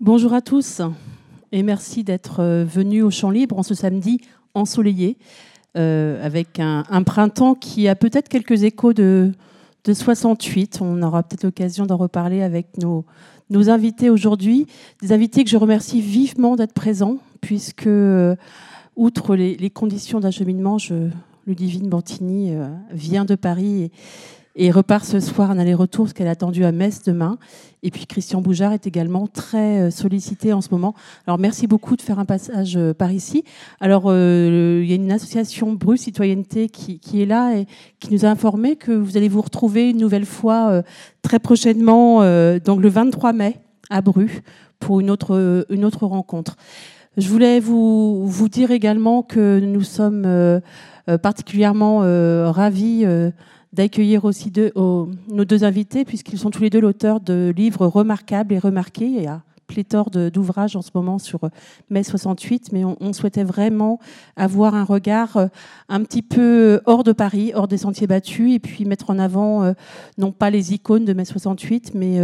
Bonjour à tous et merci d'être euh, venus au Champ Libre en ce samedi ensoleillé euh, avec un, printemps qui a peut-être quelques échos de, de 68. On aura peut-être l'occasion d'en reparler avec nos, invités aujourd'hui. Des invités que je remercie vivement d'être présents puisque, euh, outre les, conditions d'acheminement, Ludivine Bantini vient de Paris et repart ce soir en aller-retour, parce qu'elle est attendue à Metz demain. Et puis Christian Boujard est également très euh, sollicité en ce moment. Alors merci beaucoup de faire un passage euh, par ici. Alors euh, il y a une association Bru Citoyenneté qui, qui, est là et qui nous a informé que vous allez vous retrouver une nouvelle fois très prochainement, donc le 23 mai à Bru, pour une autre, une autre rencontre. Je voulais vous, vous dire également que nous sommes particulièrement ravis d'accueillir aussi nos deux invités, puisqu'ils sont tous les deux l'auteur de livres remarquables et remarqués. Pléthore d'ouvrages en ce moment sur euh, mai 68, mais on, souhaitait vraiment avoir un regard euh, un petit peu hors de Paris, hors des sentiers battus, et puis mettre en avant euh, non pas les icônes de mai 68, mais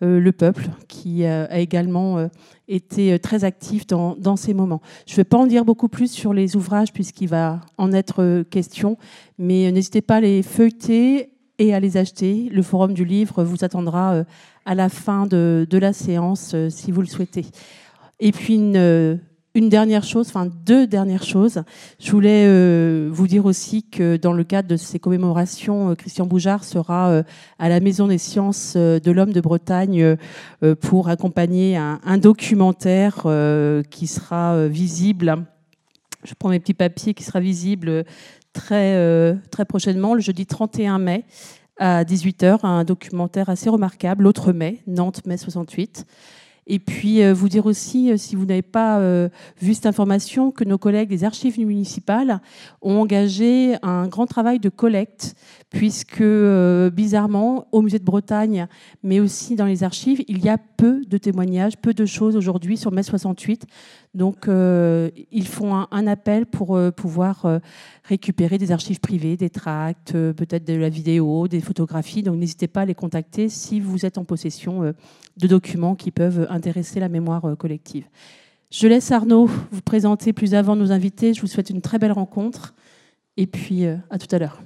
le peuple qui a également été très actif dans, dans ces moments. Je ne vais pas en dire beaucoup plus sur les ouvrages puisqu'il va en être question, mais n'hésitez pas à les feuilleter et à les acheter. Le Forum du Livre vous attendra à la fin de, la séance, si vous le souhaitez. Et puis une, une dernière chose, enfin deux dernières choses. Je voulais euh, vous dire aussi que dans le cadre de ces commémorations, euh, Christian Boujard sera euh, à la Maison des sciences de l'homme de Bretagne pour accompagner un, documentaire qui sera visible. Je prends mes petits papiers qui sera visible très, très prochainement, le jeudi 31 mai à 18h, un documentaire assez remarquable, l'autre mai, Nantes, mai 68. Et puis euh, vous dire aussi, euh, si vous n'avez pas euh, vu cette information, que nos collègues des archives municipales ont engagé un grand travail de collecte, puisque bizarrement, au musée de Bretagne, mais aussi dans les archives, il y a peu de témoignages, peu de choses aujourd'hui sur mai 68. Donc ils font un, appel pour pouvoir récupérer des archives privées, des tracts, peut-être de la vidéo, des photographies. Donc n'hésitez pas à les contacter si vous êtes en possession de documents qui peuvent intéresser la mémoire euh, collective. Je laisse Arnaud vous présenter plus avant nos invités. Je vous souhaite une très belle rencontre et puis euh, à tout à l'heure.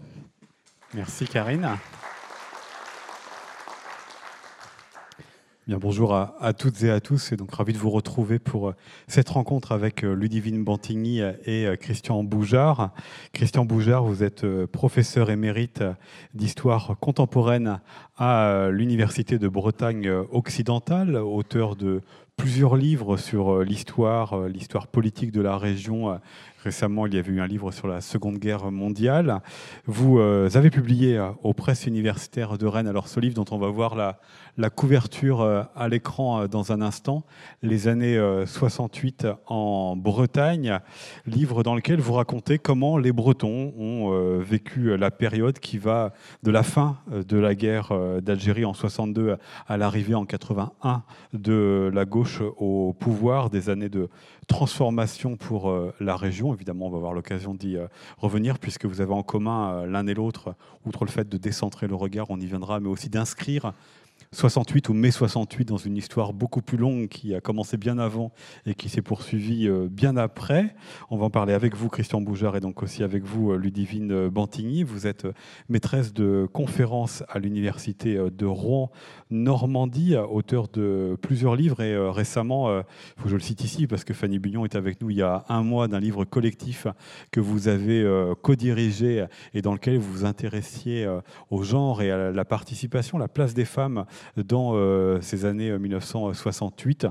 Merci Karine. Bien, bonjour à, toutes et à tous, et donc ravi de vous retrouver pour euh, cette rencontre avec Ludivine Bantigny et Christian Boujard. Christian Boujard, vous êtes professeur émérite d'histoire contemporaine à l'Université de Bretagne occidentale, auteur de plusieurs livres sur l'histoire, l'histoire politique de la région Récemment, il y avait eu un livre sur la Seconde Guerre mondiale. Vous euh, avez publié euh, aux presses universitaires de Rennes, alors ce livre dont on va voir la, la couverture euh, à l'écran dans un instant, les années 68 en Bretagne, livre dans lequel vous racontez comment les Bretons ont vécu la période qui va de la fin de la guerre d'Algérie en 62 à l'arrivée en 81 de la gauche au pouvoir, des années de transformation pour la région. Évidemment, on va avoir l'occasion d'y euh, revenir, puisque vous avez en commun euh, l'un et l'autre, outre le fait de décentrer le regard, on y viendra, mais aussi d'inscrire 68 ou mai 68 dans une histoire beaucoup plus longue qui a commencé bien avant et qui s'est poursuivie euh, bien après. On va en parler avec vous, Christian Boujard, et donc aussi avec vous, euh, Ludivine euh, Bantigny. Vous êtes maîtresse de conférences à l'université de Rouen, Normandie, auteur de plusieurs livres et récemment, il faut que je le cite ici parce que Fanny Bugnon est avec nous il y a un mois d'un livre collectif que vous avez co-dirigé et dans lequel vous vous intéressiez au genre et à la participation, la place des femmes dans euh, ces années 1968,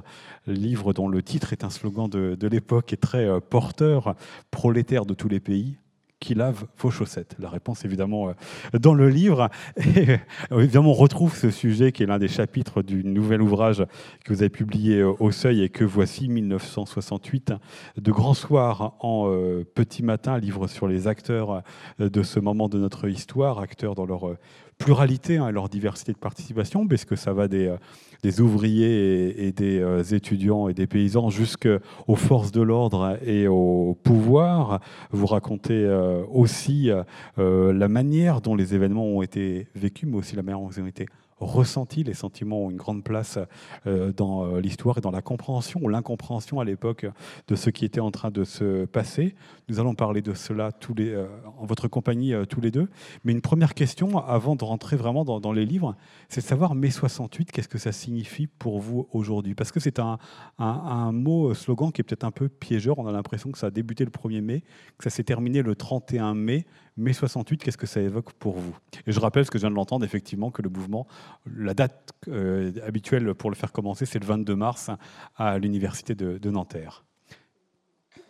livre dont le titre est un slogan de, de l'époque et très euh, porteur, prolétaire de tous les pays, qui lave vos chaussettes. La réponse, évidemment, euh, dans le livre. Et évidemment, on retrouve ce sujet qui est l'un des chapitres du nouvel ouvrage que vous avez publié au Seuil et que voici, 1968, de Grand Soir en Petit Matin, livre sur les acteurs de ce moment de notre histoire, acteurs dans leur pluralité hein, et leur diversité de participation, puisque ça va des, euh, des ouvriers et, des euh, étudiants et des paysans jusqu'aux forces de l'ordre et au pouvoir. Vous racontez euh, aussi la manière dont les événements ont été vécus, mais aussi la manière dont ils ont été ressentis. Les sentiments ont une grande place dans l'histoire et dans la compréhension ou l'incompréhension à l'époque de ce qui était en train de se passer. Nous allons parler de cela les, en votre compagnie tous les deux. Mais une première question, avant de rentrer vraiment dans, les livres, c'est de savoir mai 68, qu'est-ce que ça signifie pour vous aujourd'hui? Parce que c'est un, un, mot, slogan qui est peut-être un peu piégeur. On a l'impression que ça a débuté le 1er mai, que ça s'est terminé le 31 mai. Mai 68, qu'est-ce que ça évoque pour vous? Et je rappelle, ce que je viens de l'entendre, effectivement, que le mouvement, la date euh, habituelle pour le faire commencer, c'est le 22 mars à l'université de, de Nanterre.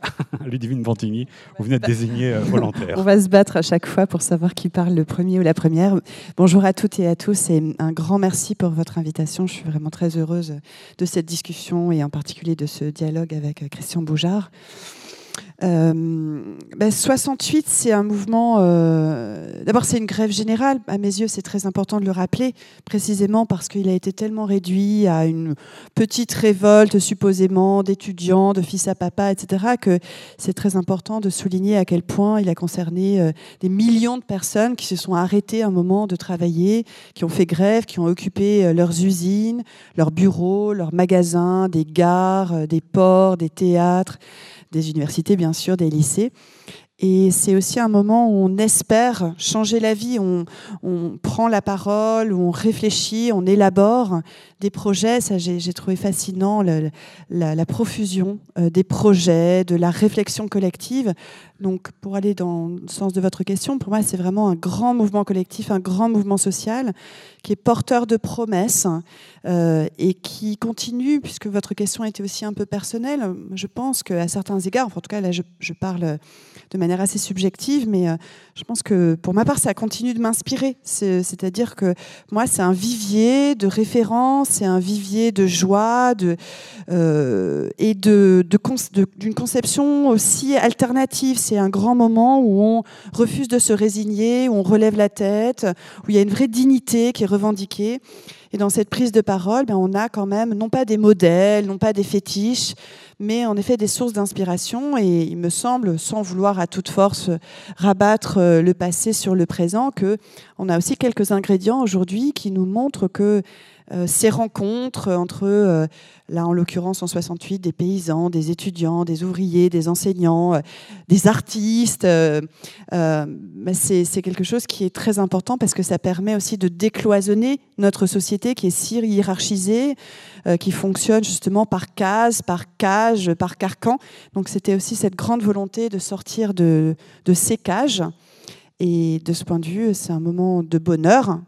Ludivine Bantigny, vous venez de désigner euh, volontaire. On va se battre à chaque fois pour savoir qui parle le premier ou la première. Bonjour à toutes et à tous et un grand merci pour votre invitation. Je suis vraiment très heureuse de cette discussion et en particulier de ce dialogue avec Christian Boujard. 68, euh, ben, c'est un mouvement. Euh, d'abord, c'est une grève générale. À mes yeux, c'est très important de le rappeler, précisément parce qu'il a été tellement réduit à une petite révolte, supposément, d'étudiants, de fils à papa, etc., que c'est très important de souligner à quel point il a concerné euh, des millions de personnes qui se sont arrêtées un moment de travailler, qui ont fait grève, qui ont occupé leurs usines, leurs bureaux, leurs magasins, des gares, des ports, des théâtres des universités, bien sûr, des lycées. Et c'est aussi un moment où on espère changer la vie, on, prend la parole, on réfléchit, on élabore des projets. Ça, j'ai trouvé fascinant la, profusion euh, des projets, de la réflexion collective. Donc, pour aller dans le sens de votre question, pour moi, c'est vraiment un grand mouvement collectif, un grand mouvement social qui est porteur de promesses euh, et qui continue, puisque votre question était aussi un peu personnelle. Je pense qu'à certains égards, en tout cas, là, je, parle de manière assez subjective, mais euh, je pense que pour ma part, ça continue de m'inspirer. C'est-à-dire que moi, c'est un vivier de référence, c'est un vivier de joie de, euh, et de, d'une conception aussi alternative. C'est un grand moment où on refuse de se résigner, où on relève la tête, où il y a une vraie dignité qui est revendiquée. Et dans cette prise de parole, ben, on a quand même non pas des modèles, non pas des fétiches, mais en effet des sources d'inspiration. Et il me semble, sans vouloir à toute force rabattre euh, le passé sur le présent, que on a aussi quelques ingrédients aujourd'hui qui nous montrent que ces rencontres entre, euh, là en l'occurrence en 68, des paysans, des étudiants, des ouvriers, des enseignants, euh, des artistes, c'est quelque chose qui est très important parce que ça permet aussi de décloisonner notre société qui est si hiérarchisée, qui fonctionne justement par case, par cage, par carcan. Donc c'était aussi cette grande volonté de sortir de, de ces cages. Et de ce point de vue, c'est un moment de bonheur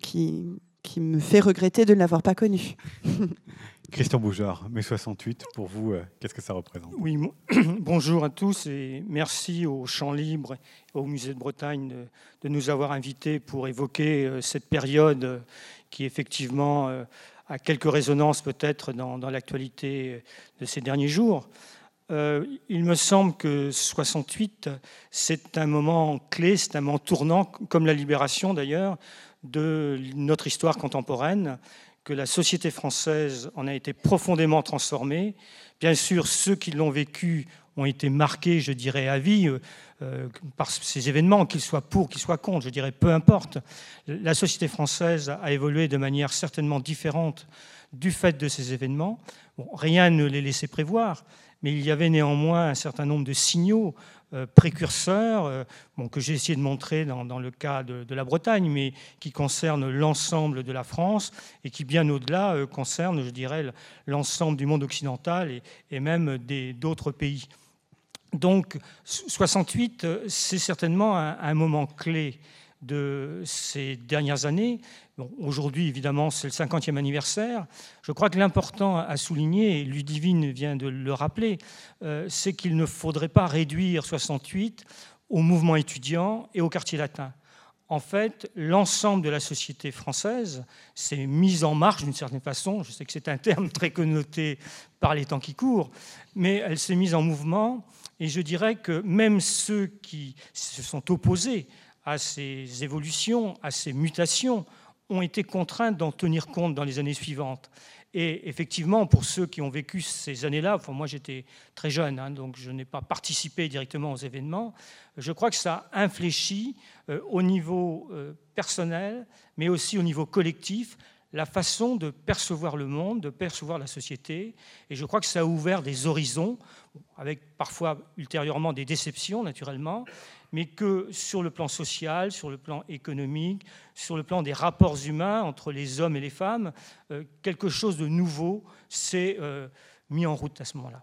qui, qui me fait regretter de ne l'avoir pas connu. Christian Boujard, mai 68, pour vous, euh, qu'est-ce que ça représente? Oui, bonjour à tous et merci au Champ Libre et au Musée de Bretagne de, nous avoir invités pour évoquer euh, cette période euh, qui effectivement a quelques résonances peut-être dans, l'actualité de ces derniers jours. il me semble que 68, c'est un moment clé, c'est un moment tournant, comme la libération d'ailleurs, de notre histoire contemporaine, que la société française en a été profondément transformée. Bien sûr, ceux qui l'ont vécu ont été marqués, je dirais, à vie euh, par ces événements, qu'ils soient pour, qu'ils soient contre, je dirais, peu importe. La société française a évolué de manière certainement différente du fait de ces événements. rien ne les laissait prévoir, mais il y avait néanmoins un certain nombre de signaux euh, précurseurs euh, bon, que j'ai essayé de montrer dans, le cas de, la Bretagne, mais qui concernent l'ensemble de la France et qui, bien au-delà, euh, concernent, je dirais, l'ensemble du monde occidental et, et même d'autres pays. Donc, 68, c'est certainement un, moment clé de ces dernières années. Aujourd'hui, évidemment, c'est le 50e anniversaire. Je crois que l'important à souligner, et Ludivine vient de le rappeler, euh, c'est qu'il ne faudrait pas réduire 68 au mouvement étudiant et au quartier latin. En fait, l'ensemble de la société française s'est mise en marche d'une certaine façon. Je sais que c'est un terme très connoté par les temps qui courent, mais elle s'est mise en mouvement. Et je dirais que même ceux qui se sont opposés à ces évolutions, à ces mutations, ont été contraintes d'en tenir compte dans les années suivantes. Et effectivement, pour ceux qui ont vécu ces années-là, enfin moi j'étais très jeune, hein, donc je n'ai pas participé directement aux événements, je crois que ça infléchit euh, au niveau euh, personnel, mais aussi au niveau collectif, la façon de percevoir le monde, de percevoir la société. Et je crois que ça a ouvert des horizons, avec parfois ultérieurement des déceptions naturellement, mais que sur le plan social, sur le plan économique, sur le plan des rapports humains entre les hommes et les femmes, euh, quelque chose de nouveau s'est euh, mis en route à ce moment-là.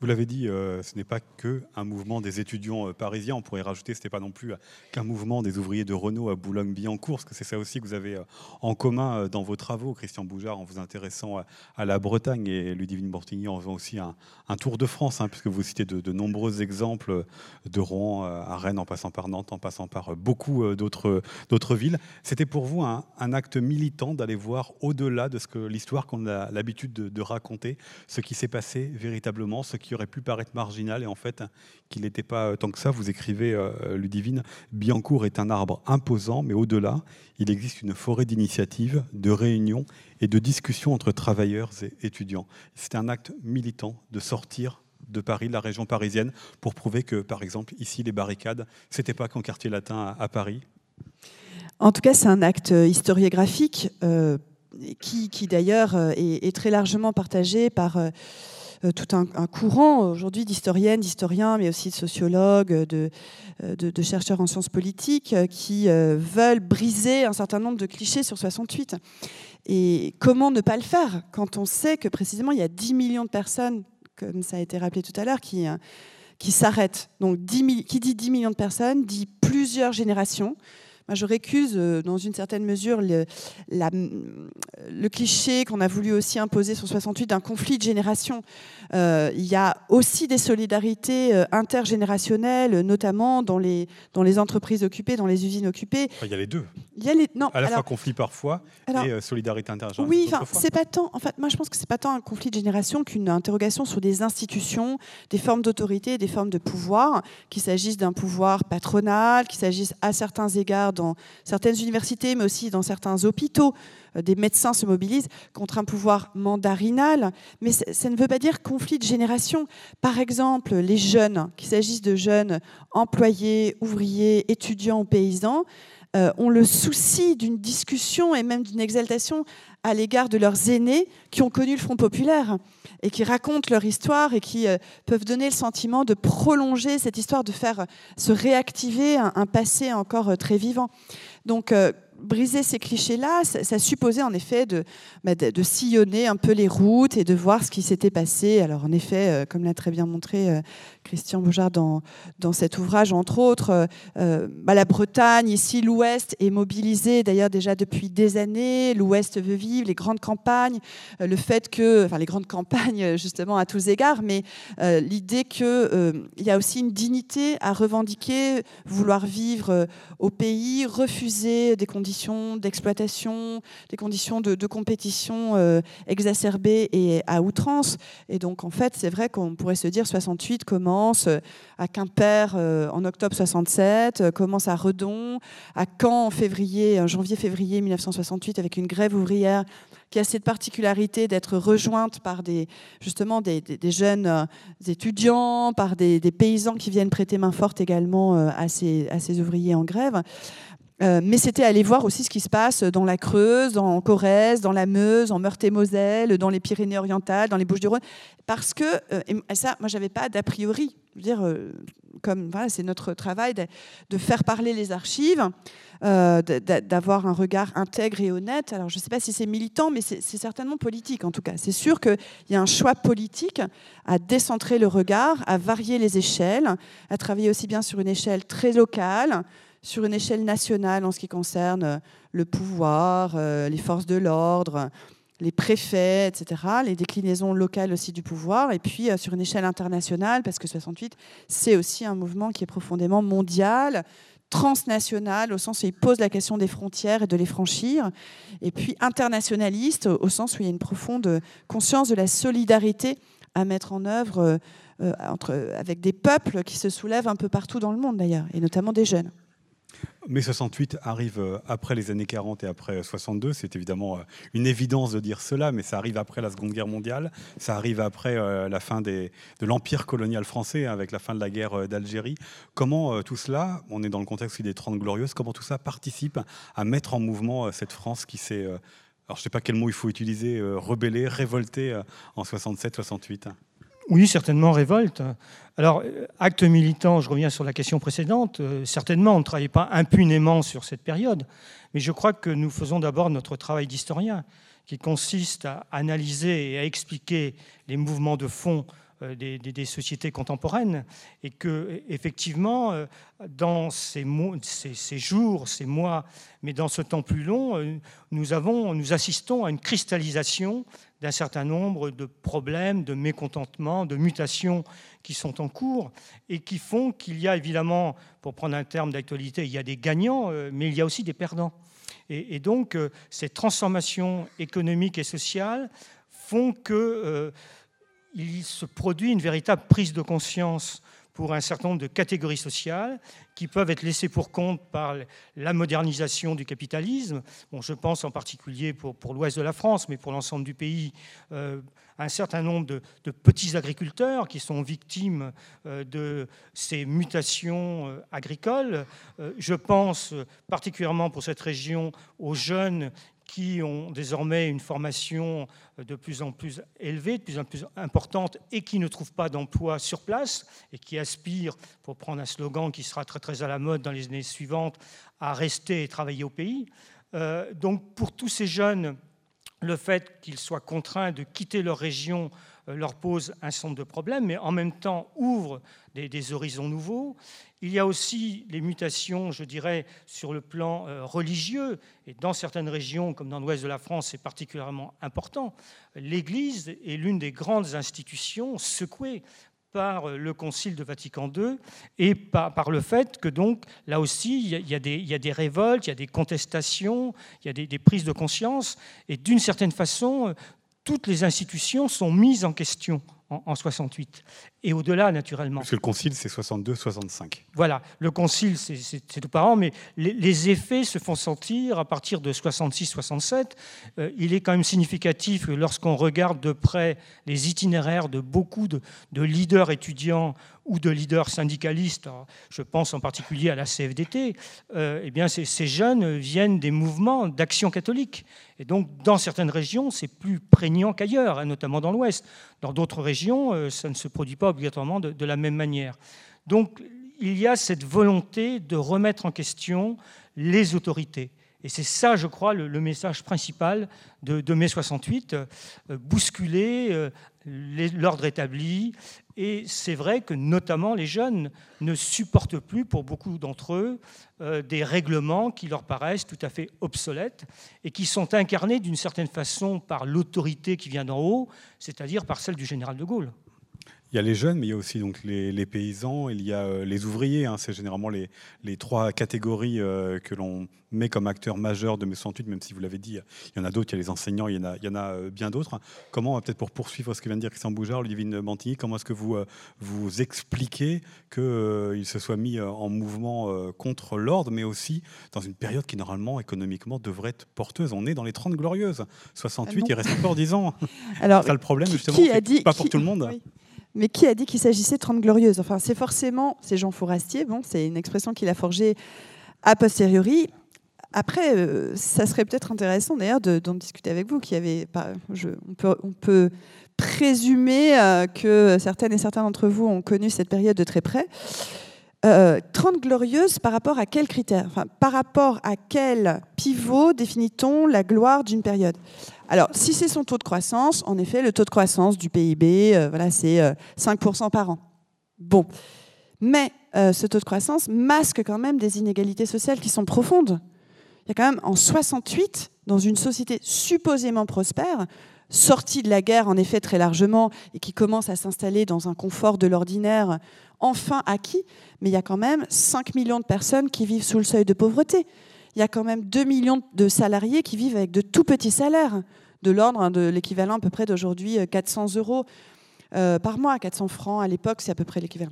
Vous l'avez dit, euh, ce n'est pas que un mouvement des étudiants euh, parisiens. On pourrait rajouter, ce n'est pas non plus qu'un mouvement des ouvriers de Renault à Boulogne-Billancourt, parce que c'est ça aussi que vous avez euh, en commun dans vos travaux, Christian Boujard, en vous intéressant à, la Bretagne et Ludivine Bortigny en faisant aussi un, tour de France, hein, puisque vous citez de, nombreux exemples de Rouen à Rennes, en passant par Nantes, en passant par beaucoup d'autres villes. C'était pour vous un, acte militant d'aller voir au-delà de ce que l'histoire qu'on a l'habitude de, de, raconter, ce qui s'est passé véritablement, ce qui aurait pu paraître marginal et en fait qu'il n'était pas euh, tant que ça. Vous écrivez, euh, Ludivine, Biancourt est un arbre imposant, mais au-delà, il existe une forêt d'initiatives, de réunions et de discussions entre travailleurs et étudiants. C'est un acte militant de sortir de Paris, de la région parisienne, pour prouver que, par exemple, ici, les barricades, c'était pas qu'en quartier latin à, Paris. En tout cas, c'est un acte euh, historiographique euh, qui, qui d'ailleurs est, très largement partagé par tout un, courant aujourd'hui d'historiennes, d'historiens, mais aussi de sociologues, de, euh, de, chercheurs en sciences politiques euh, qui veulent briser un certain nombre de clichés sur 68. Et comment ne pas le faire quand on sait que précisément il y a 10 millions de personnes, comme ça a été rappelé tout à l'heure, qui, s'arrêtent. Donc 10 qui dit 10 millions de personnes dit plusieurs générations je récuse euh, dans une certaine mesure le, le cliché qu'on a voulu aussi imposer sur 68 d'un conflit de génération. Euh, il y a aussi des solidarités euh, intergénérationnelles, notamment dans les entreprises occupées, dans les usines occupées. il y a les deux. Il y a les, non, à la fois conflit parfois et solidarité intergénérationnelle. Oui, enfin, c'est pas tant. En fait, moi, je pense que c'est pas tant un conflit de génération qu'une interrogation sur des institutions, des formes d'autorité, des formes de pouvoir, qu'il s'agisse d'un pouvoir patronal, qu'il s'agisse à certains égards dans certaines universités, mais aussi dans certains hôpitaux, euh, des médecins se mobilisent contre un pouvoir mandarinal. Mais ça ne veut pas dire conflit de génération. Par exemple, les jeunes, qu'il s'agisse de jeunes employés, ouvriers, étudiants ou paysans, euh, ont le souci d'une discussion et même d'une exaltation à l'égard de leurs aînés qui ont connu le Front populaire et qui racontent leur histoire et qui euh, peuvent donner le sentiment de prolonger cette histoire, de faire se réactiver un, passé encore euh, très vivant. Donc, briser ces clichés-là, ça, supposait en effet bah, de, de, sillonner un peu les routes et de voir ce qui s'était passé. Alors en effet, euh, comme l'a très bien montré euh, Christian Boujard dans, dans cet ouvrage, entre autres, euh, bah, la Bretagne, ici l'Ouest est mobilisé d'ailleurs déjà depuis des années. L'Ouest veut vivre, les grandes campagnes, le fait que, enfin les grandes campagnes justement à tous égards, mais l'idée qu'il y a aussi une dignité à revendiquer, vouloir vivre au pays, refuser des conditions d'exploitation, des conditions de, compétition euh, exacerbées et à outrance. Et donc, en fait, c'est vrai qu'on pourrait se dire 68 commence euh, à Quimper euh, en octobre 67, commence à Redon, à Caen en février, janvier-février 1968, avec une grève ouvrière qui a cette particularité d'être rejointe par des, justement des, jeunes étudiants, par des, paysans qui viennent prêter main forte également à ces ouvriers en grève. Euh, mais c'était aller voir aussi ce qui se passe dans la Creuse, en Corrèze, dans la Meuse, en Meurthe-et-Moselle, dans les Pyrénées-Orientales, dans les Bouches-du-Rhône, parce que euh, et ça, moi, j'avais pas d'a priori. Dire, euh, comme voilà, c'est notre travail de, faire parler les archives, d'avoir un regard intègre et honnête. Alors, je ne sais pas si c'est militant, mais c'est certainement politique en tout cas. C'est sûr qu'il y a un choix politique à décentrer le regard, à varier les échelles, à travailler aussi bien sur une échelle très locale sur une échelle nationale en ce qui concerne euh, le pouvoir, euh, les forces de l'ordre, les préfets, etc., les déclinaisons locales aussi du pouvoir, et puis euh, sur une échelle internationale, parce que 68, c'est aussi un mouvement qui est profondément mondial, transnational, au sens où il pose la question des frontières et de les franchir, et puis internationaliste, au sens où il y a une profonde conscience de la solidarité à mettre en œuvre entre, avec des peuples qui se soulèvent un peu partout dans le monde d'ailleurs, et notamment des jeunes. Mai 68 arrive euh, après les années 40 et après 62. C'est évidemment euh, une évidence de dire cela, mais ça arrive après la Seconde Guerre mondiale. Ça arrive après euh, la fin de l'empire colonial français, hein, avec la fin de la guerre d'Algérie. Comment tout cela, on est dans le contexte des Trente Glorieuses, comment tout ça participe à mettre en mouvement cette France qui s'est, alors je ne sais pas quel mot il faut utiliser, rebellée, révoltée en 67-68 oui, certainement révolte. Alors, acte militant, je reviens sur la question précédente, euh, certainement on ne travaillait pas impunément sur cette période, mais je crois que nous faisons d'abord notre travail d'historien, qui consiste à analyser et à expliquer les mouvements de fond euh, des, sociétés contemporaines, et que effectivement, euh, dans ces, ces, jours, ces mois, mais dans ce temps plus long, nous, avons, nous assistons à une cristallisation d'un certain nombre de problèmes, de mécontentements, de mutations qui sont en cours et qui font qu'il y a évidemment, pour prendre un terme d'actualité, il y a des gagnants, euh, mais il y a aussi des perdants. Et, donc, euh, ces transformations économiques et sociales font qu'il euh, se produit une véritable prise de conscience pour un certain nombre de catégories sociales qui peuvent être laissées pour compte par la modernisation du capitalisme. Bon, je pense en particulier pour, pour l'ouest de la France, mais pour l'ensemble du pays, euh, un certain nombre de, petits agriculteurs qui sont victimes euh, de ces mutations euh, agricoles. je pense particulièrement pour cette région aux jeunes qui ont désormais une formation de plus en plus élevée, de plus en plus importante, et qui ne trouvent pas d'emploi sur place, et qui aspirent, pour prendre un slogan qui sera très très à la mode dans les années suivantes, à rester et travailler au pays. Euh, donc pour tous ces jeunes, le fait qu'ils soient contraints de quitter leur région euh, leur pose un certain nombre de problèmes, mais en même temps ouvre des, horizons nouveaux. Il y a aussi les mutations, je dirais, sur le plan euh, religieux, et dans certaines régions, comme dans l'ouest de la France, c'est particulièrement important. L'Église est l'une des grandes institutions secouées par le Concile de Vatican II et par, le fait que donc là aussi il y, a, des, révoltes, il y a des contestations, il y a des prises de conscience et d'une certaine façon toutes les institutions sont mises en question en, 68. Et au-delà, naturellement. Parce que le concile, c'est 62-65. Voilà, le concile, c'est tout parent, mais les, effets se font sentir à partir de 66-67. Euh, il est quand même significatif que lorsqu'on regarde de près les itinéraires de beaucoup de, de leaders étudiants ou de leaders syndicalistes, je pense en particulier à la CFDT, euh, eh bien ces, jeunes viennent des mouvements d'action catholique. Et donc, dans certaines régions, c'est plus prégnant qu'ailleurs, hein, notamment dans l'Ouest. Dans d'autres régions, euh, ça ne se produit pas obligatoirement de, la même manière. Donc, il y a cette volonté de remettre en question les autorités. Et c'est ça, je crois, le, message principal de, mai 68, euh, bousculer l'ordre établi, et c'est vrai que notamment les jeunes ne supportent plus, pour beaucoup d'entre eux, euh, des règlements qui leur paraissent tout à fait obsolètes et qui sont incarnés d'une certaine façon par l'autorité qui vient d'en haut, c'est-à-dire par celle du général de Gaulle. Il y a les jeunes, mais il y a aussi donc les, paysans, il y a euh, les ouvriers. Hein. c'est généralement les, les, trois catégories euh, que l'on met comme acteurs majeurs de mai 68, même si vous l'avez dit, il y en a d'autres, il y a les enseignants, il y en a, il y en a euh, bien d'autres. Comment, peut-être pour poursuivre ce que vient de dire Christian Boujard, Ludivine Bantigny, comment est-ce que vous, vous expliquez qu'il se soit mis en mouvement contre l'ordre, mais aussi dans une période qui, normalement, économiquement, devrait être porteuse? On est dans les 30 glorieuses. 68, il reste encore 10 ans. Alors, c'est le problème, justement. Qui a dit, pas pour tout le monde. Mais qui a dit qu'il s'agissait de 30 glorieuses? Enfin, c'est forcément, Jean Fourastier, bon, c'est une expression qu'il a forgée a posteriori. Après, euh, ça serait peut-être intéressant d'ailleurs d'en discuter avec vous, qui avait, je, on, peut, on, peut, présumer euh, que certaines et certains d'entre vous ont connu cette période de très près. 30 euh, glorieuses par rapport à quels critères? Enfin, Par rapport à quel pivot définit-on la gloire d'une période? Alors, si c'est son taux de croissance, en effet, le taux de croissance du PIB, euh, voilà, c'est 5% euh, par an. Bon. Mais euh, ce taux de croissance masque quand même des inégalités sociales qui sont profondes. Il y a quand même en 68, dans une société supposément prospère, sortie de la guerre en effet très largement et qui commence à s'installer dans un confort de l'ordinaire enfin acquis, mais il y a quand même 5 millions de personnes qui vivent sous le seuil de pauvreté il y a quand même 2 millions de salariés qui vivent avec de tout petits salaires, de l'ordre hein, de l'équivalent à peu près d'aujourd'hui 400 euh, euros euh, par mois, 400 francs à l'époque, c'est à peu près l'équivalent.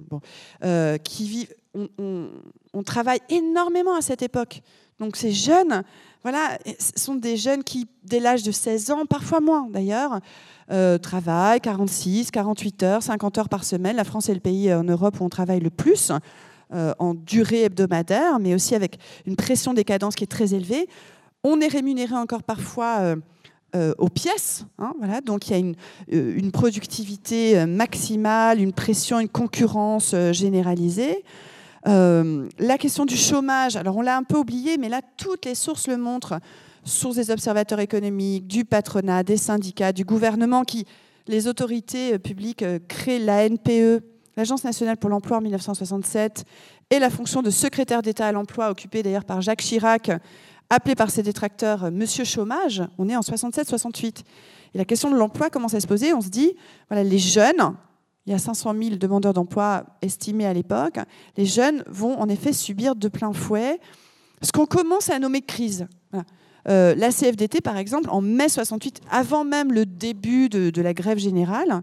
Euh, qui vivent on, travaille énormément à cette époque. Donc ces jeunes, voilà, sont des jeunes qui, dès l'âge de 16 ans, parfois moins d'ailleurs, travaillent 46, 48 heures, 50 heures par semaine. La France est le pays en Europe où on travaille le plus. Euh, en durée hebdomadaire, mais aussi avec une pression des cadences qui est très élevée. On est rémunéré encore parfois euh, euh, aux pièces. Hein, voilà, donc il y a une, productivité maximale, une pression, une concurrence généralisée. la question du chômage, alors on l'a un peu oublié, mais là toutes les sources le montrent, sources des observateurs économiques, du patronat, des syndicats, du gouvernement, qui les autorités publiques créent la NPE l'Agence nationale pour l'emploi en 1967 et la fonction de secrétaire d'État à l'emploi, occupée d'ailleurs par Jacques Chirac, appelé par ses détracteurs Monsieur Chômage. On est en 67-68. Et la question de l'emploi commence à se poser. On se dit, voilà, les jeunes, il y a 500 000 demandeurs d'emploi estimés à l'époque, les jeunes vont en effet subir de plein fouet ce qu'on commence à nommer crise. Euh, la CFDT, par exemple, en mai 68, avant même le début de la grève générale,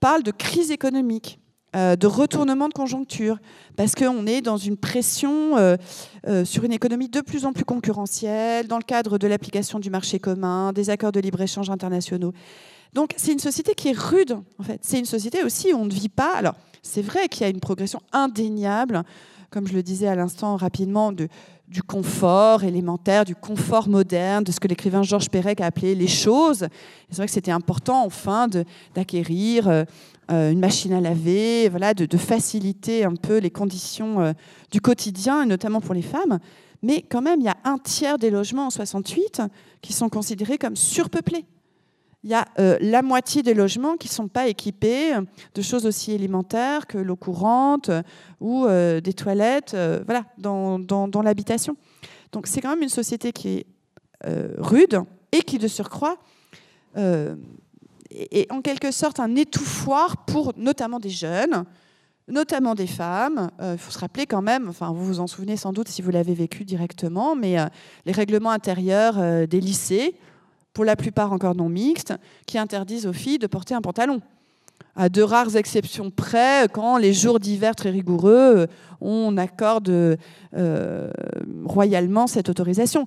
parle de crise économique. Euh, de retournement de conjoncture, parce qu'on est dans une pression euh, euh, sur une économie de plus en plus concurrentielle, dans le cadre de l'application du marché commun, des accords de libre-échange internationaux. Donc c'est une société qui est rude, en fait. C'est une société aussi où on ne vit pas. Alors c'est vrai qu'il y a une progression indéniable, comme je le disais à l'instant rapidement, de, du confort élémentaire, du confort moderne, de ce que l'écrivain Georges Perec a appelé les choses. C'est vrai que c'était important, enfin, d'acquérir une machine à laver, voilà, de, faciliter un peu les conditions euh, du quotidien, notamment pour les femmes. Mais quand même, il y a un tiers des logements en 68 qui sont considérés comme surpeuplés. Il y a euh, la moitié des logements qui ne sont pas équipés de choses aussi élémentaires que l'eau courante ou des toilettes voilà, dans l'habitation. Donc c'est quand même une société qui est rude et qui, de surcroît, est en quelque sorte un étouffoir pour notamment des jeunes, notamment des femmes. Euh, il faut se rappeler quand même, enfin vous vous en souvenez sans doute si vous l'avez vécu directement, mais euh, les règlements intérieurs euh, des lycées, pour la plupart encore non mixtes, qui interdisent aux filles de porter un pantalon à de rares exceptions près, quand les jours d'hiver très rigoureux, on accorde royalement cette autorisation.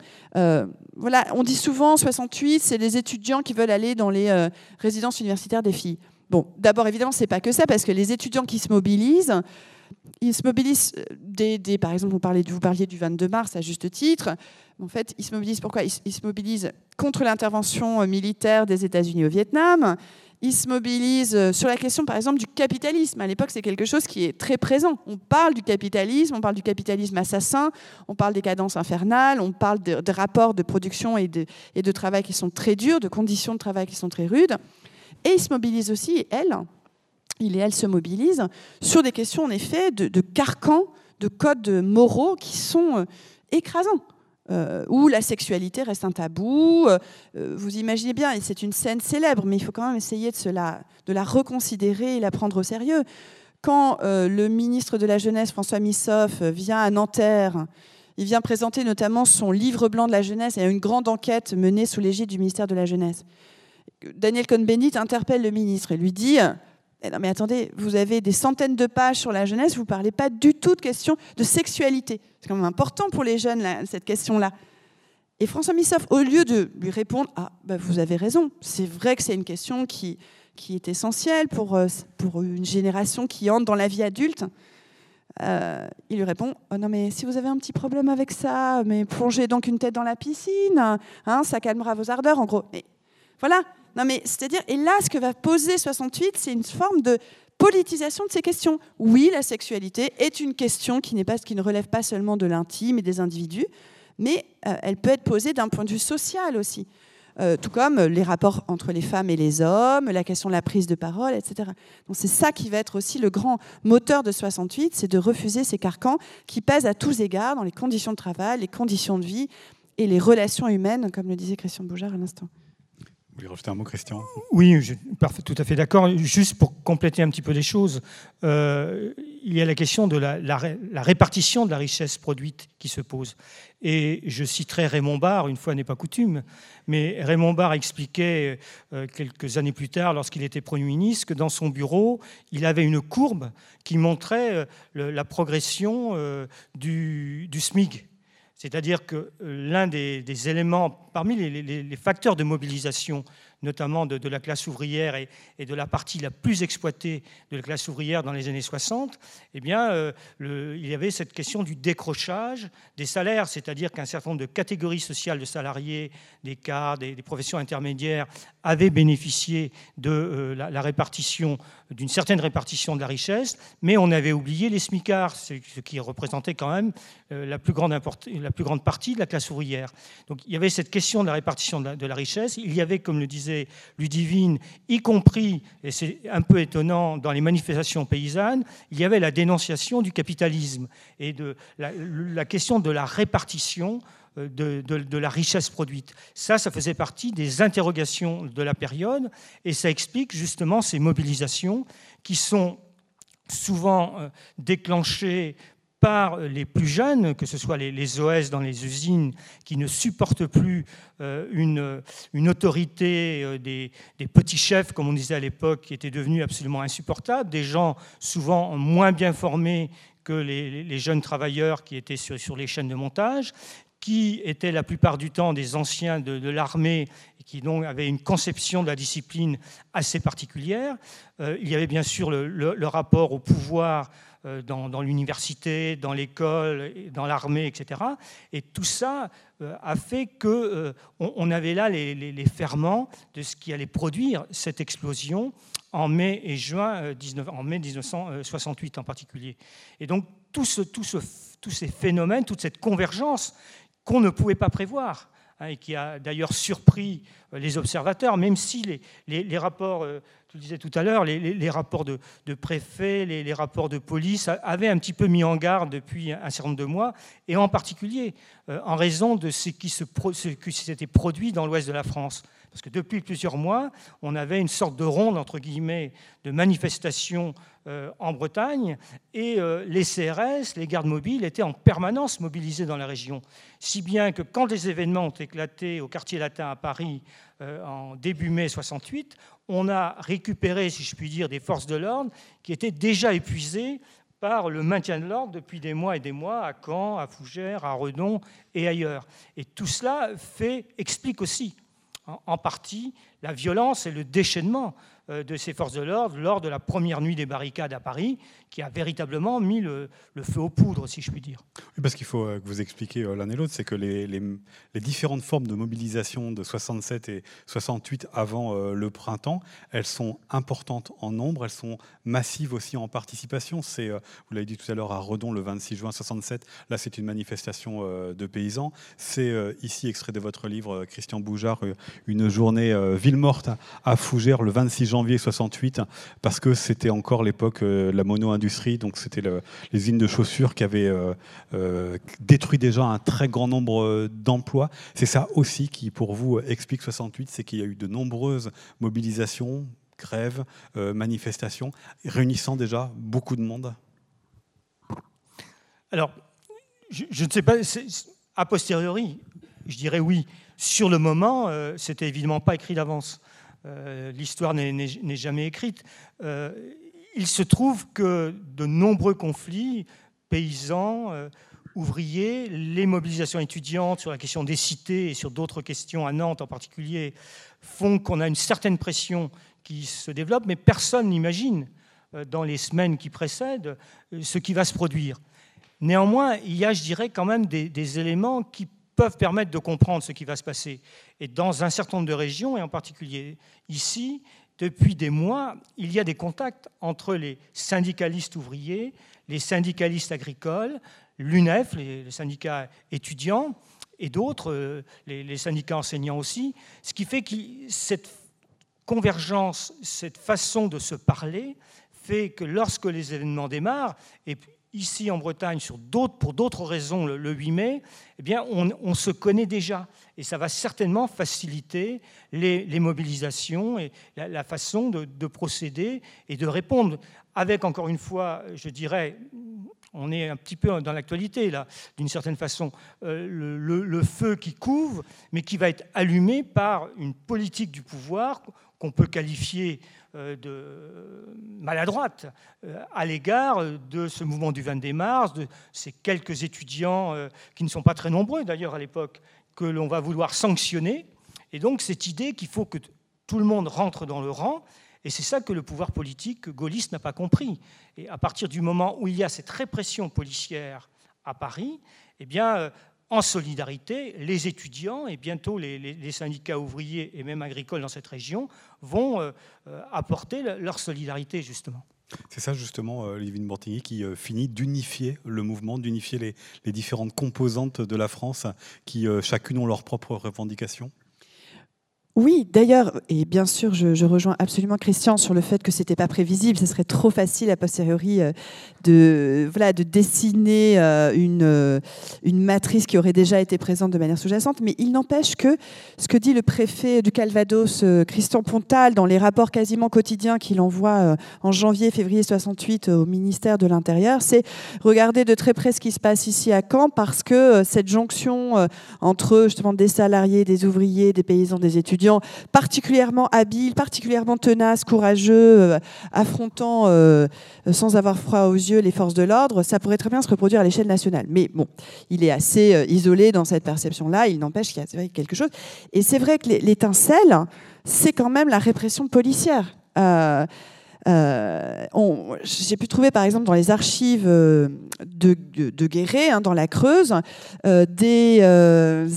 Euh, voilà, on dit souvent 68, c'est les étudiants qui veulent aller dans les euh, résidences universitaires des filles. Bon, d'abord évidemment, c'est pas que ça, parce que les étudiants qui se mobilisent, ils se mobilisent des, par exemple, vous, parliez du 22 mars à juste titre. En fait, ils se mobilisent pourquoi? Ils se mobilisent contre l'intervention militaire des États-Unis au Vietnam ils se mobilisent euh, sur la question, par exemple, du capitalisme. À l'époque, c'est quelque chose qui est très présent. On parle du capitalisme, on parle du capitalisme assassin, on parle des cadences infernales, on parle de, rapports de production et de, travail qui sont très durs, de conditions de travail qui sont très rudes. Et ils se mobilisent aussi, et elles, il et elles se mobilisent sur des questions, en effet, de, de carcans, de codes moraux qui sont euh, écrasants. Euh, où la sexualité reste un tabou. Euh, vous imaginez bien, et c'est une scène célèbre, mais il faut quand même essayer de, la, de la reconsidérer et la prendre au sérieux. Quand euh, le ministre de la Jeunesse, François Missoff, vient à Nanterre, il vient présenter notamment son livre blanc de la jeunesse et une grande enquête menée sous l'égide du ministère de la Jeunesse. Daniel Cohn-Bendit interpelle le ministre et lui dit non mais attendez, vous avez des centaines de pages sur la jeunesse, vous ne parlez pas du tout de questions de sexualité. C'est quand même important pour les jeunes, cette question-là. Et François Missoff, au lieu de lui répondre Ah, bah, vous avez raison, c'est vrai que c'est une question qui, qui est essentielle pour, euh, pour une génération qui entre dans la vie adulte, euh, il lui répond oh Non, mais si vous avez un petit problème avec ça, mais plongez donc une tête dans la piscine, hein, ça calmera vos ardeurs, en gros. Voilà, non, mais c'est-à-dire, et là, ce que va poser 68, c'est une forme de politisation de ces questions. Oui, la sexualité est une question qui, pas, qui ne relève pas seulement de l'intime et des individus, mais euh, elle peut être posée d'un point de vue social aussi. Euh, tout comme les rapports entre les femmes et les hommes, la question de la prise de parole, etc. Donc c'est ça qui va être aussi le grand moteur de 68, c'est de refuser ces carcans qui pèsent à tous égards dans les conditions de travail, les conditions de vie et les relations humaines, comme le disait Christian Boujard à l'instant. Vous voulez un mot, Christian? Oui, je suis tout à fait d'accord. Juste pour compléter un petit peu les choses, euh, il y a la question de la, répartition de la richesse produite qui se pose. Et je citerai Raymond Barre, une fois n'est pas coutume, mais Raymond Barre expliquait euh, quelques années plus tard, lorsqu'il était Premier ministre, que dans son bureau, il avait une courbe qui montrait euh, la progression euh, du, SMIG. C'est-à-dire que l'un des, éléments, parmi les facteurs de mobilisation notamment de, la classe ouvrière et, de la partie la plus exploitée de la classe ouvrière dans les années 60, eh bien, euh, il y avait cette question du décrochage des salaires, c'est-à-dire qu'un certain nombre de catégories sociales de salariés, des cadres, des, professions intermédiaires, avaient bénéficié de euh, la, répartition, d'une certaine répartition de la richesse, mais on avait oublié les smicards, ce qui représentait quand même euh, la, plus grande la plus grande partie de la classe ouvrière. Donc il y avait cette question de la répartition de la richesse, il y avait, comme le disait Ludivine, y compris, et c'est un peu étonnant, dans les manifestations paysannes, il y avait la dénonciation du capitalisme et de la, question de la répartition euh, de, de, la richesse produite. Ça, ça faisait partie des interrogations de la période et ça explique justement ces mobilisations qui sont souvent euh, déclenchées par les plus jeunes, que ce soit les, OS dans les usines qui ne supportent plus euh, une, autorité euh, des, petits chefs, comme on disait à l'époque, qui était devenue absolument insupportable, des gens souvent moins bien formés que les, jeunes travailleurs qui étaient sur, les chaînes de montage, qui étaient la plupart du temps des anciens de, l'armée et qui donc avaient une conception de la discipline assez particulière. Euh, il y avait bien sûr le rapport au pouvoir euh, dans, l'université, dans l'école, dans l'armée, etc. Et tout ça euh, a fait qu'on euh, on avait là les, ferments de ce qui allait produire cette explosion en mai et juin, 19, en mai 1968 en particulier. Et donc tout ce, tout ce, tous ces phénomènes, toute cette convergence qu'on ne pouvait pas prévoir, hein, et qui a d'ailleurs surpris les observateurs, même si les, les rapports je le disais tout à l'heure, les, rapports de, préfets, les, rapports de police avaient un petit peu mis en garde depuis un certain nombre de mois, et en particulier euh, en raison de ce qui s'était produit dans l'ouest de la France. Parce que depuis plusieurs mois, on avait une sorte de ronde, entre guillemets, de manifestations euh, en Bretagne, et euh, les CRS, les gardes mobiles, étaient en permanence mobilisés dans la région. Si bien que quand les événements ont éclaté au quartier latin à Paris en début mai 68, on a récupéré, si je puis dire, des forces de l'ordre qui étaient déjà épuisées par le maintien de l'ordre depuis des mois et des mois à Caen, à Fougères, à Redon et ailleurs. Et tout cela explique aussi en partie la violence et le déchaînement euh, de ces forces de l'ordre lors de la première nuit des barricades à Paris, qui a véritablement mis le, feu aux poudres, si je puis dire. Oui, parce qu'il faut euh, que vous expliquiez euh, l'un et l'autre, c'est que les, différentes formes de mobilisation de 67 et 68 avant le printemps, elles sont importantes en nombre, elles sont massives aussi en participation. C'est, vous l'avez dit tout à l'heure, à Redon le 26 juin 67, là c'est une manifestation de paysans. C'est ici, extrait de votre livre, Christian Boujard, une journée ville morte à Fougères le 26 janvier janvier 68, parce que c'était encore l'époque euh, de la mono-industrie, donc c'était les usines de chaussures qui avaient euh, euh, détruit déjà un très grand nombre d'emplois. C'est ça aussi qui, pour vous, explique 68, c'est qu'il y a eu de nombreuses mobilisations, grèves, manifestations, réunissant déjà beaucoup de monde. Alors, je ne sais pas, a posteriori, je dirais oui. Sur le moment, c'était évidemment pas écrit d'avance. Euh, l'histoire n'est jamais écrite. Euh, il se trouve que de nombreux conflits, paysans, euh, ouvriers, les mobilisations étudiantes sur la question des cités et sur d'autres questions, à Nantes en particulier, font qu'on a une certaine pression qui se développe, mais personne n'imagine dans les semaines qui précèdent ce qui va se produire. Néanmoins, il y a, je dirais, quand même des éléments qui peuvent permettre de comprendre ce qui va se passer. Et dans un certain nombre de régions, et en particulier ici, depuis des mois, il y a des contacts entre les syndicalistes ouvriers, les syndicalistes agricoles, l'UNEF, les syndicats étudiants, et d'autres, euh, les syndicats enseignants aussi, ce qui fait que cette convergence, cette façon de se parler, fait que lorsque les événements démarrent, et ici en Bretagne pour d'autres raisons le, 8 mai, eh bien, on, se connaît déjà. Et ça va certainement faciliter les, mobilisations et la, façon de, procéder et de répondre avec, encore une fois, je dirais, on est un petit peu dans l'actualité, là, d'une certaine façon, euh, le, le, feu qui couvre, mais qui va être allumé par une politique du pouvoir qu'on peut qualifier de maladroite euh, à l'égard de ce mouvement du 20 mars, de ces quelques étudiants euh, qui ne sont pas très nombreux d'ailleurs à l'époque, que l'on va vouloir sanctionner. Et donc cette idée qu'il faut que tout le monde rentre dans le rang, et c'est ça que le pouvoir politique gaulliste n'a pas compris. Et à partir du moment où il y a cette répression policière à Paris, eh bien, en solidarité, les étudiants et bientôt les, syndicats ouvriers et même agricoles dans cette région vont euh, euh, apporter leur solidarité justement. C'est ça justement, euh, Livine Bortigny, qui finit d'unifier le mouvement, d'unifier les, les, différentes composantes de la France qui chacune ont leurs propres revendications? Oui, d'ailleurs, et bien sûr, je, rejoins absolument Christian sur le fait que c'était pas prévisible. Ce serait trop facile a posteriori euh, de, dessiner euh, une, euh, une matrice qui aurait déjà été présente de manière sous-jacente. Mais il n'empêche que ce que dit le préfet du Calvados, Christian Pontal, dans les rapports quasiment quotidiens qu'il envoie en janvier, février 68 au ministère de l'Intérieur, c'est regarder de très près ce qui se passe ici à Caen parce que cette jonction entre justement des salariés, des ouvriers, des paysans, des étudiants particulièrement habiles, particulièrement tenaces, courageux, euh, affrontant euh, sans avoir froid aux yeux les forces de l'ordre, ça pourrait très bien se reproduire à l'échelle nationale. Mais bon, il est assez euh, isolé dans cette perception-là, il n'empêche qu'il y a quelque chose. Et c'est vrai que l'étincelle, c'est quand même la répression policière. Euh, j'ai pu trouver par exemple dans les archives euh, de, de, Guéret, hein, dans la Creuse, euh, des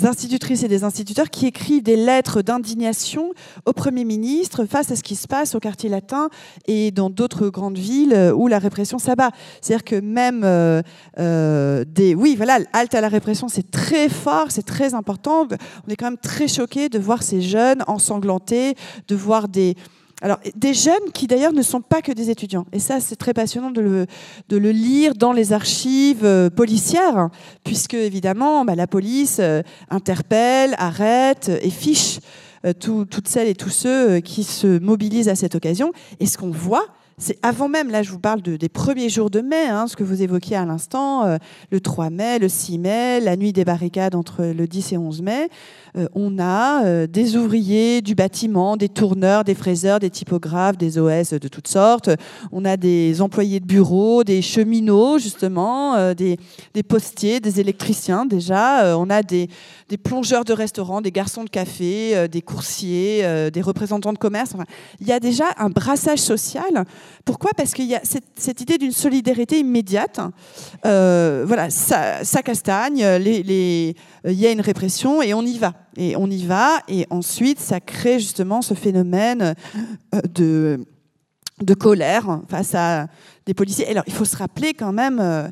institutrices et des instituteurs qui écrivent des lettres d'indignation au Premier ministre face à ce qui se passe au quartier latin et dans d'autres grandes villes où la répression s'abat. C'est-à-dire que même des... Oui, voilà, halte à la répression, c'est très fort, c'est très important. On est quand même très choqués de voir ces jeunes ensanglantés, de voir des alors, des jeunes qui d'ailleurs ne sont pas que des étudiants. Et ça, c'est très passionnant de le, de le, lire dans les archives euh, policières, puisque évidemment, bah, la police euh, interpelle, arrête et fiche euh, toutes celles et tous ceux qui se mobilisent à cette occasion. Et ce qu'on voit, c'est avant même, là je vous parle des premiers jours de mai, hein, ce que vous évoquiez à l'instant, le 3 mai, le 6 mai, la nuit des barricades entre le 10 et 11 mai. Euh, on a euh, des ouvriers du bâtiment, des tourneurs, des fraiseurs, des typographes, des OS de toutes sortes. On a des employés de bureau, des cheminots, justement, euh, des, postiers, des électriciens déjà. on a des, plongeurs de restaurants, des garçons de café, des coursiers, des représentants de commerce. il y a déjà un brassage social. Pourquoi? Parce qu'il y a cette, idée d'une solidarité immédiate. voilà, ça, castagne, il y a une répression et on y va et on y va, et ensuite ça crée justement ce phénomène euh, de, colère face à des policiers. Alors il faut se rappeler quand même euh,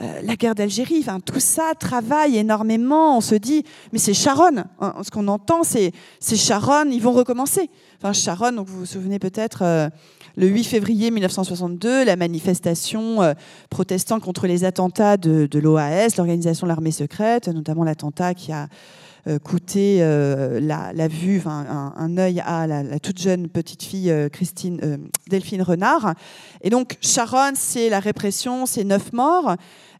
euh, la guerre d'Algérie, tout ça travaille énormément. On se dit, mais c'est Sharon. Hein, ce qu'on entend, c'est Sharon, ils vont recommencer. Enfin, Sharon, vous vous souvenez peut-être, le 8 février 1962, la manifestation protestant contre les attentats de, l'OAS, l'organisation de l'armée secrète, notamment l'attentat qui a euh, coûter euh, la, vue, un, un, œil à la, toute jeune petite fille euh, Christine, Delphine Renard. Et donc Sharon, c'est la répression, c'est neuf morts.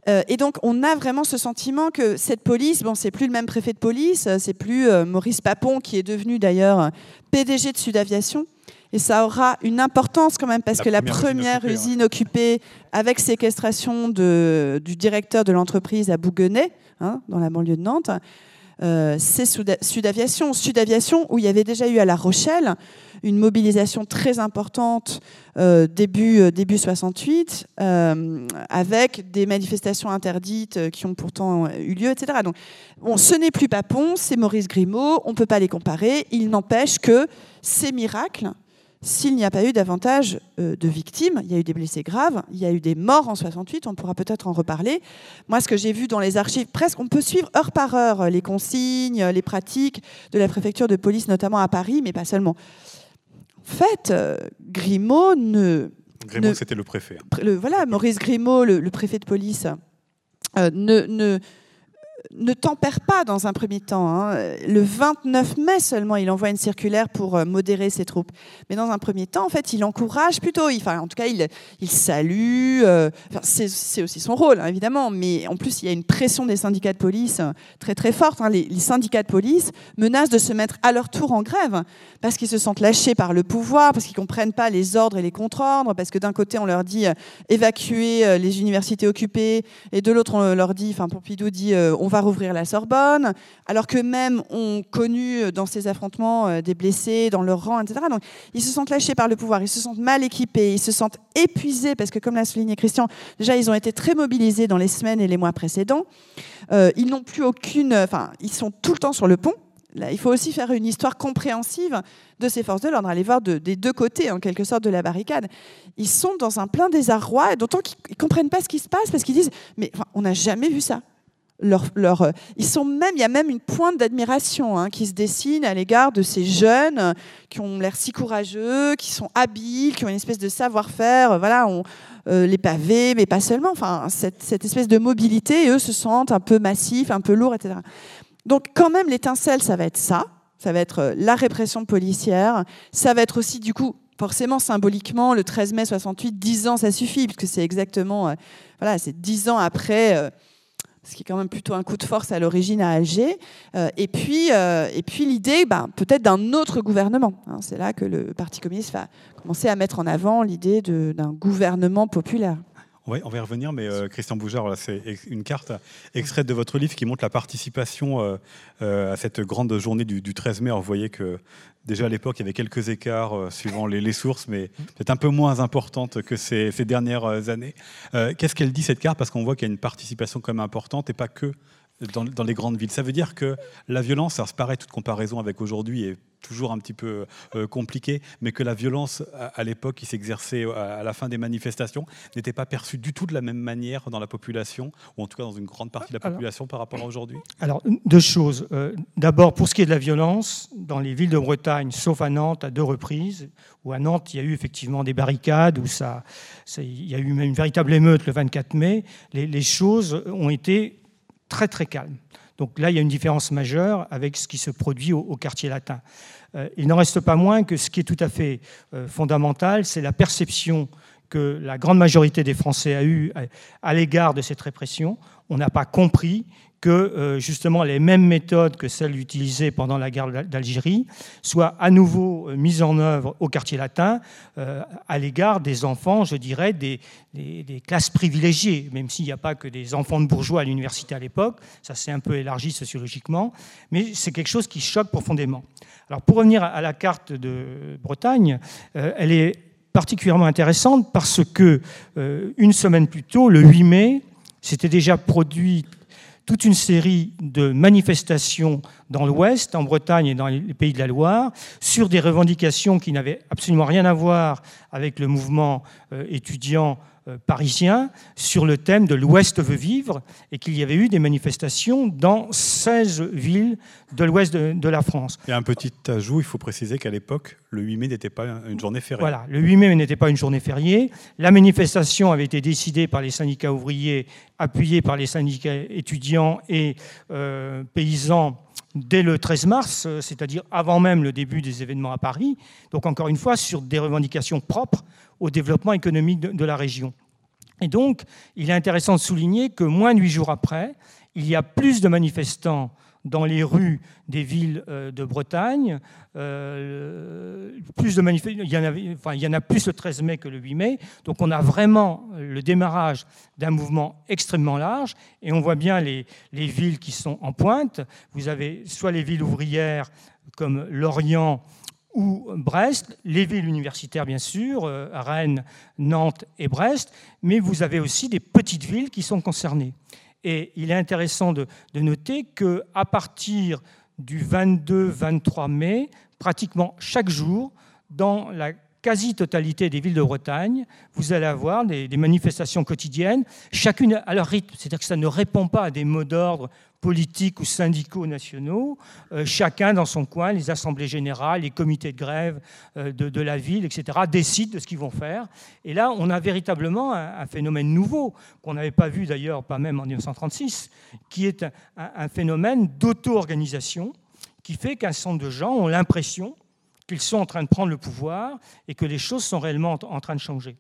et donc, on a vraiment ce sentiment que cette police, bon, c'est plus le même préfet de police, c'est plus Maurice Papon qui est devenu d'ailleurs PDG de Sud Aviation. Et ça aura une importance quand même parce que la première usine occupée, avec séquestration de, du directeur de l'entreprise à Bouguenais, hein, dans la banlieue de Nantes, euh, c'est Sud Aviation. Sud Aviation, où il y avait déjà eu à La Rochelle une mobilisation très importante euh, début, euh, début 68, avec des manifestations interdites qui ont pourtant eu lieu, etc. Donc, bon, ce n'est plus Papon, c'est Maurice Grimaud, on ne peut pas les comparer. Il n'empêche que ces miracles, s'il n'y a pas eu davantage euh, de victimes, il y a eu des blessés graves, il y a eu des morts en 68, on pourra peut-être en reparler. Moi, ce que j'ai vu dans les archives, presque, on peut suivre heure par heure les consignes, les pratiques de la préfecture de police, notamment à Paris, mais pas seulement. En fait, euh, Grimaud ne Grimaud, c'était le préfet. Le, voilà, Maurice Grimaud, le, préfet de police, euh, ne, ne, ne tempère pas dans un premier temps. Hein. Le 29 mai seulement, il envoie une circulaire pour euh, modérer ses troupes. Mais dans un premier temps, en fait, il encourage plutôt. En tout cas, il, il salue. Euh, c'est aussi son rôle, hein, évidemment. Mais en plus, il y a une pression des syndicats de police euh, très très forte. Hein. Les, syndicats de police menacent de se mettre à leur tour en grève parce qu'ils se sentent lâchés par le pouvoir, parce qu'ils comprennent pas les ordres et les contre-ordres, parce que d'un côté, on leur dit évacuer les universités occupées, et de l'autre, on leur dit, enfin, Pompidou dit, on va rouvrir la Sorbonne, alors que même ont connu euh, dans ces affrontements euh, des blessés dans leur rang, etc. Donc ils se sentent lâchés par le pouvoir, ils se sentent mal équipés, ils se sentent épuisés, parce que comme l'a souligné Christian, déjà ils ont été très mobilisés dans les semaines et les mois précédents. Euh, ils n'ont plus aucune... Enfin, ils sont tout le temps sur le pont. Là, il faut aussi faire une histoire compréhensive de ces forces de l'ordre, aller voir des deux côtés, en quelque sorte, de la barricade. Ils sont dans un plein désarroi, d'autant qu'ils ne comprennent pas ce qui se passe, parce qu'ils disent, mais on n'a jamais vu ça euh, ils sont même, il y a même une pointe d'admiration hein, qui se dessine à l'égard de ces jeunes qui ont l'air si courageux, qui sont habiles, qui ont une espèce de savoir-faire. Voilà, euh, les pavés, mais pas seulement. Enfin, cette, cette, espèce de mobilité, eux se sentent un peu massifs, un peu lourds, etc. Donc, quand même, l'étincelle, ça va être ça. Ça va être euh, la répression policière. Ça va être aussi, du coup, forcément, symboliquement, le 13 mai 68, 10 ans, ça suffit, puisque c'est exactement, voilà, c'est 10 ans après ce qui est quand même plutôt un coup de force à l'origine à Alger. Euh, et puis, euh, et puis l'idée ben, peut-être d'un autre gouvernement. Hein. C'est là que le Parti communiste va commencer à mettre en avant l'idée d'un gouvernement populaire. Oui, on va y revenir, mais euh, Christian Bougard, c'est une carte extraite de votre livre qui montre la participation à cette grande journée du, 13 mai. Alors, vous voyez que Déjà à l'époque, il y avait quelques écarts euh, suivant les, sources, mais peut-être un peu moins importantes que ces, dernières euh, années. Euh, qu'est-ce qu'elle dit cette carte? Parce qu'on voit qu'il y a une participation quand même importante et pas que dans, les grandes villes. Ça veut dire que la violence, ça se paraît toute comparaison avec aujourd'hui est toujours un petit peu euh, compliqué, mais que la violence à, l'époque qui s'exerçait à, la fin des manifestations n'était pas perçue du tout de la même manière dans la population, ou en tout cas dans une grande partie de la population par rapport à aujourd'hui Alors, deux choses. Euh, d'abord, pour ce qui est de la violence, dans les villes de Bretagne, sauf à Nantes, à deux reprises, où à Nantes, il y a eu effectivement des barricades, où ça, il y a eu une véritable émeute le 24 mai, les, les choses ont été très très calme. Donc là, il y a une différence majeure avec ce qui se produit au, quartier latin. Euh, il n'en reste pas moins que ce qui est tout à fait euh, fondamental, c'est la perception que la grande majorité des Français a eue à l'égard de cette répression. On n'a pas compris que euh, justement les mêmes méthodes que celles utilisées pendant la guerre d'Algérie soient à nouveau euh, mises en œuvre au quartier latin euh, à l'égard des enfants, je dirais, des, classes privilégiées, même s'il n'y a pas que des enfants de bourgeois à l'université à l'époque, ça s'est un peu élargi sociologiquement, mais c'est quelque chose qui choque profondément. Alors pour revenir à la carte de Bretagne, elle est particulièrement intéressante parce que une semaine plus tôt, le 8 mai, s'était déjà produit toute une série de manifestations dans l'Ouest, en Bretagne et dans les pays de la Loire, sur des revendications qui n'avaient absolument rien à voir avec le mouvement euh, étudiant euh, parisien sur le thème de l'Ouest veut vivre et qu'il y avait eu des manifestations dans 16 villes de l'Ouest de, la France. Et un petit ajout, il faut préciser qu'à l'époque, le 8 mai n'était pas une journée fériée. Voilà, le 8 mai n'était pas une journée fériée. La manifestation avait été décidée par les syndicats ouvriers, appuyés par les syndicats étudiants et euh, paysans dès le 13 mars, euh, c'est-à-dire avant même le début des événements à Paris. Donc encore une fois, sur des revendications propres au développement économique de, la région. Et donc, il est intéressant de souligner que moins de huit jours après, il y a plus de manifestants dans les rues des villes euh, de Bretagne. Euh, plus de il, y en avait, enfin, il y en a plus le 13 mai que le 8 mai. Donc on a vraiment le démarrage d'un mouvement extrêmement large. Et on voit bien les, les, villes qui sont en pointe. Vous avez soit les villes ouvrières comme Lorient ou Brest, les villes universitaires bien sûr, euh, Rennes, Nantes et Brest, mais vous avez aussi des petites villes qui sont concernées. Et il est intéressant de, noter qu'à partir du 22-23 mai, pratiquement chaque jour, dans la quasi-totalité des villes de Bretagne, vous allez avoir des, manifestations quotidiennes, chacune à leur rythme. C'est-à-dire que ça ne répond pas à des mots d'ordre politiques ou syndicaux nationaux, euh, chacun dans son coin, les assemblées générales, les comités de grève euh, de, la ville, etc., décident de ce qu'ils vont faire. Et là, on a véritablement un, phénomène nouveau, qu'on n'avait pas vu d'ailleurs, pas même en 1936, qui est un phénomène d'auto-organisation, qui fait qu'un certain nombre de gens ont l'impression qu'ils sont en train de prendre le pouvoir et que les choses sont réellement en train de changer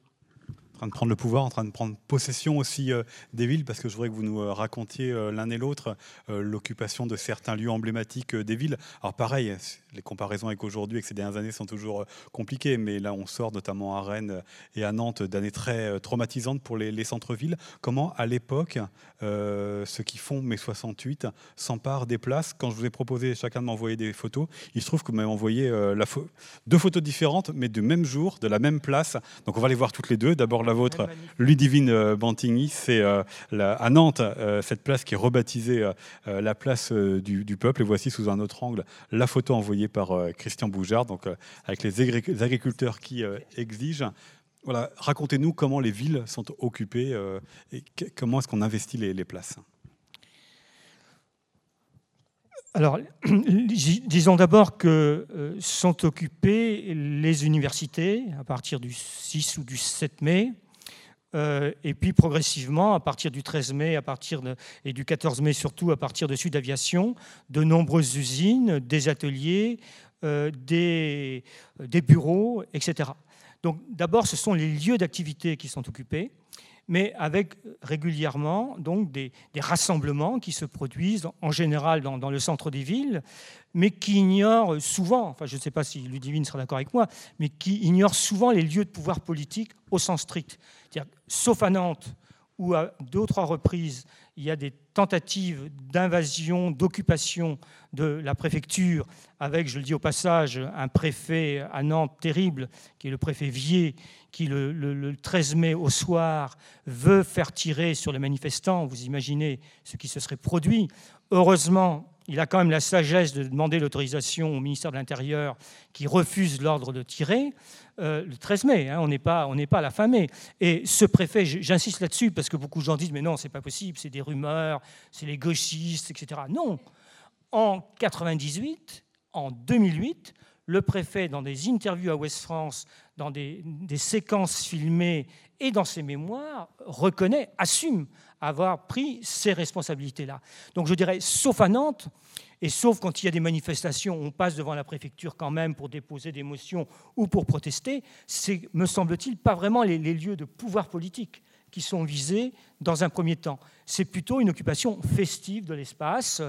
train de prendre le pouvoir, en train de prendre possession aussi euh, des villes, parce que je voudrais que vous nous euh, racontiez euh, l'un et l'autre l'occupation de certains lieux emblématiques des villes. Alors pareil, les comparaisons avec aujourd'hui, avec ces dernières années, sont toujours compliquées, mais là on sort notamment à Rennes et à Nantes d'années très traumatisantes pour les, centres-villes. Comment à l'époque, ceux qui font mai 68 s'emparent des places? Quand je vous ai proposé chacun de m'envoyer des photos, il se trouve que vous m'avez envoyé deux photos différentes, mais du même jour, de la même place. Donc on va les voir toutes les deux. D'abord la vôtre, Ludivine euh, Bantigny, c'est euh, à Nantes, euh, cette place qui est rebaptisée la place du, peuple. Et voici sous un autre angle la photo envoyée par Christian Boujard, donc avec les agriculteurs qui exigent. Voilà, racontez-nous comment les villes sont occupées et comment est-ce qu'on investit les, places? Alors, disons d'abord que sont occupées les universités à partir du 6 ou du 7 mai, euh, et puis progressivement, à partir du 13 mai à partir et du 14 mai surtout, à partir de Sud Aviation, de nombreuses usines, des ateliers, euh, des, bureaux, etc. Donc d'abord, ce sont les lieux d'activité qui sont occupés, mais avec régulièrement donc, des, rassemblements qui se produisent en général dans, dans le centre des villes, mais qui ignorent souvent, enfin je ne sais pas si Ludivine sera d'accord avec moi, mais qui ignorent souvent les lieux de pouvoir politique au sens strict. Sauf à Nantes, où à deux ou trois reprises, il y a des tentatives d'invasion, d'occupation de la préfecture, avec, je le dis au passage, un préfet à Nantes terrible, qui est le préfet Vier, qui le, 13 mai au soir veut faire tirer sur les manifestants. Vous imaginez ce qui se serait produit. Heureusement, il a quand même la sagesse de demander l'autorisation au ministère de l'Intérieur qui refuse l'ordre de tirer. Euh, le 13 mai, hein, on n'est pas, à la fin mai. Et ce préfet, j'insiste là-dessus parce que beaucoup de gens disent mais non, c'est pas possible, c'est des rumeurs, c'est les gauchistes, etc. Non, en 98, en 2008, le préfet, dans des interviews à Ouest France, dans des séquences filmées et dans ses mémoires, reconnaît, assume avoir pris ces responsabilités-là. Donc je dirais, sauf à Nantes, et sauf quand il y a des manifestations, on passe devant la préfecture quand même pour déposer des motions ou pour protester, c'est, me semble-t-il, pas vraiment les, lieux de pouvoir politique qui sont visés dans un premier temps. C'est plutôt une occupation festive de l'espace.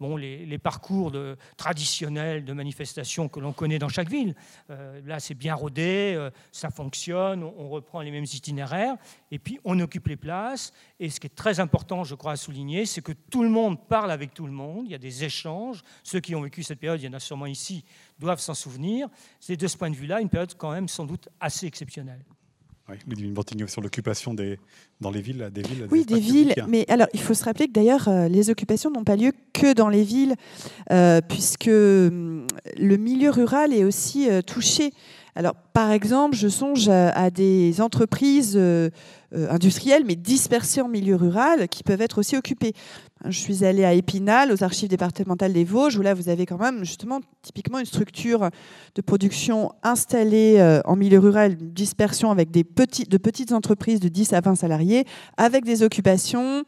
Bon, les, parcours traditionnels de manifestations que l'on connaît dans chaque ville, euh, là c'est bien rodé, euh, ça fonctionne, on, reprend les mêmes itinéraires, et puis on occupe les places. Et ce qui est très important, je crois, à souligner, c'est que tout le monde parle avec tout le monde, il y a des échanges. Ceux qui ont vécu cette période, il y en a sûrement ici, doivent s'en souvenir. C'est de ce point de vue-là une période quand même sans doute assez exceptionnelle. Oui, Ludivine Bantigny sur l'occupation des, dans les villes, des villes. Oui, des, villes. Mais alors, il faut se rappeler que d'ailleurs, euh, les occupations n'ont pas lieu que dans les villes, euh, puisque hum, le milieu rural est aussi euh, touché. Alors, par exemple, je songe à, des entreprises industrielles, mais dispersées en milieu rural, qui peuvent être aussi occupées. Je suis allée à Épinal, aux archives départementales des Vosges, où là, vous avez quand même justement typiquement une structure de production installée euh, en milieu rural, une dispersion avec des petits, de petites entreprises de 10 à 20 salariés, avec des occupations.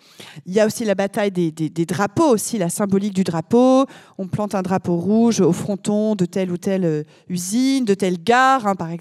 Il y a aussi la bataille des, drapeaux, aussi la symbolique du drapeau. On plante un drapeau rouge au fronton de telle ou telle euh, usine, de telle gare. Hein. Par exemple,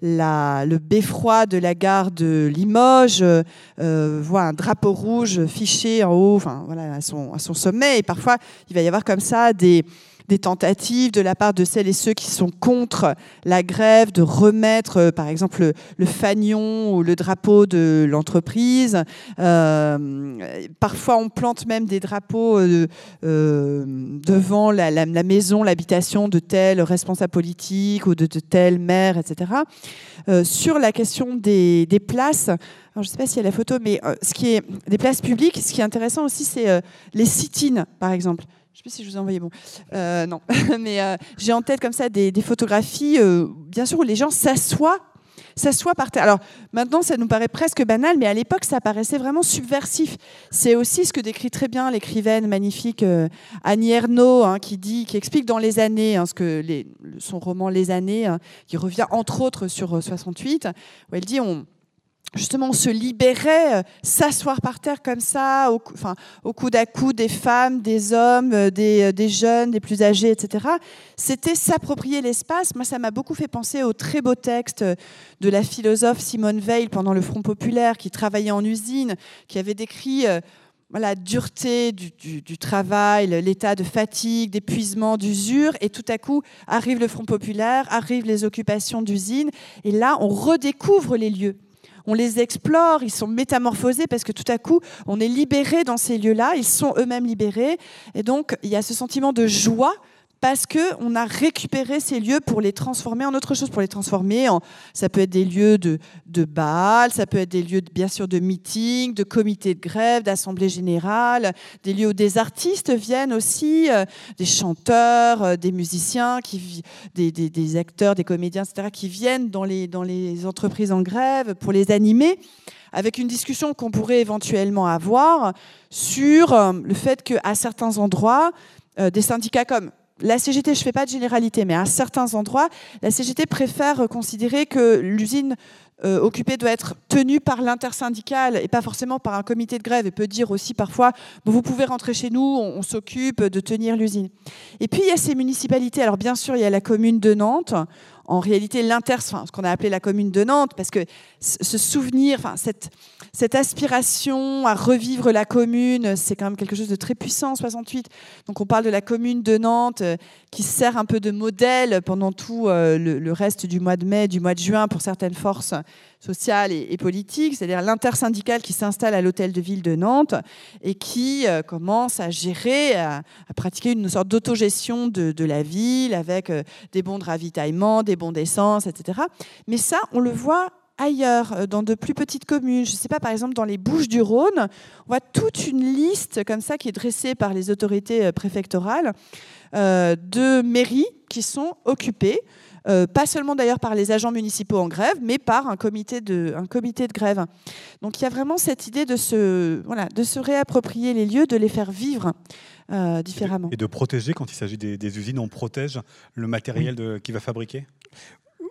la, le beffroi de la gare de Limoges euh, voit un drapeau rouge fiché en haut. Enfin, voilà, à son, à son sommet. Et parfois, il va y avoir comme ça des, des tentatives de la part de celles et ceux qui sont contre la grève de remettre, euh, par exemple, le, fanion ou le drapeau de l'entreprise. Euh, parfois, on plante même des drapeaux euh, devant la, maison, l'habitation de tel responsable politique ou de, tel maire, etc. sur la question des, places, je ne sais pas s'il y a la photo, mais ce qui est des places publiques, ce qui est intéressant aussi, c'est les sit-ins, par exemple je sais pas si je vous ai envoyé bon. non, mais j'ai en tête comme ça des, photographies, bien sûr, où les gens s'assoient s'assoit par terre. Alors maintenant, ça nous paraît presque banal, mais à l'époque, ça paraissait vraiment subversif. C'est aussi ce que décrit très bien l'écrivaine magnifique euh, Annie Ernaux, hein, qui dit, qui explique dans les années, hein, ce que son roman Les années, hein, qui revient entre autres sur 68, euh, où elle dit on justement se libérait, euh, s'asseoir par terre comme ça, au, enfin, au coude à des femmes, des hommes, euh, des, euh, des jeunes, des plus âgés, etc. C'était s'approprier l'espace. Moi, ça m'a beaucoup fait penser au très beau texte de la philosophe Simone Veil pendant le Front populaire, qui travaillait en usine, qui avait décrit la dureté du, du, du travail, l'état de fatigue, d'épuisement, d'usure, et tout à coup arrive le Front populaire, arrivent les occupations d'usines, et là, on redécouvre les lieux on les explore, ils sont métamorphosés parce que tout à coup, on est libéré dans ces lieux-là, ils sont eux-mêmes libérés. Et donc, il y a ce sentiment de joie parce qu'on a récupéré ces lieux pour les transformer en autre chose, pour les transformer en... Ça peut être des lieux de, de bal, ça peut être des lieux, bien sûr, de meeting, de comité de grève, d'assemblée générale, des lieux où des artistes viennent aussi, euh, des chanteurs, euh, des musiciens, des, acteurs, des comédiens, etc., qui viennent dans les, dans les entreprises en grève pour les animer avec une discussion qu'on pourrait éventuellement avoir sur euh, le fait qu'à certains endroits, des syndicats comme la CGT, je ne fais pas de généralité, mais à certains endroits, la CGT préfère considérer que l'usine euh, occupée doit être tenue par l'intersyndicale et pas forcément par un comité de grève et peut dire aussi parfois vous pouvez rentrer chez nous, on, s'occupe de tenir l'usine. Et puis il y a ces municipalités. Alors bien sûr, il y a la commune de Nantes en réalité l'inter, ce qu'on a appelé la commune de Nantes, parce que ce souvenir, enfin, cette, aspiration à revivre la commune, c'est quand même quelque chose de très puissant en 68. Donc on parle de la commune de Nantes euh, qui sert un peu de modèle pendant tout euh, le, reste du mois de mai, du mois de juin pour certaines forces sociales et, politiques, c'est-à-dire l'intersyndicale qui s'installe à l'hôtel de ville de Nantes et qui euh, commence à gérer, à, pratiquer une sorte d'autogestion de, la ville avec des bons de ravitaillement, des bons d'essence, etc. Mais ça, on le voit ailleurs, euh, dans de plus petites communes. Je ne sais pas, par exemple, dans les Bouches du Rhône, on voit toute une liste comme ça qui est dressée par les autorités euh, préfectorales euh, de mairies qui sont occupées. pas seulement d'ailleurs par les agents municipaux en grève, mais par un comité de, un comité de grève. Donc il y a vraiment cette idée de se, voilà, de se réapproprier les lieux, de les faire vivre différemment. Et de, protéger, quand il s'agit des, usines, on protège le matériel de, qui va fabriquer?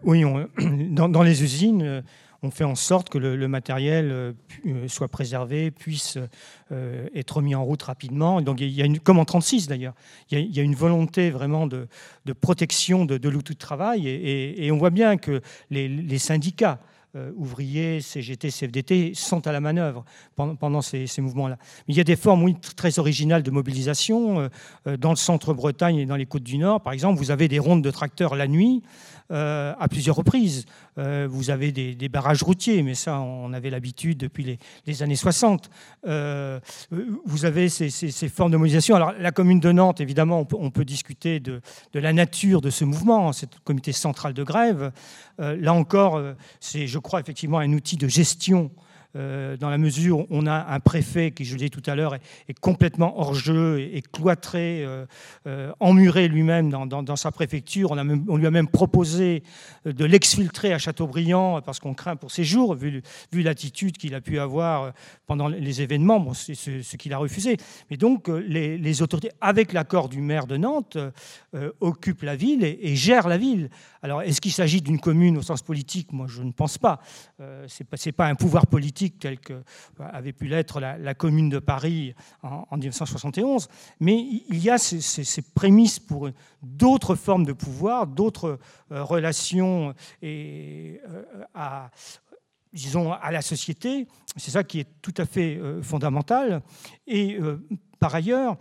Oui, dans, les usines, euh, on fait en sorte que le, matériel euh, euh, soit préservé, puisse être mis en route rapidement. Donc, il y a une, comme en 36 d'ailleurs, il, y a une volonté vraiment de, protection de, l'outil de travail. Et, on voit bien que les syndicats euh, ouvriers, CGT, CFDT sont à la manœuvre pendant, ces, mouvements-là. Mais il y a des formes très originales de mobilisation. Euh, euh, dans le centre-Bretagne et dans les côtes du Nord, par exemple, vous avez des rondes de tracteurs la nuit à plusieurs reprises. vous avez des, barrages routiers, mais ça, on avait l'habitude depuis les, années 60. vous avez ces, formes de mobilisation. Alors, la commune de Nantes, évidemment, on peut, discuter de, de, la nature de ce mouvement, ce comité central de grève. là encore, c'est, je crois, effectivement un outil de gestion dans la mesure où on a un préfet qui, je le disais tout à l'heure, est, complètement hors jeu et, cloîtré, euh, euh, emmuré lui-même dans, sa préfecture. On, lui a même proposé de l'exfiltrer à Châteaubriand parce qu'on craint pour ses jours, vu, l'attitude qu'il a pu avoir pendant les événements. Bon, c'est ce, qu'il a refusé. Mais donc, les, autorités, avec l'accord du maire de Nantes, occupent la ville et, gèrent la ville. Alors, est-ce qu'il s'agit d'une commune au sens politique? Moi, je ne pense pas. Euh, ce n'est pas, un pouvoir politique tel que euh, avait pu l'être la, commune de Paris en, 1971, mais il y a ces, prémices pour d'autres formes de pouvoir, d'autres euh, relations et, à, disons, à la société. C'est ça qui est tout à fait fondamental. Et par ailleurs,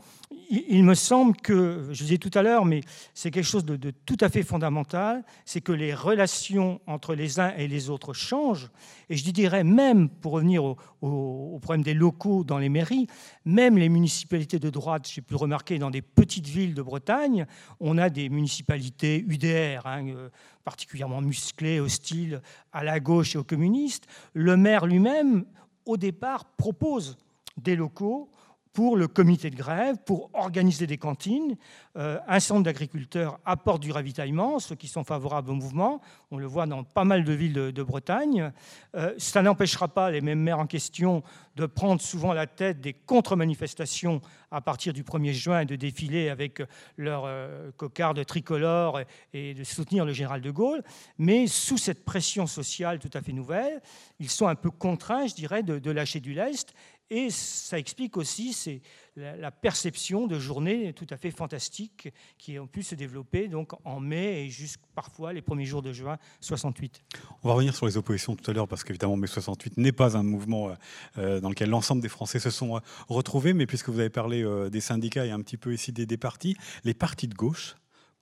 il me semble que, je disais tout à l'heure, mais c'est quelque chose de, tout à fait fondamental, c'est que les relations entre les uns et les autres changent. Et je dirais même, pour revenir au, problème des locaux dans les mairies, même les municipalités de droite, j'ai pu remarquer dans des petites villes de Bretagne, on a des municipalités UDR, hein, euh, particulièrement musclées, hostiles à la gauche et aux communistes. Le maire lui-même, au départ, propose des locaux pour le comité de grève, pour organiser des cantines. Euh, un centre d'agriculteurs apporte du ravitaillement, ceux qui sont favorables au mouvement. On le voit dans pas mal de villes de, Bretagne. Euh, ça n'empêchera pas les mêmes maires en question de prendre souvent la tête des contre-manifestations à partir du 1er juin et de défiler avec leur euh, cocarde tricolore et, de soutenir le général de Gaulle. Mais sous cette pression sociale tout à fait nouvelle, ils sont un peu contraints, je dirais, de lâcher du lest. Et ça explique aussi la, perception de journées tout à fait fantastiques qui ont pu se développer donc en mai et jusqu'à parfois les premiers jours de juin 68. On va revenir sur les oppositions tout à l'heure parce qu'évidemment mai 68 n'est pas un mouvement euh, euh, dans lequel l'ensemble des Français se sont euh, retrouvés, mais puisque vous avez parlé des syndicats et un petit peu ici des partis, les partis de gauche,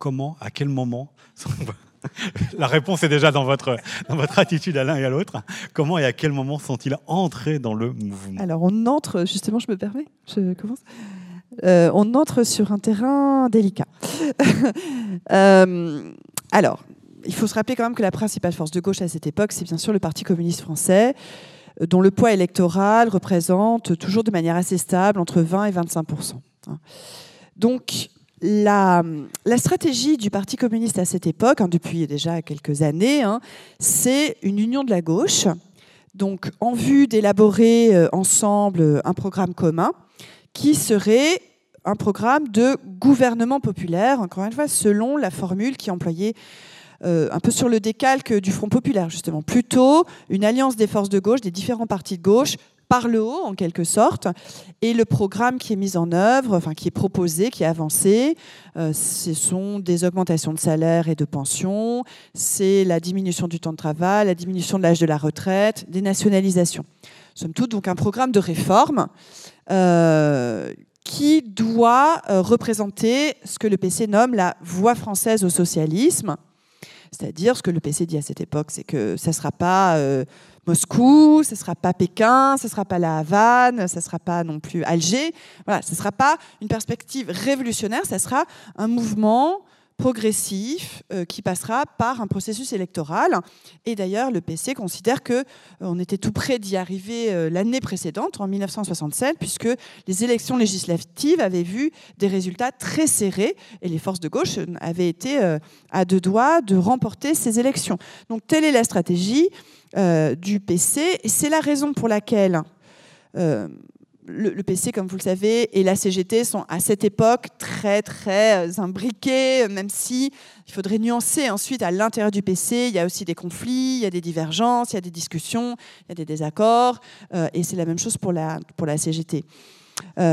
comment, à quel moment La réponse est déjà dans votre, attitude à l'un et à l'autre. Comment et à quel moment sont-ils entrés dans le mouvement? Alors, on entre, justement, je me permets, je commence. Euh, on entre sur un terrain délicat. Euh, alors, il faut se rappeler quand même que la principale force de gauche à cette époque, c'est bien sûr le Parti communiste français, dont le poids électoral représente toujours de manière assez stable entre 20 et 25% Donc, la, stratégie du Parti communiste à cette époque, hein, depuis déjà quelques années, hein, c'est une union de la gauche, donc en vue d'élaborer euh, ensemble un programme commun qui serait un programme de gouvernement populaire, encore une fois, selon la formule qui est employée euh, un peu sur le décalque du Front populaire, justement. Plutôt une alliance des forces de gauche, des différents partis de gauche, par le haut, en quelque sorte. Et le programme qui est mis en œuvre, enfin qui est proposé, qui est avancé, euh, ce sont des augmentations de salaire et de pension, c'est la diminution du temps de travail, la diminution de l'âge de la retraite, des nationalisations. Somme toute, donc un programme de réforme euh, qui doit euh, représenter ce que le PC nomme la voie française au socialisme. C'est-à-dire, ce que le PC dit à cette époque, c'est que ça ne sera pas Moscou, ce ne sera pas Pékin, ce ne sera pas la Havane, ce ne sera pas non plus Alger. Voilà, ce ne sera pas une perspective révolutionnaire, ce sera un mouvement progressif euh, qui passera par un processus électoral. Et d'ailleurs, le PC considère que euh, on était tout près d'y arriver euh, l'année précédente, en 1967, puisque les élections législatives avaient vu des résultats très serrés et les forces de gauche avaient été à deux doigts de remporter ces élections. Donc telle est la stratégie. Euh, du PC. Et c'est la raison pour laquelle euh, le, PC, comme vous le savez, et la CGT sont à cette époque très, très euh, imbriqués, même si il faudrait nuancer ensuite à l'intérieur du PC. Il y a aussi des conflits, il y a des divergences, il y a des discussions, il y a des désaccords. et c'est la même chose pour la, pour la CGT.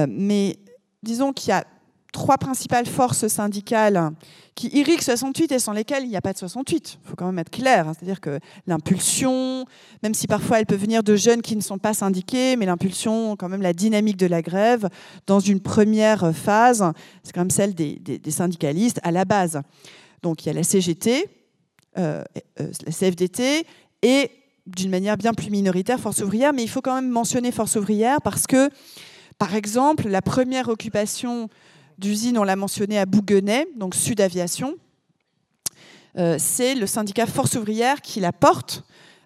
mais disons qu'il y a trois principales forces syndicales qui irriguent 68 et sans lesquelles il n'y a pas de 68. Il faut quand même être clair. Hein. C'est-à-dire que l'impulsion, même si parfois elle peut venir de jeunes qui ne sont pas syndiqués, mais l'impulsion, quand même la dynamique de la grève, dans une première phase, c'est quand même celle des, syndicalistes à la base. Donc il y a la CGT, euh, euh, la CFDT et d'une manière bien plus minoritaire, Force ouvrière. Mais il faut quand même mentionner Force ouvrière parce que, par exemple, la première occupation d'usine, on l'a mentionné à Bouguenais, donc Sud Aviation. Euh, c'est le syndicat Force ouvrière qui la porte.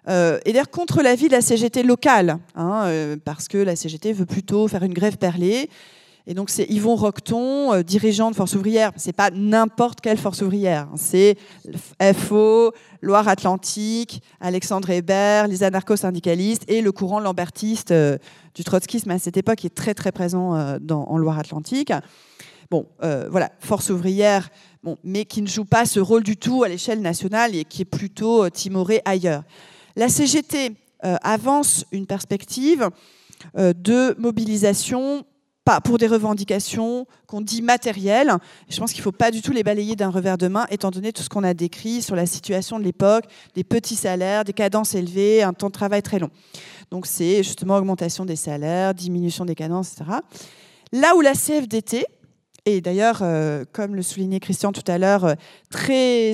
Euh, et d'ailleurs contre l'avis de la CGT locale, hein, euh, parce que la CGT veut plutôt faire une grève perlée. Et donc c'est Yvon Roqueton, dirigeant de Force ouvrière. C'est pas n'importe quelle Force ouvrière. Hein. C'est FO, Loire-Atlantique, Alexandre Hébert, les anarcho-syndicalistes et le courant lambertiste du trotskisme à cette époque qui est très très présent en Loire-Atlantique. Bon, euh, voilà, force ouvrière, bon, mais qui ne joue pas ce rôle du tout à l'échelle nationale et qui est plutôt euh, timoré ailleurs. La CGT euh, avance une perspective de mobilisation pas pour des revendications qu'on dit matérielles. Je pense qu'il ne faut pas du tout les balayer d'un revers de main, étant donné tout ce qu'on a décrit sur la situation de l'époque, des petits salaires, des cadences élevées, un temps de travail très long. Donc c'est justement augmentation des salaires, diminution des cadences, etc. Là où la CFDT, et d'ailleurs, euh, comme le soulignait Christian tout à l'heure, euh, très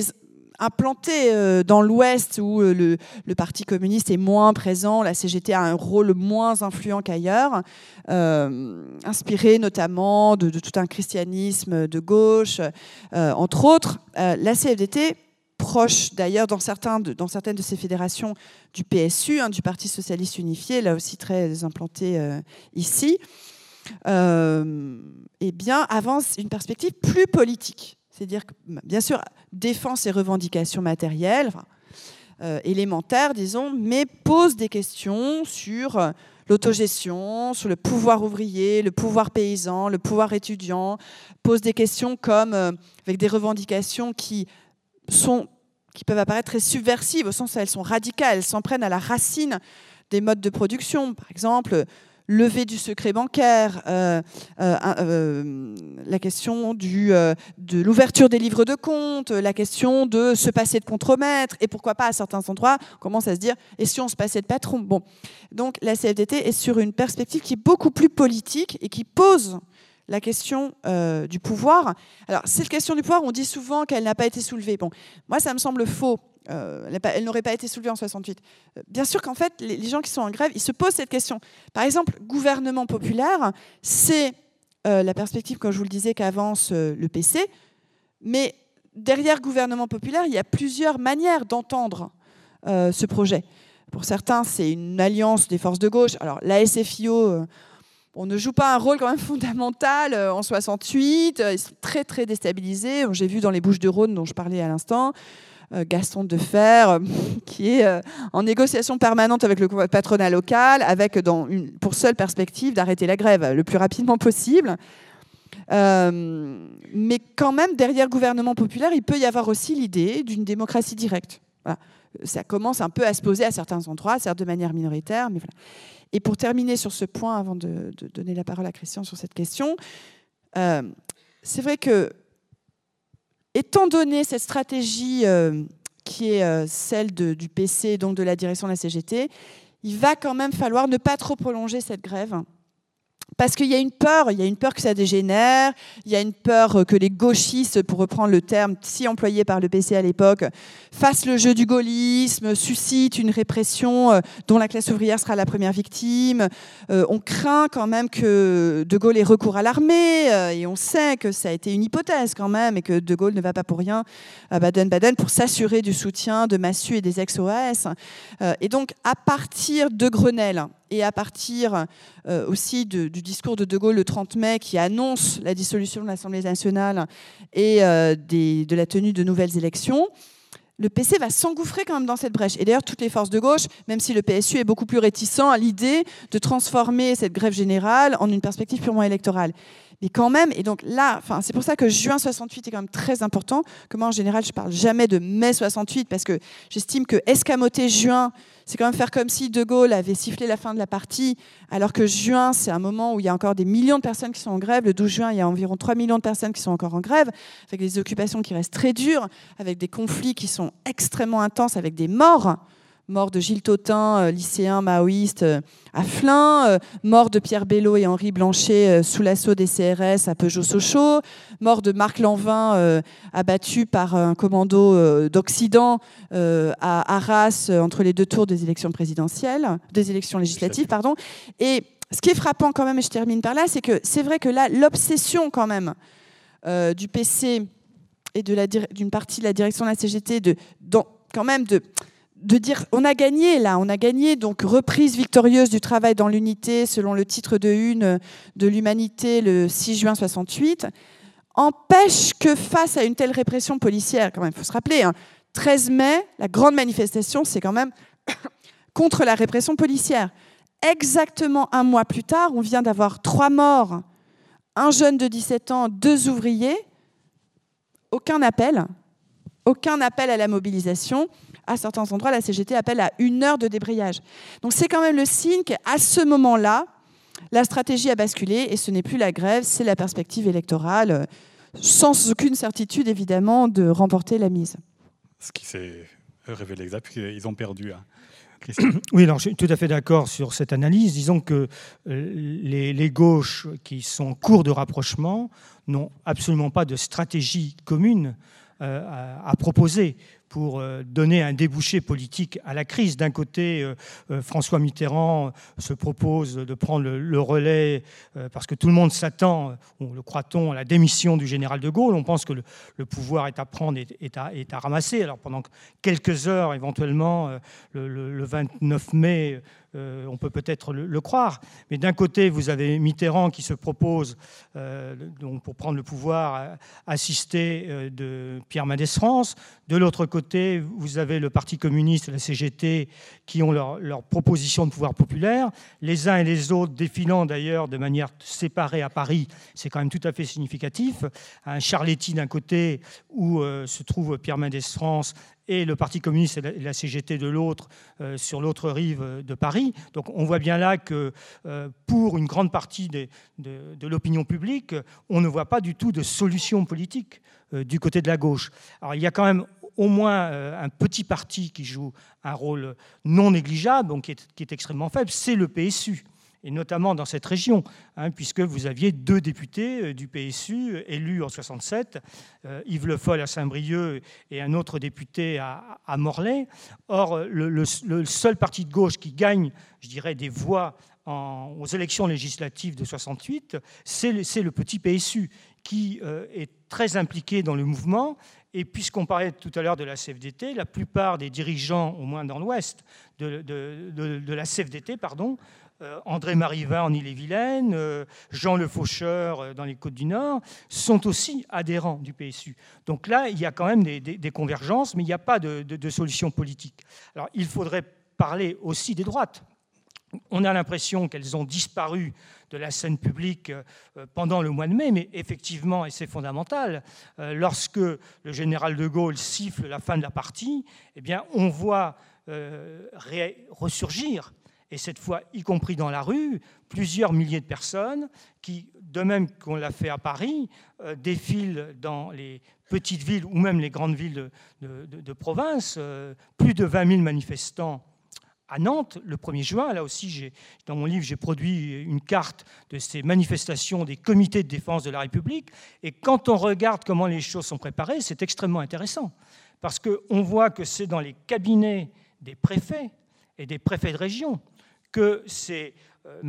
implanté euh, dans l'Ouest où le, Parti communiste est moins présent, la CGT a un rôle moins influent qu'ailleurs, inspiré notamment de, tout un christianisme de gauche, entre autres. la CFDT, proche d'ailleurs dans, certaines de ces fédérations du PSU, hein, du Parti socialiste unifié, là aussi très implanté ici, eh bien, avance une perspective plus politique. C'est-à-dire que, bien sûr, défend ses revendications matérielles, élémentaires, disons, mais pose des questions sur l'autogestion, sur le pouvoir ouvrier, le pouvoir paysan, le pouvoir étudiant, pose des questions comme, euh, avec des revendications qui, sont, qui peuvent apparaître très subversives, au sens où elles sont radicales, elles s'en prennent à la racine des modes de production. Par exemple, lever du secret bancaire, euh, euh, euh, la question de l'ouverture des livres de compte, la question de se passer de contremaître, et pourquoi pas à certains endroits, on commence à se dire, et si on se passait de patron? Bon, donc la CFDT est sur une perspective qui est beaucoup plus politique et qui pose la question du pouvoir. Alors, cette question du pouvoir, on dit souvent qu'elle n'a pas été soulevée. Bon, moi, ça me semble faux. Euh, elle n'aurait pas été soulevée en 68. Euh, bien sûr qu'en fait, les, gens qui sont en grève, ils se posent cette question. Par exemple, gouvernement populaire, c'est euh, la perspective, comme je vous le disais, qu'avance le PC. Mais derrière gouvernement populaire, il y a plusieurs manières d'entendre ce projet. Pour certains, c'est une alliance des forces de gauche. Alors, la SFIO, on ne joue pas un rôle quand même fondamental en 68. Ils sont très, très déstabilisés. J'ai vu dans les Bouches de Rhône, dont je parlais à l'instant, Gaston Defer, euh, qui est euh, en négociation permanente avec le patronat local, avec pour seule perspective d'arrêter la grève le plus rapidement possible. mais quand même, derrière le gouvernement populaire, il peut y avoir aussi l'idée d'une démocratie directe. Ça commence un peu à se poser à certains endroits, certes de manière minoritaire. Mais voilà. Et pour terminer sur ce point, avant de, donner la parole à Christian sur cette question, c'est vrai que Étant donné cette stratégie euh, qui est euh, celle du PC, donc de la direction de la CGT, il va quand même falloir ne pas trop prolonger cette grève parce qu'il y a une peur, il y a une peur que ça dégénère, il y a une peur que les gauchistes, pour reprendre le terme si employé par le PC à l'époque, fassent le jeu du gaullisme, suscitent une répression euh, dont la classe ouvrière sera la première victime. Euh, on craint quand même que De Gaulle ait recours à l'armée, euh, et on sait que ça a été une hypothèse quand même, et que De Gaulle ne va pas pour rien à Baden-Baden pour s'assurer du soutien de Massu et des ex-OAS. Et donc, à partir de Grenelle, et à partir euh, aussi du discours de De Gaulle le 30 mai qui annonce la dissolution de l'Assemblée nationale et euh, de la tenue de nouvelles élections, le PC va s'engouffrer quand même dans cette brèche. Et d'ailleurs, toutes les forces de gauche, même si le PSU est beaucoup plus réticent à l'idée de transformer cette grève générale en une perspective purement électorale. Mais quand même, et donc là, c'est pour ça que juin 68 est quand même très important, que moi en général je parle jamais de mai 68 parce que j'estime que escamoter juin, c'est quand même faire comme si De Gaulle avait sifflé la fin de la partie, alors que juin, c'est un moment où il y a encore des millions de personnes qui sont en grève. Le 12 juin, il y a environ 3 millions de personnes qui sont encore en grève, avec des occupations qui restent très dures, avec des conflits qui sont extrêmement intenses, avec des morts mort de Gilles Totin, euh, lycéen maoïste euh, à Flins, euh, mort de Pierre Bello et Henri Blanchet sous l'assaut des CRS à Peugeot-Sochaux, mort de Marc Lanvin abattu par un commando d'Occident à Arras entre les deux tours des élections présidentielles, des élections législatives, pardon. Et ce qui est frappant quand même, et je termine par là, c'est que c'est vrai que là, l'obsession quand même du PC et d'une partie de la direction de la CGT de, quand même de de dire on a gagné là, on a gagné, donc reprise victorieuse du travail dans l'unité selon le titre de une de l'humanité le 6 juin 68, empêche que face à une telle répression policière, quand même, il faut se rappeler, 13 hein, mai, la grande manifestation, c'est quand même contre la répression policière. Exactement un mois plus tard, on vient d'avoir trois morts, un jeune de 17 ans, deux ouvriers, aucun appel, aucun appel à la mobilisation à certains endroits, la CGT appelle à une heure de débrayage. Donc c'est quand même le signe qu'à ce moment-là, la stratégie a basculé et ce n'est plus la grève, c'est la perspective électorale, sans aucune certitude évidemment de remporter la mise. Ce qui s'est révélé exact, puisqu'ils ont perdu. Hein. Oui, alors je suis tout à fait d'accord sur cette analyse. Disons que euh, les, les, gauches qui sont en cours de rapprochement n'ont absolument pas de stratégie commune euh, à, proposer pour euh, donner un débouché politique à la crise. D'un côté, euh, euh, François Mitterrand se propose de prendre le relais parce que tout le monde s'attend, le croit-on, à la démission du général de Gaulle. On pense que le, pouvoir est à prendre et à, ramasser. Alors pendant quelques heures, éventuellement, le 29 mai, on peut peut-être le, croire. Mais d'un côté, vous avez Mitterrand qui se propose, donc pour prendre le pouvoir, assister euh, de Pierre Mendès France. De l'autre côté, vous avez le Parti communiste, la CGT, qui ont leur, leur, proposition de pouvoir populaire. Les uns et les autres défilant d'ailleurs de manière séparée à Paris, c'est quand même tout à fait significatif. Un Charletti d'un côté, où se trouve Pierre Mendès France, et le Parti communiste et la CGT de l'autre euh, sur l'autre rive de Paris. Donc on voit bien là que euh, pour une grande partie de, l'opinion publique, on ne voit pas du tout de solution politique euh, du côté de la gauche. Alors il y a quand même au moins un petit parti qui joue un rôle non négligeable, donc qui est extrêmement faible, c'est le PSU et notamment dans cette région, hein, puisque vous aviez deux députés euh, du PSU élus en 67, euh, Yves Le Foll à Saint-Brieuc et un autre député à, Morlaix. Or, le, seul parti de gauche qui gagne, je dirais, des voix aux élections législatives de 68, c'est le, petit PSU qui euh, est très impliqué dans le mouvement. Et puisqu'on parlait tout à l'heure de la CFDT, la plupart des dirigeants, au moins dans l'Ouest, de, la CFDT, pardon, euh, André Marivin en Ille-et-Vilaine, euh, Jean Le Faucheur euh, dans les Côtes du Nord, sont aussi adhérents du PSU. Donc là, il y a quand même des, convergences, mais il n'y a pas de, solution politique. Alors il faudrait parler aussi des droites. On a l'impression qu'elles ont disparu de la scène publique pendant le mois de mai, mais effectivement, et c'est fondamental, lorsque le général de Gaulle siffle la fin de la partie, eh bien, on voit ressurgir et cette fois y compris dans la rue, plusieurs milliers de personnes qui, de même qu'on l'a fait à Paris, euh, défilent dans les petites villes ou même les grandes villes de, province. Euh, plus de 20 000 manifestants à Nantes le 1er juin. Là aussi, dans mon livre, j'ai produit une carte de ces manifestations des comités de défense de la République. Et quand on regarde comment les choses sont préparées, c'est extrêmement intéressant. Parce qu'on voit que c'est dans les cabinets des préfets et des préfets de région que ces, euh,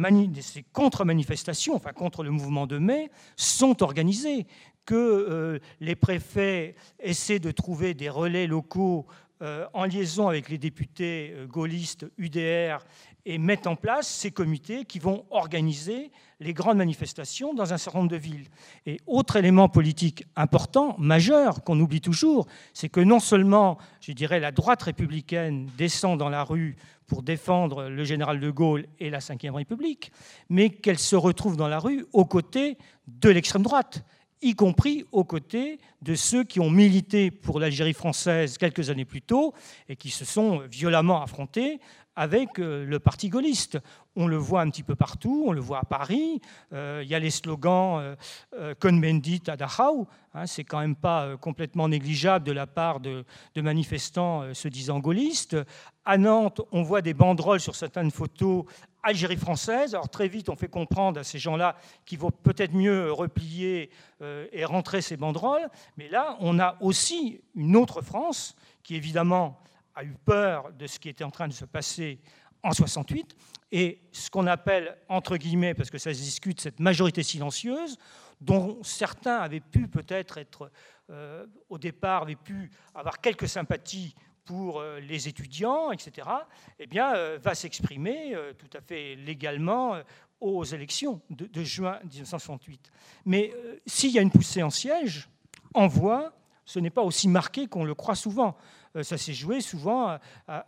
contre-manifestations, enfin contre le mouvement de mai, sont organisées, que euh, les préfets essaient de trouver des relais locaux euh, en liaison avec les députés gaullistes UDR et mettent en place ces comités qui vont organiser les grandes manifestations dans un certain nombre de villes. Et autre élément politique important, majeur, qu'on oublie toujours, c'est que non seulement, je dirais, la droite républicaine descend dans la rue pour défendre le général de Gaulle et la Ve République, mais qu'elle se retrouve dans la rue aux côtés de l'extrême droite, y compris aux côtés de ceux qui ont milité pour l'Algérie française quelques années plus tôt et qui se sont violemment affrontés avec euh, le parti gaulliste. On le voit un petit peu partout, on le voit à Paris. Euh, il y a les slogans euh, euh Bendit à Dachau. Hein, c'est quand même pas complètement négligeable de la part de, manifestants se disant gaullistes. À Nantes, on voit des banderoles sur certaines photos Algérie française. Alors très vite, on fait comprendre à ces gens-là qu'il vaut peut-être mieux replier et rentrer ces banderoles. Mais là, on a aussi une autre France qui évidemment a eu peur de ce qui était en train de se passer en 68, et ce qu'on appelle, entre guillemets, parce que ça se discute, cette majorité silencieuse, dont certains avaient pu peut-être être, euh, au départ, avaient pu avoir quelques sympathies pour euh, les étudiants, etc., eh bien, euh, va s'exprimer tout à fait légalement aux élections de, de juin 1968. Mais s'il y a une poussée en siège, en voix, ce n'est pas aussi marqué qu'on le croit souvent. Euh, ça s'est joué souvent euh,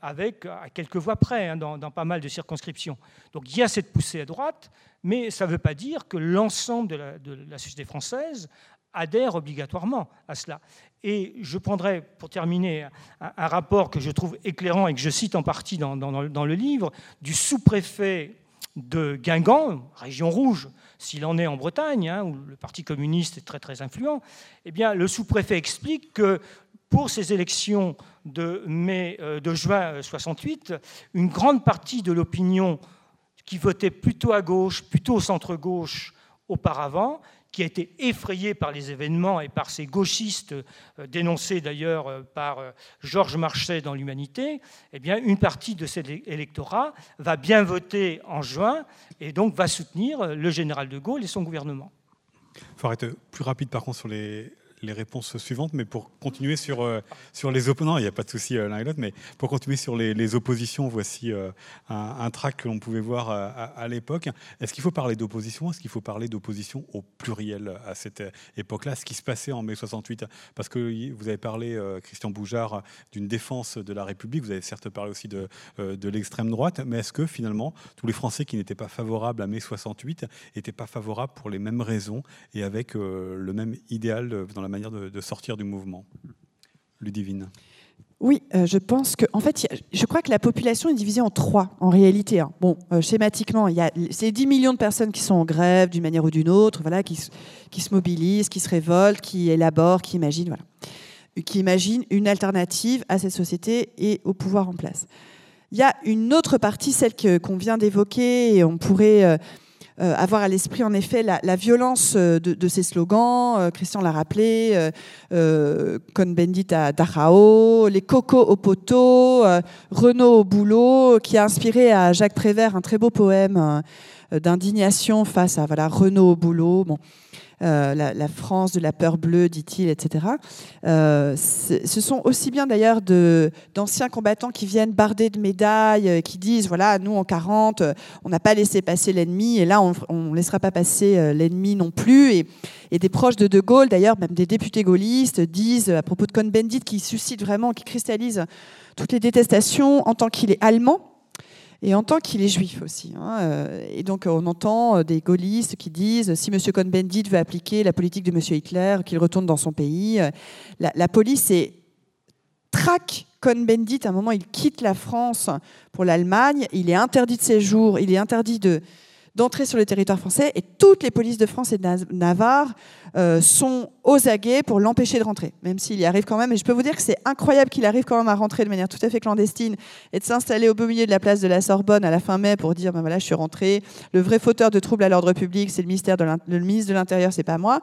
avec à quelques voix près hein, dans, pas mal de circonscriptions. Donc il y a cette poussée à droite, mais ça ne veut pas dire que l'ensemble de, la, société française adhère obligatoirement à cela. Et je prendrai, pour terminer, un, rapport que je trouve éclairant et que je cite en partie dans, le livre, du sous-préfet de Guingamp, région rouge, s'il en est en Bretagne, hein, où le Parti communiste est très très influent, eh bien, le sous-préfet explique que pour ces élections de, mai, euh, de juin 68, euh, une grande partie de l'opinion qui votait plutôt à gauche, plutôt au centre-gauche auparavant, qui a été effrayé par les événements et par ces gauchistes euh, dénoncés d'ailleurs par Georges Marchais dans l'Humanité, eh bien, une partie de cet électorat va bien voter en juin et donc va soutenir le général de Gaulle et son gouvernement. Il faut être plus rapide par contre sur les, les réponses suivantes, mais pour continuer sur, euh, sur les opposants, il n'y a pas de souci euh, l'un et l'autre, mais pour continuer sur les, oppositions, voici euh, un, trac que l'on pouvait voir à, l'époque. Est-ce qu'il faut parler d'opposition? Est-ce qu'il faut parler d'opposition au pluriel à cette époque-là? Ce qui se passait en mai 68 Parce que vous avez parlé, Christian Boujard, d'une défense de la République, vous avez certes parlé aussi de, de l'extrême droite, mais est-ce que finalement, tous les Français qui n'étaient pas favorables à mai 68 n'étaient pas favorables pour les mêmes raisons et avec le même idéal dans la de, sortir du mouvement Ludivine oui, euh, je pense que, en fait, je crois que la population est divisée en trois, en réalité. Hein. Bon, euh, schématiquement, il y a ces 10 millions de personnes qui sont en grève d'une manière ou d'une autre, voilà, qui, qui, se mobilisent, qui se révoltent, qui élaborent, qui imaginent, voilà, qui imaginent une alternative à cette société et au pouvoir en place. Il y a une autre partie, celle qu'on vient d'évoquer, et on pourrait euh, euh, avoir à l'esprit en effet la, violence euh, de, ces slogans. Euh, Christian l'a rappelé, euh, Cohn-Bendit à Dachau, les cocos au poteau, Renault au boulot, qui a inspiré à Jacques Prévert un très beau poème d'indignation face à voilà, Renault au boulot. Euh, la, France de la peur bleue, dit-il, etc. Euh, ce sont aussi bien d'ailleurs d'anciens combattants qui viennent barder de médailles, euh, qui disent, voilà, nous en 40, on n'a pas laissé passer l'ennemi, et là, on ne laissera pas passer l'ennemi non plus. Et, et, des proches de De Gaulle, d'ailleurs, même des députés gaullistes, disent, à propos de Cohn-Bendit, qui suscite vraiment, qui cristallise toutes les détestations en tant qu'il est allemand, et en tant qu'il est juif aussi. Hein, euh, et donc on entend euh, des gaullistes qui disent si M. Cohn-Bendit veut appliquer la politique de M. Hitler, qu'il retourne dans son pays. Euh, la, police est traque Cohn-Bendit. À un moment, il quitte la France pour l'Allemagne. Il est interdit de séjour. Il est interdit de d'entrer sur le territoire français et toutes les polices de France et de Navarre euh, sont aux aguets pour l'empêcher de rentrer, même s'il y arrive quand même. Et je peux vous dire que c'est incroyable qu'il arrive quand même à rentrer de manière tout à fait clandestine et de s'installer au beau milieu de la place de la Sorbonne à la fin mai pour dire ben voilà, je suis rentré. Le vrai fauteur de troubles à l'ordre public, c'est le, le ministre de l'Intérieur, c'est pas moi.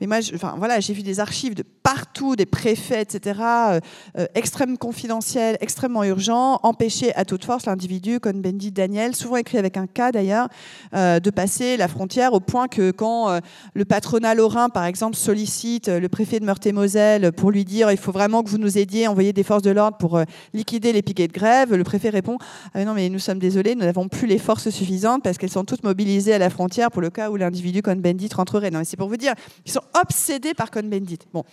Mais moi, enfin, voilà, j'ai vu des archives de partout, des préfets, etc., euh, euh, extrêmement confidentiels, extrêmement urgents, empêcher à toute force l'individu, comme Bendy Daniel, souvent écrit avec un K d'ailleurs, euh, de passer la frontière au point que quand le patronat lorrain, par exemple, sollicite le préfet de Meurthe-et-Moselle pour lui dire il faut vraiment que vous nous aidiez, envoyer des forces de l'ordre pour liquider les piquets de grève, le préfet répond ah non mais nous sommes désolés, nous n'avons plus les forces suffisantes parce qu'elles sont toutes mobilisées à la frontière pour le cas où l'individu Cohn-Bendit rentrerait. Non, c'est pour vous dire, ils sont obsédés par Cohn-Bendit. Bon.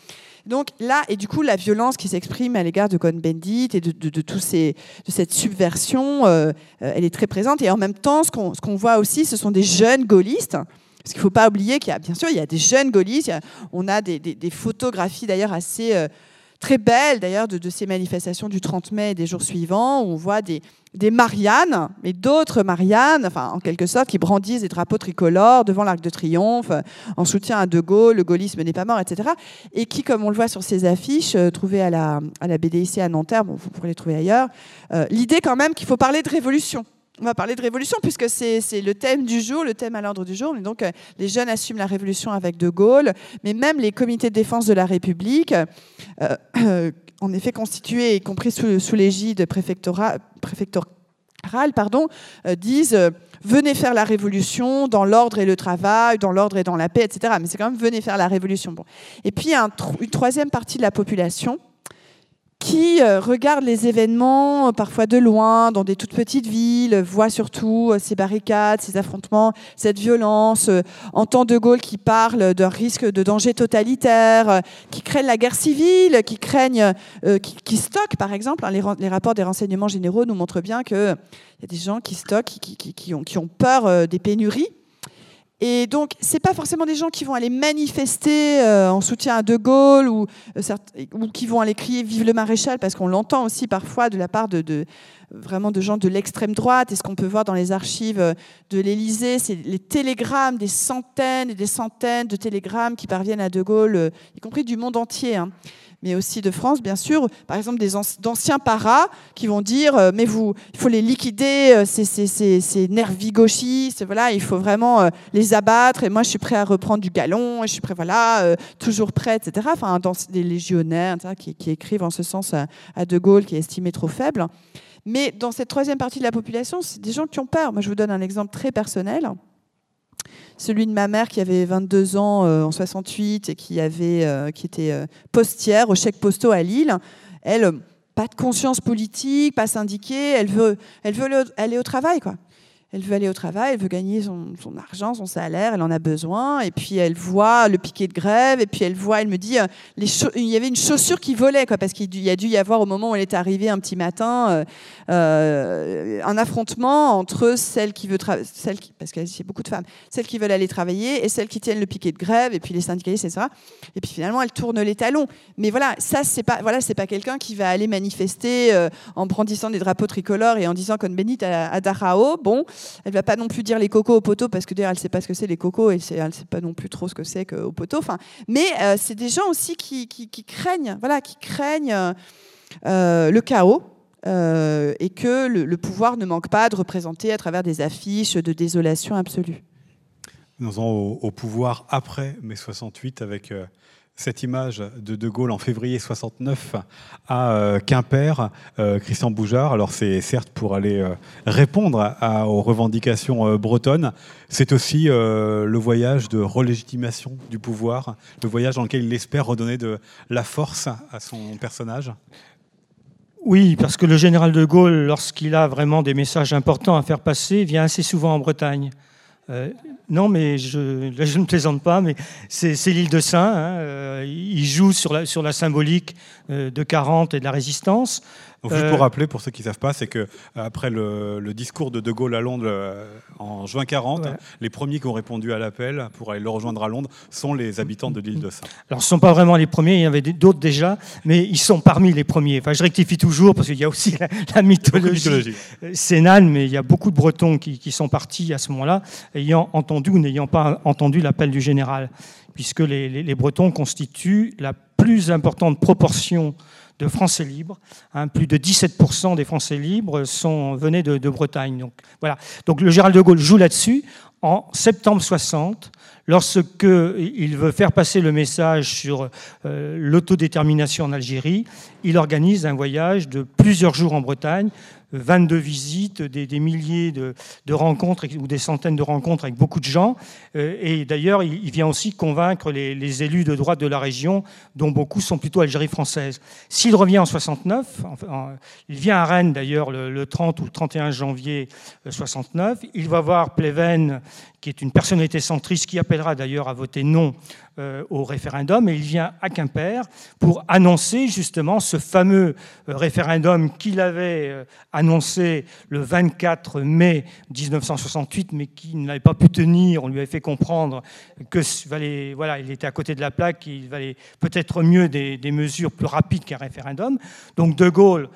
Donc là, et du coup, la violence qui s'exprime à l'égard de Cohn-Bendit et de, de, tous de cette subversion, euh, euh, elle est très présente. Et en même temps, ce qu'on voit aussi, ce sont des jeunes gaullistes. Parce qu'il ne faut pas oublier qu'il y a, bien sûr, il y a des jeunes gaullistes. on a des, des, photographies d'ailleurs assez euh, très belles, d'ailleurs, de, ces manifestations du 30 mai et des jours suivants, où on voit des, des Mariannes, mais d'autres Mariannes, enfin, en quelque sorte, qui brandissent des drapeaux tricolores devant l'Arc de Triomphe, en soutien à De Gaulle, le gaullisme n'est pas mort, etc. Et qui, comme on le voit sur ces affiches, euh, trouvées à la, à BDIC à Nanterre, bon, vous pourrez les trouver ailleurs, euh, l'idée quand même qu'il faut parler de révolution. On va parler de révolution puisque c'est le thème du jour, le thème à l'ordre du jour. donc, euh, les jeunes assument la révolution avec De Gaulle, mais même les comités de défense de la République, en effet constitués, y compris sous, sous l'égide préfectorale, pardon, euh, disent euh, venez faire la révolution dans l'ordre et le travail, dans l'ordre et dans la paix, etc. Mais c'est quand même venez faire la révolution. Bon. Et puis, un, une troisième partie de la population qui euh, regarde les événements euh, parfois de loin, dans des toutes petites villes, voit surtout euh, ces barricades, ces affrontements, cette violence, entend De Gaulle qui parle d'un risque de danger totalitaire, qui craignent la guerre civile, qui craignent, qui, qui, stockent par exemple, hein, les, les, rapports des renseignements généraux nous montrent bien qu'il y a des gens qui stockent, qui, qui, qui ont, ont, peur des pénuries. Et donc, ce n'est pas forcément des gens qui vont aller manifester euh, en soutien à De Gaulle ou, euh, ou, qui vont aller crier Vive le maréchal, parce qu'on l'entend aussi parfois de la part de, vraiment de gens de l'extrême droite. Et ce qu'on peut voir dans les archives euh, de l'Élysée, c'est les télégrammes, des centaines et des centaines de télégrammes qui parviennent à De Gaulle, y compris du monde entier. Hein. Mais aussi de France, bien sûr. Par exemple, des d'anciens paras qui vont dire euh, mais vous, il faut les liquider, euh, ces, ces, voilà, il faut vraiment euh, les abattre. Et moi, je suis prêt à reprendre du galon, je suis prêt, voilà, toujours prêt, etc. Enfin, dans des légionnaires qui, qui, écrivent en ce sens à, De Gaulle, qui est estimé trop faible. Mais dans cette troisième partie de la population, c'est des gens qui ont peur. Moi, je vous donne un exemple très personnel celui de ma mère qui avait 22 ans euh, en 68 et qui, avait, euh, qui était euh, postière au chèque postaux à Lille. Elle, pas de conscience politique, pas syndiquée, elle veut, elle veut aller au travail. Quoi. Elle veut aller au travail, elle veut gagner son, argent, son salaire, elle en a besoin. Et puis elle voit le piquet de grève, et puis elle voit, elle me dit, euh, il y avait une chaussure qui volait, quoi, parce qu'il y a dû y avoir au moment où elle est arrivée un petit matin euh, euh, un affrontement entre celles qui qui, parce qu'il beaucoup de femmes, celles qui veulent aller travailler et celles qui tiennent le piquet de grève, et puis les syndicalistes, etc. Et puis finalement, elle tourne les talons. Mais voilà, ça c'est pas, voilà, c'est pas quelqu'un qui va aller manifester en brandissant des drapeaux tricolores et en disant comme bénite à, à. Bon. Elle va pas non plus dire les cocos au poteau parce que d'ailleurs elle sait pas ce que c'est les cocos et elle sait pas non plus trop ce que c'est qu'au poteau. Enfin, mais euh, c'est des gens aussi qui, craignent, voilà, qui craignent euh, le chaos. Euh, et que le, pouvoir ne manque pas de représenter à travers des affiches de désolation absolue. Nous sommes au, au, pouvoir après mai 68 avec cette image de De Gaulle en février 69 à euh, Quimper, euh, Christian Boujard. Alors c'est certes pour aller euh, répondre aux revendications bretonnes, c'est aussi le voyage de relégitimation du pouvoir, le voyage dans lequel il espère redonner de la force à son personnage. Oui, parce que le général de Gaulle, lorsqu'il a vraiment des messages importants à faire passer, vient assez souvent en Bretagne. Euh, non, mais je, ne plaisante pas, mais c'est l'île de Saint. Hein, euh, il joue sur la, sur la symbolique euh, de 40 et de la résistance. Donc, juste pour rappeler, pour ceux qui ne savent pas, c'est que après le, le, discours de De Gaulle à Londres en juin 40, les premiers qui ont répondu à l'appel pour aller le rejoindre à Londres sont les habitants de l'île de Saint. Alors, ce ne sont pas vraiment les premiers, il y en avait d'autres déjà, mais ils sont parmi les premiers. Enfin, je rectifie toujours parce qu'il y a aussi la, mythologie, sénane, mais il y a beaucoup de Bretons qui, qui sont partis à ce moment-là, ayant entendu ou n'ayant pas entendu l'appel du général, puisque les, les, Bretons constituent la plus importante proportion de Français libres. Hein, plus de 17% des Français libres sont, venaient de, Bretagne. Donc, le général de Gaulle joue là-dessus. En septembre 60, lorsqu'il veut faire passer le message sur euh, l'autodétermination en Algérie, il organise un voyage de plusieurs jours en Bretagne 22 visites, des, milliers de, rencontres ou des centaines de rencontres avec beaucoup de gens. Euh, et d'ailleurs, il, vient aussi convaincre les, élus de droite de la région, dont beaucoup sont plutôt Algérie française. S'il revient en 69, il vient à Rennes d'ailleurs le, 30 ou le 31 janvier 69, euh, il va voir Pleven, qui est une personnalité centriste, qui appellera d'ailleurs à voter non au référendum, et il vient à Quimper pour annoncer justement ce fameux euh, référendum qu'il avait euh, annoncé le 24 mai 1968, mais qui n'avait pas pu tenir. On lui avait fait comprendre que voilà, il était à côté de la plaque, qu'il valait peut-être mieux des, mesures plus rapides qu'un référendum. Donc De Gaulle,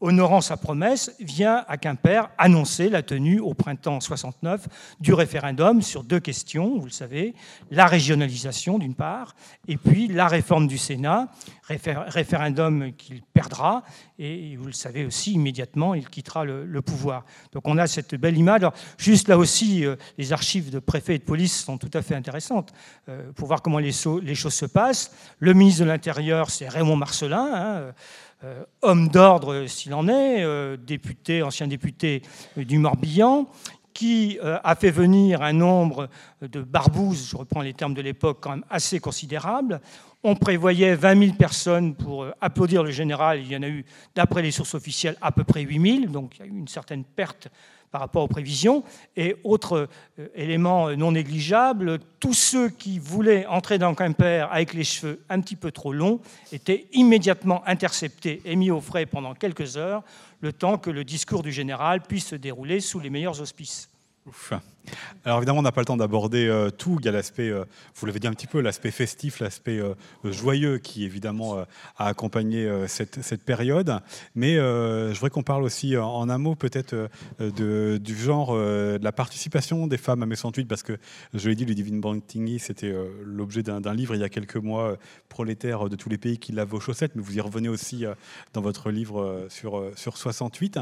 honorant sa promesse, vient à Quimper annoncer la tenue au printemps 69 du référendum sur deux questions, vous le savez, la régionalisation d'une part, et puis la réforme du Sénat, référendum qu'il perdra, et vous le savez aussi, immédiatement, il quittera le, pouvoir. Donc on a cette belle image. Alors, juste là aussi, euh, les archives de préfets et de police sont tout à fait intéressantes euh, pour voir comment les, choses se passent. Le ministre de l'Intérieur, c'est Raymond Marcelin. Hein, euh, homme d'ordre s'il en est, député, ancien député du Morbihan qui euh, a fait venir un nombre de barbouzes, je reprends les termes de l'époque, quand même assez considérable. On prévoyait 20 000 personnes pour euh, applaudir le général. Il y en a eu, d'après les sources officielles, à peu près 8 000. Donc il y a eu une certaine perte par rapport aux prévisions. Et autre euh, élément non négligeable, tous ceux qui voulaient entrer dans Quimper avec les cheveux un petit peu trop longs étaient immédiatement interceptés et mis au frais pendant quelques heures le temps que le discours du général puisse se dérouler sous les meilleurs auspices. Alors évidemment, on n'a pas le temps d'aborder euh, tout. Il y a l'aspect, euh, vous l'avez dit un petit peu, l'aspect festif, l'aspect euh, joyeux qui évidemment a accompagné cette, cette, période. Mais je voudrais qu'on parle aussi en un mot peut-être du genre de la participation des femmes à mai 68 parce que je l'ai dit, le Divine Bantingui, c'était l'objet d'un livre il y a quelques mois, prolétaire de tous les pays qui lavent vos chaussettes, mais vous y revenez aussi dans votre livre sur, sur 68.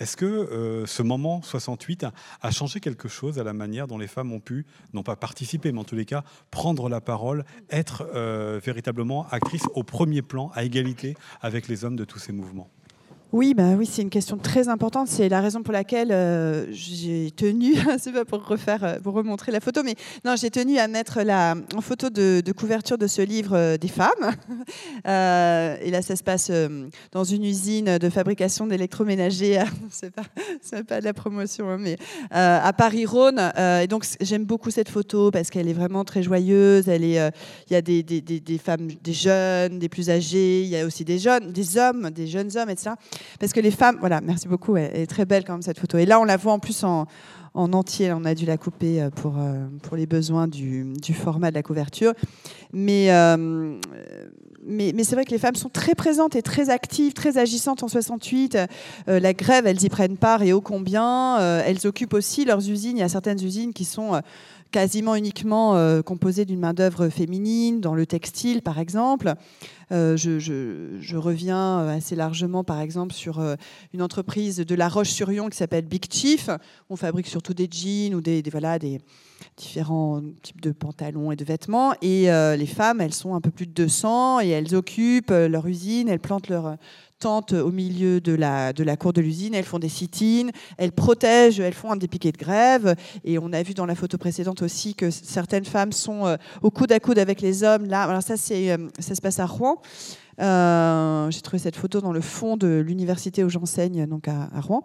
Est-ce que ce moment 68 a changé quelque chose à la manière dont les femmes ont pu, non pas participer, mais en tous les cas, prendre la parole, être euh, véritablement actrices au premier plan, à égalité avec les hommes de tous ces mouvements oui, bah oui, c'est une question très importante. C'est la raison pour laquelle euh, j'ai tenu, c'est pas pour refaire, euh, pour remontrer la photo, mais non, j'ai tenu à mettre la en photo de, couverture de ce livre euh, des femmes. et là, ça se passe dans une usine de fabrication d'électroménager. c'est pas, pas de la promotion, hein, mais à Paris-Rhône. et donc, j'aime beaucoup cette photo parce qu'elle est vraiment très joyeuse. Il y a des, des, femmes, des jeunes, des plus âgés. Il y a aussi des jeunes, des hommes, des jeunes hommes, etc. Parce que les femmes, voilà, merci beaucoup, elle est très belle quand même cette photo. Et là, on la voit en plus en, entier. On a dû la couper euh, pour, euh, pour les besoins du, format de la couverture. Mais, euh, mais, mais c'est vrai que les femmes sont très présentes et très actives, très agissantes en 68. la grève, elles y prennent part et ô combien. elles occupent aussi leurs usines. Il y a certaines usines qui sont quasiment uniquement euh, composé d'une main-d'œuvre féminine, dans le textile par exemple. Euh, je, reviens euh, assez largement par exemple sur une entreprise de La Roche-sur-Yon qui s'appelle Big Chief. On fabrique surtout des jeans ou des, voilà, des différents types de pantalons et de vêtements. Et les femmes, elles sont un peu plus de 200 et elles occupent leur usine, elles plantent leur tentent au milieu de la, cour de l'usine, elles font des sit-ins, elles protègent, elles font des piquets de grève. Et on a vu dans la photo précédente aussi que certaines femmes sont euh, au coude à coude avec les hommes. Là, alors ça, c'est, euh, ça se passe à Rouen. Euh, j'ai trouvé cette photo dans le fond de l'université où j'enseigne, donc à, Rouen.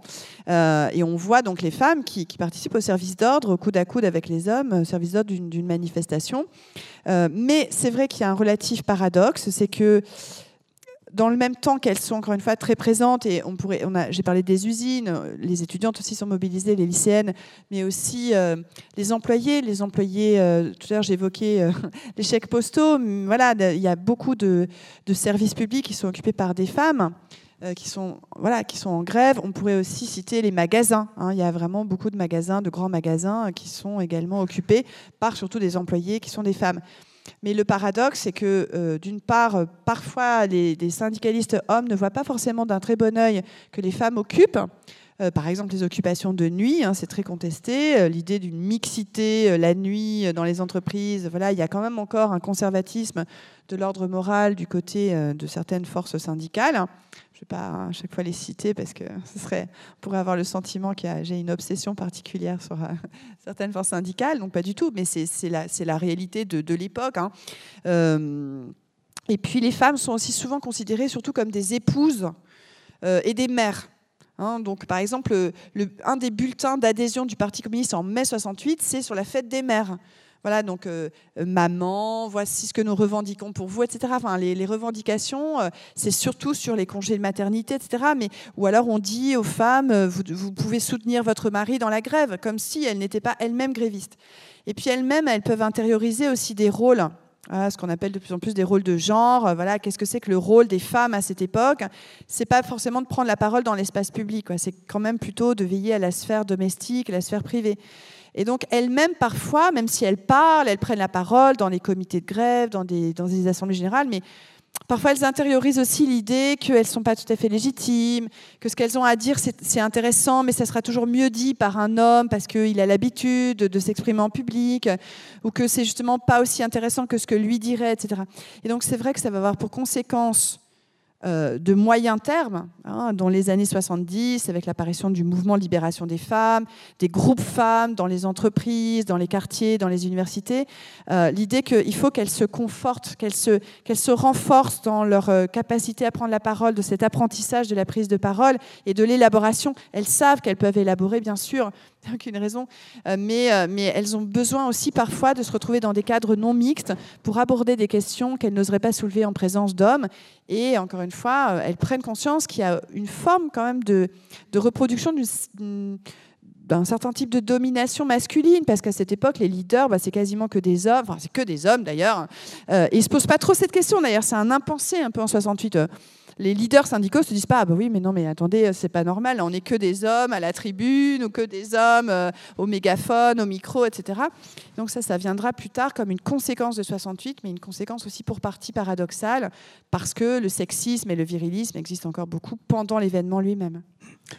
et on voit donc les femmes qui, participent au service d'ordre, au coude à coude avec les hommes, au service d'ordre d'une manifestation. mais c'est vrai qu'il y a un relatif paradoxe, c'est que dans le même temps qu'elles sont encore une fois très présentes, et on pourrait, j'ai parlé des usines, les étudiantes aussi sont mobilisées, les lycéennes, mais aussi euh, les employés. Les employés, euh, tout à l'heure j'évoquais euh, les chèques postaux. Voilà, il y a beaucoup de, services publics qui sont occupés par des femmes. qui sont voilà qui sont en grève. On pourrait aussi citer les magasins. Hein. Il y a vraiment beaucoup de magasins, de grands magasins, qui sont également occupés par surtout des employés qui sont des femmes. Mais le paradoxe, c'est que, euh, d'une part, euh, parfois, les, syndicalistes hommes ne voient pas forcément d'un très bon œil que les femmes occupent. Euh, par exemple, les occupations de nuit, hein, c'est très contesté. L'idée d'une mixité la nuit dans les entreprises, voilà, il y a quand même encore un conservatisme de l'ordre moral du côté de certaines forces syndicales. Je ne vais pas à chaque fois les citer parce que ce serait, pourrait avoir le sentiment que j'ai une obsession particulière sur euh, certaines forces syndicales. Donc pas du tout, mais c'est la, réalité de, l'époque. Hein. Euh, et puis les femmes sont aussi souvent considérées surtout comme des épouses euh, et des mères. Hein. donc, par exemple, le, un des bulletins d'adhésion du Parti communiste en mai 68, c'est sur la fête des mères. Voilà, donc euh, euh, maman, voici ce que nous revendiquons pour vous, etc. Enfin, les, revendications, euh, c'est surtout sur les congés de maternité, etc. Mais, ou alors on dit aux femmes, vous, vous pouvez soutenir votre mari dans la grève, comme si elles n'étaient pas elles-mêmes grévistes. Et puis elles-mêmes, elles peuvent intérioriser aussi des rôles. Ce qu'on appelle de plus en plus des rôles de genre. Voilà, qu'est-ce que c'est que le rôle des femmes à cette époque? C'est pas forcément de prendre la parole dans l'espace public. C'est quand même plutôt de veiller à la sphère domestique, à la sphère privée. Et donc elles-mêmes, parfois, même si elles parlent, elles prennent la parole dans les comités de grève, dans des, dans des assemblées générales, mais parfois elles intériorisent aussi l'idée qu'elles ne sont pas tout à fait légitimes, que ce qu'elles ont à dire, c'est intéressant, mais ça sera toujours mieux dit par un homme parce qu'il a l'habitude de s'exprimer en public, ou que c'est justement pas aussi intéressant que ce que lui dirait, etc. Et donc c'est vrai que ça va avoir pour conséquence euh, de moyen terme, hein, dans les années 70, avec l'apparition du mouvement libération des femmes, des groupes femmes dans les entreprises, dans les quartiers, dans les universités, euh, l'idée qu'il faut qu'elles se confortent, qu'elles se, qu'elles se renforcent dans leur euh, capacité à prendre la parole, de cet apprentissage de la prise de parole et de l'élaboration. Elles savent qu'elles peuvent élaborer, bien sûr, aucune raison, mais, mais elles ont besoin aussi parfois de se retrouver dans des cadres non mixtes pour aborder des questions qu'elles n'oseraient pas soulever en présence d'hommes. Et encore une fois, elles prennent conscience qu'il y a une forme quand même de, de reproduction d'un certain type de domination masculine, parce qu'à cette époque, les leaders, bah, c'est quasiment que des hommes, enfin, c'est que des hommes d'ailleurs, euh, et ils se posent pas trop cette question. D'ailleurs, c'est un impensé un peu en 68 les leaders syndicaux se disent pas ah bah oui mais non mais attendez c'est pas normal on n'est que des hommes à la tribune ou que des hommes euh, au mégaphone au micro etc donc ça ça viendra plus tard comme une conséquence de 68 mais une conséquence aussi pour partie paradoxale parce que le sexisme et le virilisme existent encore beaucoup pendant l'événement lui-même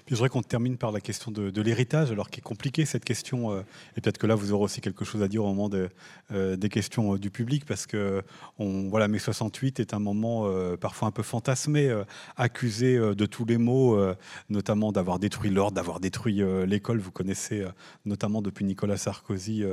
je voudrais qu'on termine par la question de, l'héritage, alors qui est compliquée cette question, euh, et peut-être que là vous aurez aussi quelque chose à dire au moment euh, des questions du public, parce que on, voilà, mai 68 est un moment parfois un peu fantasmé euh, accusé euh, de tous les maux, euh, notamment d'avoir détruit l'ordre, d'avoir détruit l'école. Vous connaissez notamment depuis Nicolas Sarkozy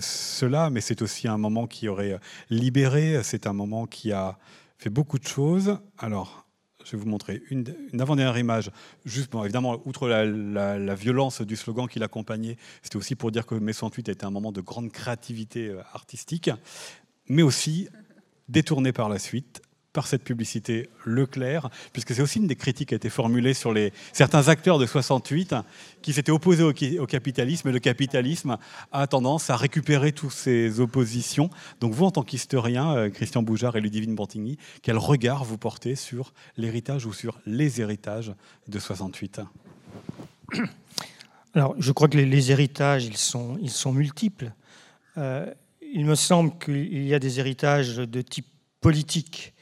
cela, mais c'est aussi un moment qui aurait libéré, c'est un moment qui a fait beaucoup de choses. Alors, je vais vous montrer une, avant-dernière image. Juste, bon, évidemment, outre la, violence du slogan qui l'accompagnait, c'était aussi pour dire que mai 68 était un moment de grande créativité artistique, mais aussi détourné par la suite par cette publicité Leclerc, puisque c'est aussi une des critiques qui a été formulée sur les, certains acteurs de 68 qui s'étaient opposés au, capitalisme, et le capitalisme a tendance à récupérer toutes ces oppositions. Donc vous, en tant qu'historien, euh, Christian Boujard et Ludivine Bantigny, quel regard vous portez sur l'héritage ou sur les héritages de 68 Alors, je crois que les, héritages, ils sont, multiples. Euh, il me semble qu'il y a des héritages de type politique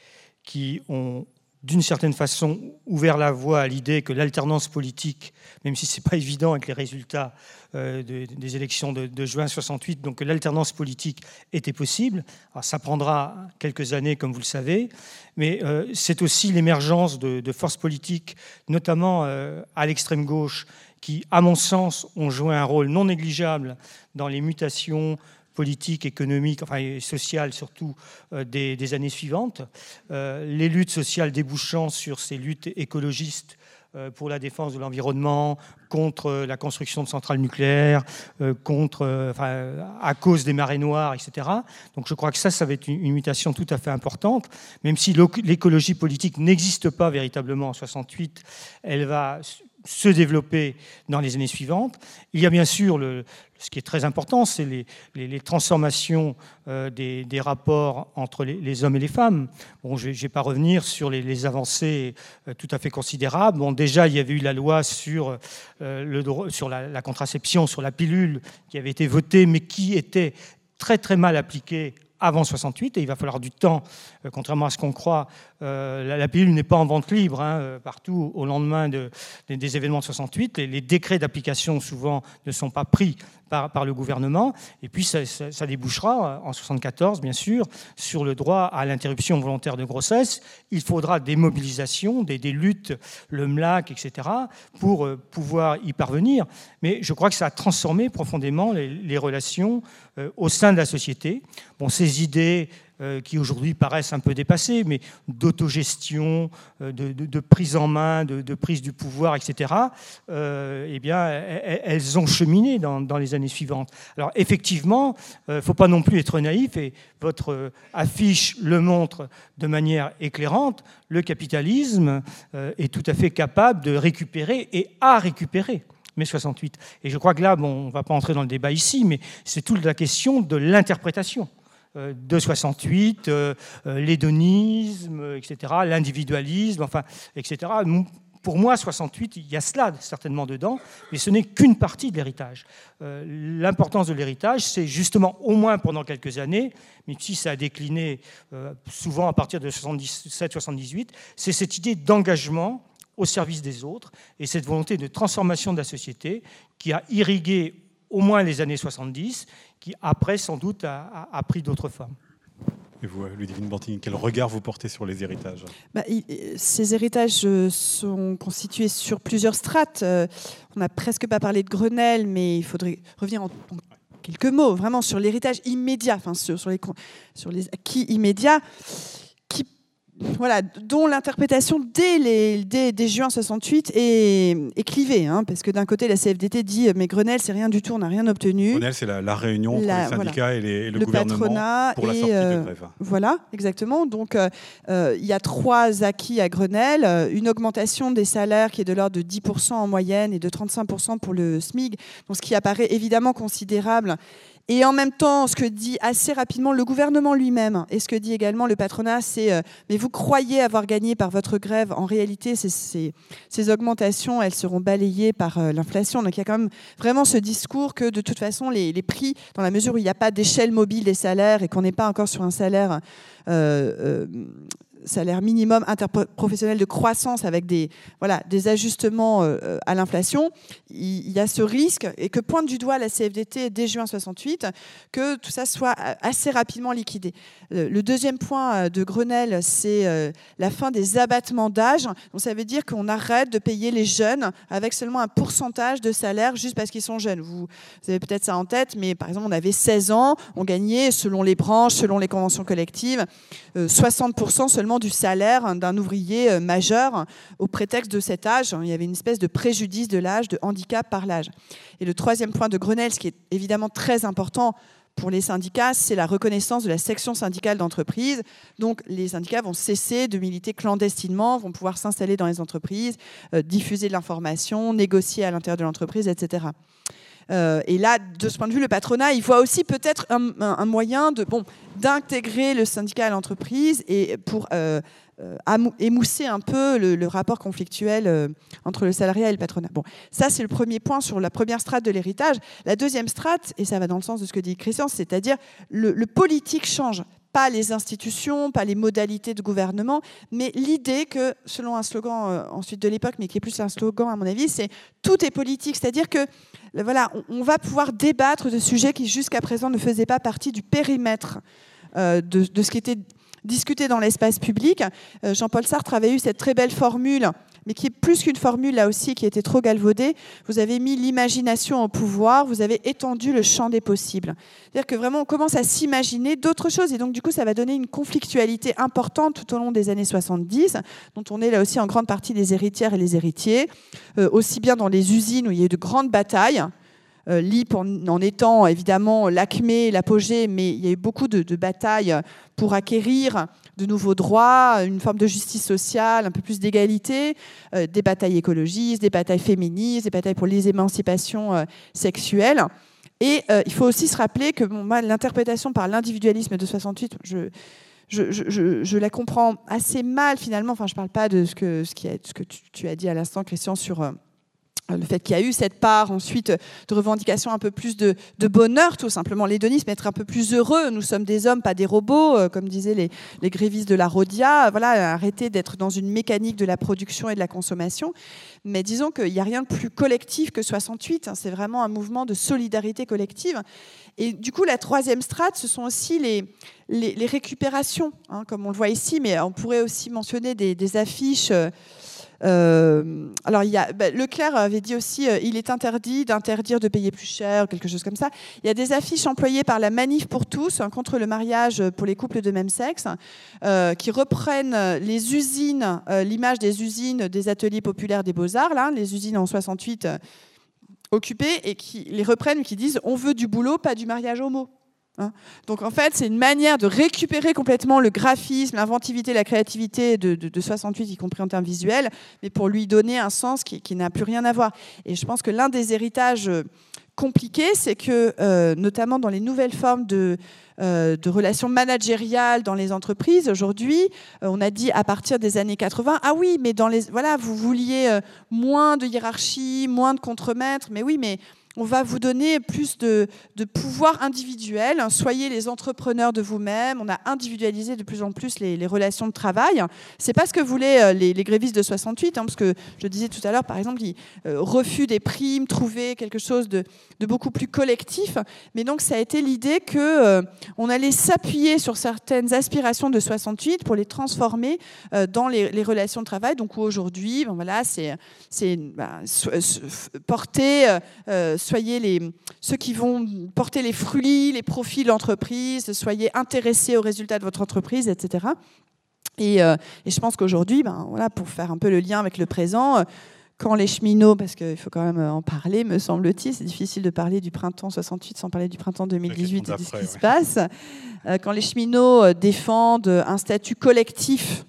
qui ont d'une certaine façon ouvert la voie à l'idée que l'alternance politique, même si ce n'est pas évident avec les résultats euh, des élections de, juin 68, donc que l'alternance politique était possible. ça prendra quelques années, comme vous le savez, mais euh, c'est aussi l'émergence de, forces politiques, notamment euh, à l'extrême gauche, qui, à mon sens, ont joué un rôle non négligeable dans les mutations politique, économique, enfin et sociale surtout euh, des, années suivantes. Euh, les luttes sociales débouchant sur ces luttes écologistes euh, pour la défense de l'environnement, contre la construction de centrales nucléaires, contre, enfin, à cause des marées noires, etc. Donc je crois que ça, ça va être une, mutation tout à fait importante. Même si l'écologie politique n'existe pas véritablement en 68, elle va se développer dans les années suivantes. Il y a bien sûr ce qui est très important, c'est les, transformations euh, des, rapports entre les, hommes et les femmes. Bon, je ne vais pas revenir sur les, avancées euh, tout à fait considérables. Bon, déjà, il y avait eu la loi sur, euh, la, contraception, sur la pilule, qui avait été votée, mais qui était très très mal appliquée avant 68, et il va falloir du temps, contrairement à ce qu'on croit, euh, la, pilule n'est pas en vente libre hein, euh, partout au lendemain des événements de 68. Les, les décrets d'application souvent ne sont pas pris par, le gouvernement. Et puis ça, débouchera euh, en 74, bien sûr, sur le droit à l'interruption volontaire de grossesse. Il faudra des mobilisations, des, luttes, le MLAC, etc., pour pouvoir y parvenir. Mais je crois que ça a transformé profondément les, relations au sein de la société. Bon, ces idées qui aujourd'hui paraissent un peu dépassées, mais d'autogestion, euh, de, prise en main, de, prise du pouvoir, etc., euh, eh bien, elles ont cheminé dans, les années suivantes. Alors effectivement, il ne faut pas non plus être naïf, et votre affiche le montre de manière éclairante, le capitalisme est tout à fait capable de récupérer et a récupéré mai 68. Et je crois que là, bon, on ne va pas entrer dans le débat ici, mais c'est toute la question de l'interprétation. Euh, de 68, euh, euh, l'hédonisme, etc., l'individualisme, enfin, etc. Pour moi, 68, il y a cela certainement dedans, mais ce n'est qu'une partie de l'héritage. L'importance de l'héritage, c'est justement, au moins pendant quelques années, mais si ça a décliné souvent à partir de 77-78, c'est cette idée d'engagement au service des autres et cette volonté de transformation de la société qui a irrigué au moins les années 70, qui après sans doute a, pris d'autres formes. Et vous, Ludivine Bantigny, quel regard vous portez sur les héritages? Bah, Ces héritages euh, sont constitués sur plusieurs strates. Euh, on n'a presque pas parlé de Grenelle, mais il faudrait revenir en, quelques mots vraiment sur l'héritage immédiat, enfin sur, sur, les, sur les acquis immédiats, voilà, dont l'interprétation dès, les, dès, juin 68 est, est clivée, hein, parce que d'un côté la CFDT dit mais Grenelle c'est rien du tout, on n'a rien obtenu. Grenelle c'est la, réunion entre les syndicats et, le, gouvernement patronat pour la sortie de euh, grève. Voilà, exactement. Donc euh, euh, il y a trois acquis à Grenelle une augmentation des salaires qui est de l'ordre de 10% en moyenne et de 35% pour le SMIG, donc ce qui apparaît évidemment considérable et en même temps, ce que dit assez rapidement le gouvernement lui-même et ce que dit également le patronat, c'est euh, mais vous croyez avoir gagné par votre grève. En réalité, ces, augmentations, elles seront balayées par euh, l'inflation. Donc il y a quand même vraiment ce discours que de toute façon, les, les prix, dans la mesure où il n'y a pas d'échelle mobile des salaires et qu'on n'est pas encore sur un salaire euh, salaire minimum interprofessionnel de croissance avec des, voilà, des ajustements euh, à l'inflation, il, y a ce risque, et que pointe du doigt la CFDT dès juin 68, que tout ça soit assez rapidement liquidé. Le deuxième point euh, de Grenelle, c'est euh, la fin des abattements d'âge. Donc ça veut dire qu'on arrête de payer les jeunes avec seulement un pourcentage de salaire juste parce qu'ils sont jeunes. Vous, avez peut-être ça en tête, mais par exemple, on avait 16 ans, on gagnait, selon les branches, selon les conventions collectives, 60% seulement du salaire d'un ouvrier euh, majeur au prétexte de cet âge. Il y avait une espèce de préjudice de l'âge, de handicap par l'âge. Et le troisième point de Grenelle, ce qui est évidemment très important pour les syndicats, c'est la reconnaissance de la section syndicale d'entreprise. Donc les syndicats vont cesser de militer clandestinement, vont pouvoir s'installer dans les entreprises, euh, diffuser de l'information, négocier à l'intérieur de l'entreprise, etc. Euh, et là, de ce point de vue, le patronat, il voit aussi peut-être un, moyen de bon d'intégrer le syndicat à l'entreprise et pour euh, euh, émousser un peu le, rapport conflictuel entre le salariat et le patronat. Bon, ça c'est le premier point sur la première strate de l'héritage. La deuxième strate, et ça va dans le sens de ce que dit Christian, c'est-à-dire le, le politique change pas les institutions, pas les modalités de gouvernement, mais l'idée que, selon un slogan ensuite de l'époque, mais qui est plus un slogan à mon avis, c'est tout est politique, c'est-à-dire que voilà, on, va pouvoir débattre de sujets qui jusqu'à présent ne faisaient pas partie du périmètre euh, de, ce qui était discuté dans l'espace public. Euh, Jean-Paul Sartre avait eu cette très belle formule mais qui est plus qu'une formule là aussi qui était trop galvaudée. Vous avez mis l'imagination au pouvoir, vous avez étendu le champ des possibles. C'est-à-dire que vraiment on commence à s'imaginer d'autres choses et donc du coup ça va donner une conflictualité importante tout au long des années 70, dont on est là aussi en grande partie les héritières et les héritiers, euh, aussi bien dans les usines où il y a eu de grandes batailles. Euh, LIP en, étant évidemment l'acmé, l'apogée, mais il y a eu beaucoup de, batailles pour acquérir de nouveaux droits, une forme de justice sociale, un peu plus d'égalité, euh, des batailles écologistes, des batailles féministes, des batailles pour les émancipations euh, sexuelles. Et il faut aussi se rappeler que l'interprétation par l'individualisme de 68, je, la comprends assez mal finalement. Enfin, je ne parle pas de ce que, que tu, as dit à l'instant, Christian, sur le fait qu'il y a eu cette part ensuite de revendication un peu plus de, bonheur, tout simplement. L'hédonisme, être un peu plus heureux. Nous sommes des hommes, pas des robots, euh, comme disaient les, grévistes de la Rodia. Voilà, arrêter d'être dans une mécanique de la production et de la consommation. Mais disons qu'il n'y a rien de plus collectif que 68. Hein. C'est vraiment un mouvement de solidarité collective. Et du coup, la troisième strate, ce sont aussi les, récupérations, hein, comme on le voit ici, mais on pourrait aussi mentionner des, affiches. Euh, euh, alors, il y a, bah, Leclerc avait dit aussi euh, il est interdit d'interdire de payer plus cher, quelque chose comme ça. Il y a des affiches employées par la Manif pour tous hein, contre le mariage pour les couples de même sexe, euh, qui reprennent les usines, l'image des usines des ateliers populaires des beaux-arts, là, les usines en 68 occupées, et qui les reprennent, qui disent on veut du boulot, pas du mariage homo. Hein. Donc en fait, c'est une manière de récupérer complètement le graphisme, l'inventivité, la créativité de, 68, y compris en termes visuels, mais pour lui donner un sens qui, n'a plus rien à voir. Et je pense que l'un des héritages euh, compliqués, c'est que, euh, notamment dans les nouvelles formes de, euh, de relations managériales dans les entreprises, aujourd'hui, on a dit à partir des années 80, ah oui, mais dans les, voilà, vous vouliez moins de hiérarchie, moins de contremaître, mais oui, mais on va vous donner plus de, pouvoir individuel. Soyez les entrepreneurs de vous-même. On a individualisé de plus en plus les, relations de travail. C'est pas ce que voulaient euh, les, grévistes de 68, hein, parce que je disais tout à l'heure, par exemple, ils euh, refus des primes, trouver quelque chose de, beaucoup plus collectif. Mais donc, ça a été l'idée que euh, on allait s'appuyer sur certaines aspirations de 68 pour les transformer dans les, relations de travail. Donc, aujourd'hui, bon, voilà, c'est ben, porter soyez les, ceux qui vont porter les fruits, les profits de l'entreprise, soyez intéressés aux résultats de votre entreprise, etc. Et, je pense qu'aujourd'hui, ben, voilà, pour faire un peu le lien avec le présent, quand les cheminots, parce qu'il faut quand même en parler, me semble-t-il, c'est difficile de parler du printemps 68 sans parler du printemps 2018 et de ce qui se passe. quand les cheminots défendent un statut collectif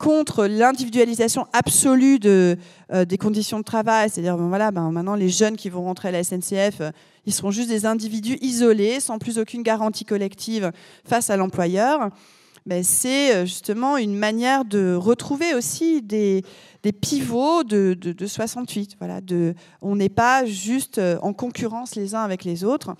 contre l'individualisation absolue de, euh, des conditions de travail. C'est-à-dire, ben voilà, ben maintenant, les jeunes qui vont rentrer à la SNCF, euh, ils seront juste des individus isolés, sans plus aucune garantie collective face à l'employeur. Ben, c'est euh, justement une manière de retrouver aussi des, pivots de, de, 68. Voilà, on n'est pas juste euh, en concurrence les uns avec les autres.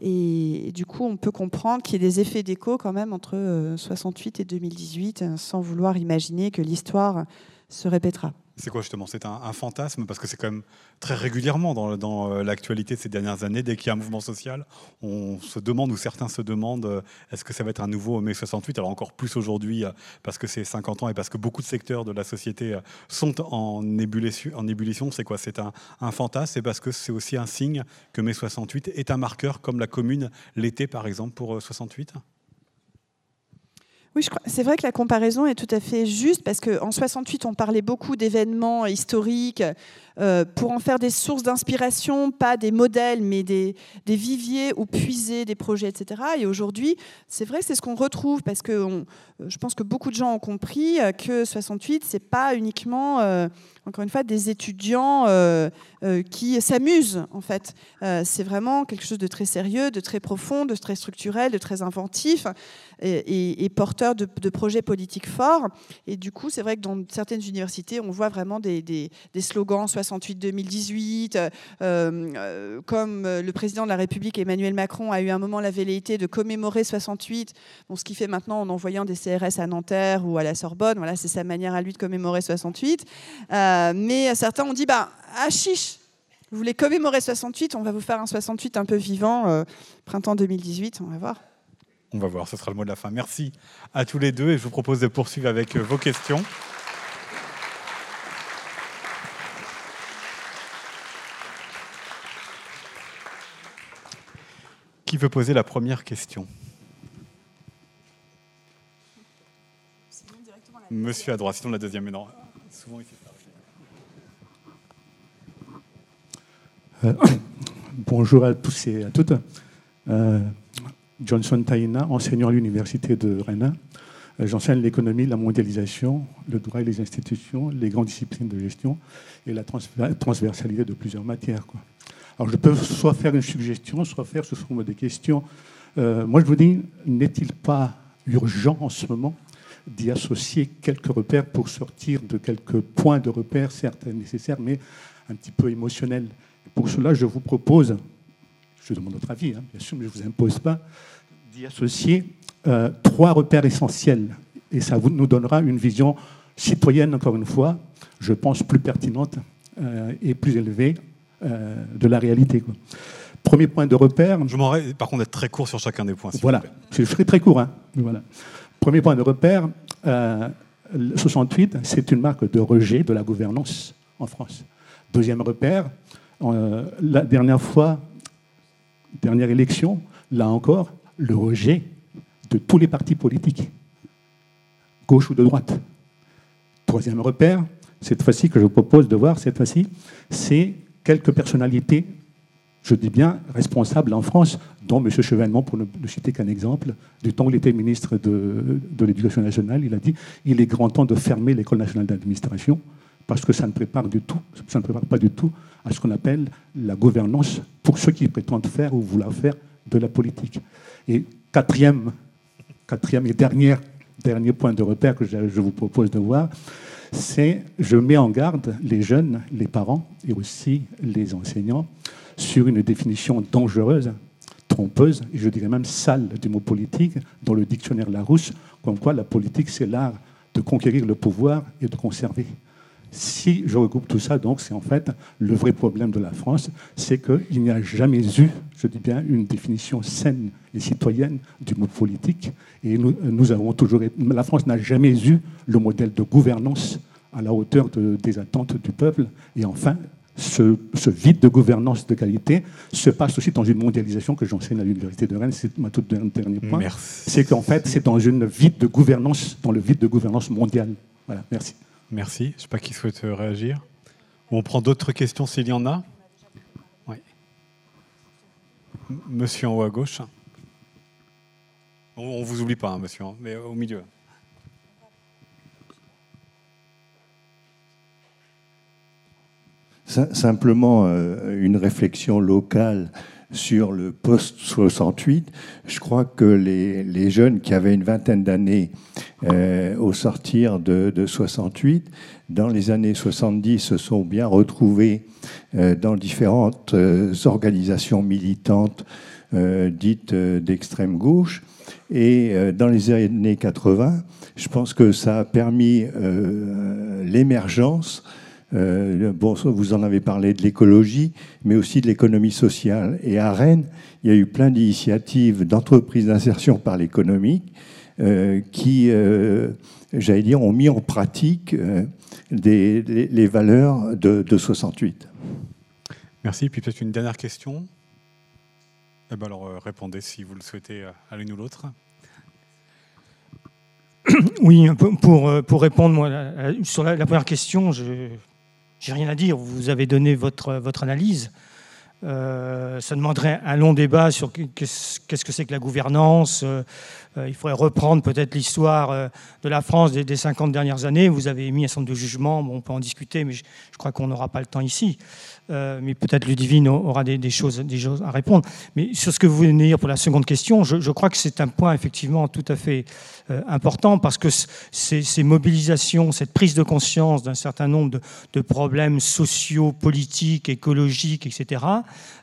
Et, du coup, on peut comprendre qu'il y ait des effets d'écho quand même entre 68 euh, et 2018, sans vouloir imaginer que l'histoire se répétera. C'est quoi justement? C'est un, fantasme? Parce que c'est quand même très régulièrement dans, euh, l'actualité de ces dernières années, dès qu'il y a un mouvement social, on se demande ou certains se demandent euh, est-ce que ça va être un nouveau mai 68 Alors encore plus aujourd'hui euh, parce que c'est 50 ans et parce que beaucoup de secteurs de la société sont en ébullition. C'est quoi? C'est un, un, fantasme C'est parce que c'est aussi un signe que mai 68 est un marqueur comme la commune l'était par exemple pour 68 oui, c'est vrai que la comparaison est tout à fait juste parce qu'en 68, on parlait beaucoup d'événements historiques pour en faire des sources d'inspiration, pas des modèles, mais des, viviers où puiser des projets, etc. Et aujourd'hui, c'est vrai, c'est ce qu'on retrouve parce que on, je pense que beaucoup de gens ont compris que 68, c'est pas uniquement, euh, encore une fois, des étudiants euh, qui s'amusent, en fait. c'est vraiment quelque chose de très sérieux, de très profond, de très structurel, de très inventif et, porteur de, projets politiques forts. Et du coup, c'est vrai que dans certaines universités, on voit vraiment des, des, slogans 68-2018, euh, euh, comme le président de la République Emmanuel Macron a eu un moment la velléité de commémorer 68, bon, ce qu'il fait maintenant en envoyant des CRS à Nanterre ou à la Sorbonne, voilà, c'est sa manière à lui de commémorer 68. Euh, mais certains ont dit, bah, ah chiche, vous voulez commémorer 68, on va vous faire un 68 un peu vivant, printemps 2018, on va voir. On va voir, ce sera le mot de la fin. Merci à tous les deux et je vous propose de poursuivre avec vos questions. Qui veut poser la première question Monsieur à droite, sinon la deuxième, non. Souvent. Euh, bonjour à tous et à toutes. Euh, Johnson Taina, enseignant à l'université de Rennes. Euh, j'enseigne l'économie, la mondialisation, le droit et les institutions, les grandes disciplines de gestion et la transversalité de plusieurs matières. Alors je peux soit faire une suggestion, soit faire sous forme de questions. Euh, moi je vous dis, n'est-il pas urgent en ce moment d'y associer quelques repères pour sortir de quelques points de repères, certes nécessaires, mais un petit peu émotionnels? Pour cela, je vous propose, je demande votre avis, hein, bien sûr, mais je ne vous impose pas, d'y associer euh, trois repères essentiels. Et ça nous donnera une vision citoyenne, encore une fois, je pense plus pertinente euh, et plus élevée euh, de la réalité. Premier point de repère. Je m'en par contre, être très court sur chacun des points. voilà, je serai très court. Hein. Voilà. Premier point de repère, 68, euh, c'est une marque de rejet de la gouvernance en France. Deuxième repère, euh, la dernière fois, dernière élection, là encore, le rejet de tous les partis politiques, gauche ou de droite. Troisième repère, cette fois-ci que je vous propose de voir, cette fois-ci, c'est quelques personnalités, je dis bien responsables en France, dont M. Chevènement, pour ne, citer qu'un exemple, du temps où il était ministre de, l'Éducation nationale, il a dit il est grand temps de fermer l'École nationale d'administration parce que ça ne prépare du tout, ça ne prépare pas du tout à ce qu'on appelle la gouvernance pour ceux qui prétendent faire ou vouloir faire de la politique. Et quatrième, quatrième et dernier, dernier point de repère que je vous propose de voir, c'est je mets en garde les jeunes, les parents et aussi les enseignants sur une définition dangereuse, trompeuse et je dirais même sale du mot politique dans le dictionnaire Larousse, comme quoi la politique c'est l'art de conquérir le pouvoir et de conserver. Si je regroupe tout ça, donc c'est en fait le vrai problème de la France, c'est qu'il n'y a jamais eu, je dis bien, une définition saine et citoyenne du mot politique. Et nous, nous avons toujours, la France n'a jamais eu le modèle de gouvernance à la hauteur des attentes du peuple. Et enfin, ce, vide de gouvernance de qualité se passe aussi dans une mondialisation que j'enseigne à l'Université de Rennes. C'est ma toute dernier point. C'est qu'en fait, c'est dans une vide de gouvernance, dans le vide de gouvernance mondiale. Voilà, merci. Merci. Je ne sais pas qui souhaite réagir. On prend d'autres questions s'il y en a. Oui. Monsieur en haut à gauche. On ne vous oublie pas, hein, monsieur, hein, mais au milieu. Simplement euh, une réflexion locale sur le post-68. Je crois que les, jeunes qui avaient une vingtaine d'années euh, au sortir de, 68, dans les années 70, se sont bien retrouvés euh, dans différentes organisations militantes dites d'extrême gauche. Et dans les années 80, je pense que ça a permis l'émergence euh, bon, vous en avez parlé de l'écologie, mais aussi de l'économie sociale. Et à Rennes, il y a eu plein d'initiatives d'entreprises d'insertion par l'économique euh, qui, euh, j'allais dire, ont mis en pratique les, valeurs de, 68. Merci. Puis peut-être une dernière question. Eh ben alors répondez si vous le souhaitez à l'une ou l'autre. Oui, pour, pour répondre moi, sur la, la première question, je, j'ai rien à dire, vous avez donné votre, votre analyse. Euh, ça demanderait un long débat sur qu'est-ce que c'est que la gouvernance. Euh, il faudrait reprendre peut-être l'histoire euh, de la France des, des, 50 dernières années. Vous avez émis un certain de jugements, bon, on peut en discuter, mais je, crois qu'on n'aura pas le temps ici. Euh, mais peut-être Ludivine aura des, choses, à répondre. Mais sur ce que vous venez de dire pour la seconde question, je, crois que c'est un point effectivement tout à fait important parce que ces, mobilisations, cette prise de conscience d'un certain nombre de, problèmes sociaux, politiques, écologiques, etc.,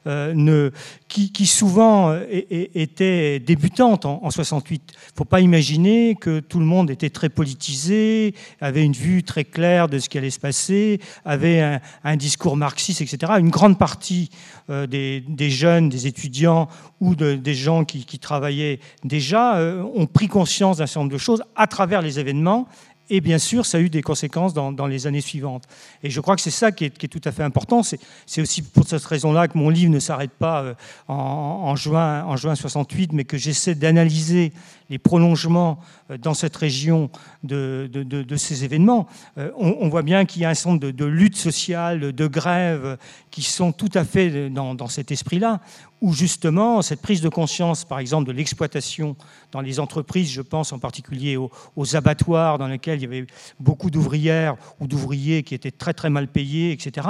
euh, ne, qui, souvent étaient débutantes en, 68. Il ne faut pas imaginer que tout le monde était très politisé, avait une vue très claire de ce qui allait se passer, avait un, discours marxiste, etc. Une grande partie euh, des, jeunes, des étudiants ou des gens qui, travaillaient déjà euh, ont pris conscience d'un certain nombre de choses à travers les événements et bien sûr, ça a eu des conséquences dans, les années suivantes. Et je crois que c'est ça qui est, tout à fait important. C'est aussi pour cette raison-là que mon livre ne s'arrête pas euh, en, juin, en juin 68, mais que j'essaie d'analyser les prolongements euh, dans cette région de, ces événements. Euh, on, voit bien qu'il y a un certain de, luttes sociales, de grèves qui sont tout à fait dans, dans cet esprit-là, où justement cette prise de conscience, par exemple, de l'exploitation dans les entreprises, je pense en particulier aux, abattoirs dans lesquels il y avait beaucoup d'ouvrières ou d'ouvriers qui étaient très très mal payés, etc.,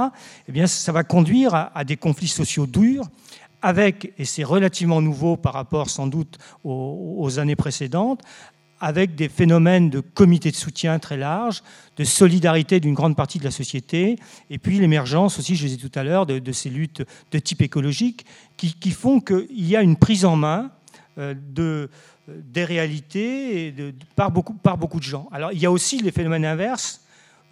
eh bien, ça va conduire à, des conflits sociaux durs, avec, et c'est relativement nouveau par rapport sans doute aux années précédentes, avec des phénomènes de comités de soutien très larges, de solidarité d'une grande partie de la société, et puis l'émergence aussi, je dit tout à l'heure, de, ces luttes de type écologique qui, font qu'il y a une prise en main euh, de, des réalités par, beaucoup, par beaucoup de gens. Alors il y a aussi les phénomènes inverses.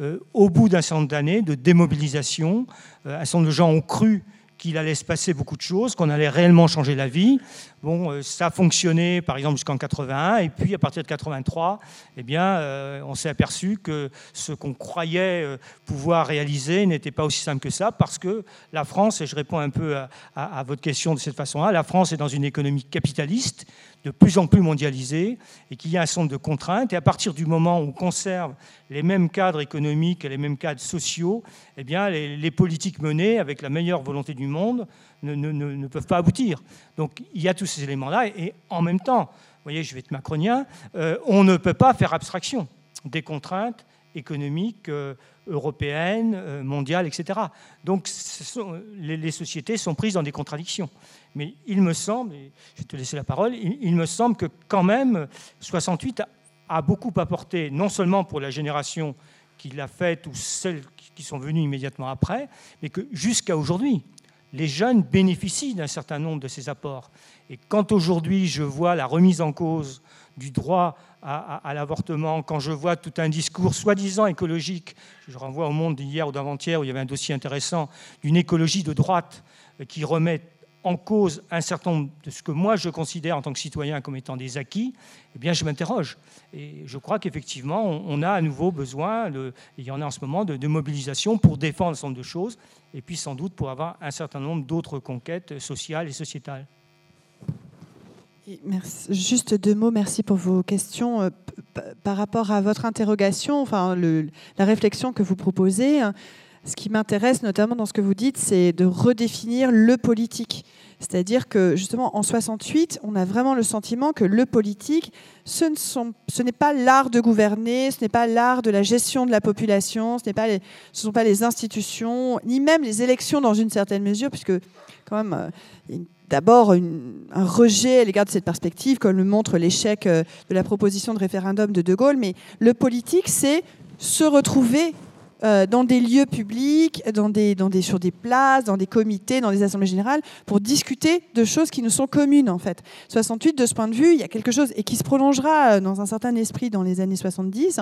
Euh, au bout d'un certain nombre d'années de démobilisation, euh, un certain nombre de gens ont cru qu'il allait se passer beaucoup de choses, qu'on allait réellement changer la vie. Bon, euh, ça a fonctionné, par exemple, jusqu'en 81, et puis à partir de 83, eh bien, euh, on s'est aperçu que ce qu'on croyait euh, pouvoir réaliser n'était pas aussi simple que ça, parce que la France, et je réponds un peu à votre question de cette façon-là, la France est dans une économie capitaliste de plus en plus mondialisé et qu'il y a un certain nombre de contraintes. Et à partir du moment où on conserve les mêmes cadres économiques et les mêmes cadres sociaux, eh bien, les, politiques menées avec la meilleure volonté du monde ne, peuvent pas aboutir. Donc il y a tous ces éléments-là. Et en même temps, vous voyez, je vais être macronien, euh, on ne peut pas faire abstraction des contraintes économiques euh, européennes, euh, mondiales, etc. Donc les, sociétés sont prises dans des contradictions. Mais il me semble, je vais te laisser la parole, il, me semble que quand même 68 a, beaucoup apporté, non seulement pour la génération qui l'a faite ou celles qui sont venues immédiatement après, mais que jusqu'à aujourd'hui, les jeunes bénéficient d'un certain nombre de ces apports. Et quand aujourd'hui je vois la remise en cause du droit à, l'avortement, quand je vois tout un discours soi-disant écologique, je renvoie au monde d'hier ou d'avant-hier où il y avait un dossier intéressant d'une écologie de droite qui remet en cause un certain nombre de ce que moi je considère en tant que citoyen comme étant des acquis, eh bien je m'interroge. Et je crois qu'effectivement, on, a à nouveau besoin, il y en a en ce moment, de, mobilisation pour défendre un certain nombre de choses, et puis sans doute pour avoir un certain nombre d'autres conquêtes sociales et sociétales. Juste deux mots, merci pour vos questions. Euh, par rapport à votre interrogation, enfin, la réflexion que vous proposez, ce qui m'intéresse notamment dans ce que vous dites, c'est de redéfinir le politique. C'est-à-dire que justement en 68, on a vraiment le sentiment que le politique, ce n'est ce pas l'art de gouverner, ce n'est pas l'art de la gestion de la population, ce ne sont pas les institutions, ni même les élections dans une certaine mesure, puisque quand même, euh, d'abord un rejet à l'égard de cette perspective, comme le montre l'échec euh, de la proposition de référendum de De Gaulle. Mais le politique, c'est se retrouver euh, dans des lieux publics, dans des, dans des, sur des places, dans des comités, dans des assemblées générales, pour discuter de choses qui nous sont communes en fait. 68, de ce point de vue, il y a quelque chose, et qui se prolongera euh, dans un certain esprit dans les années 70,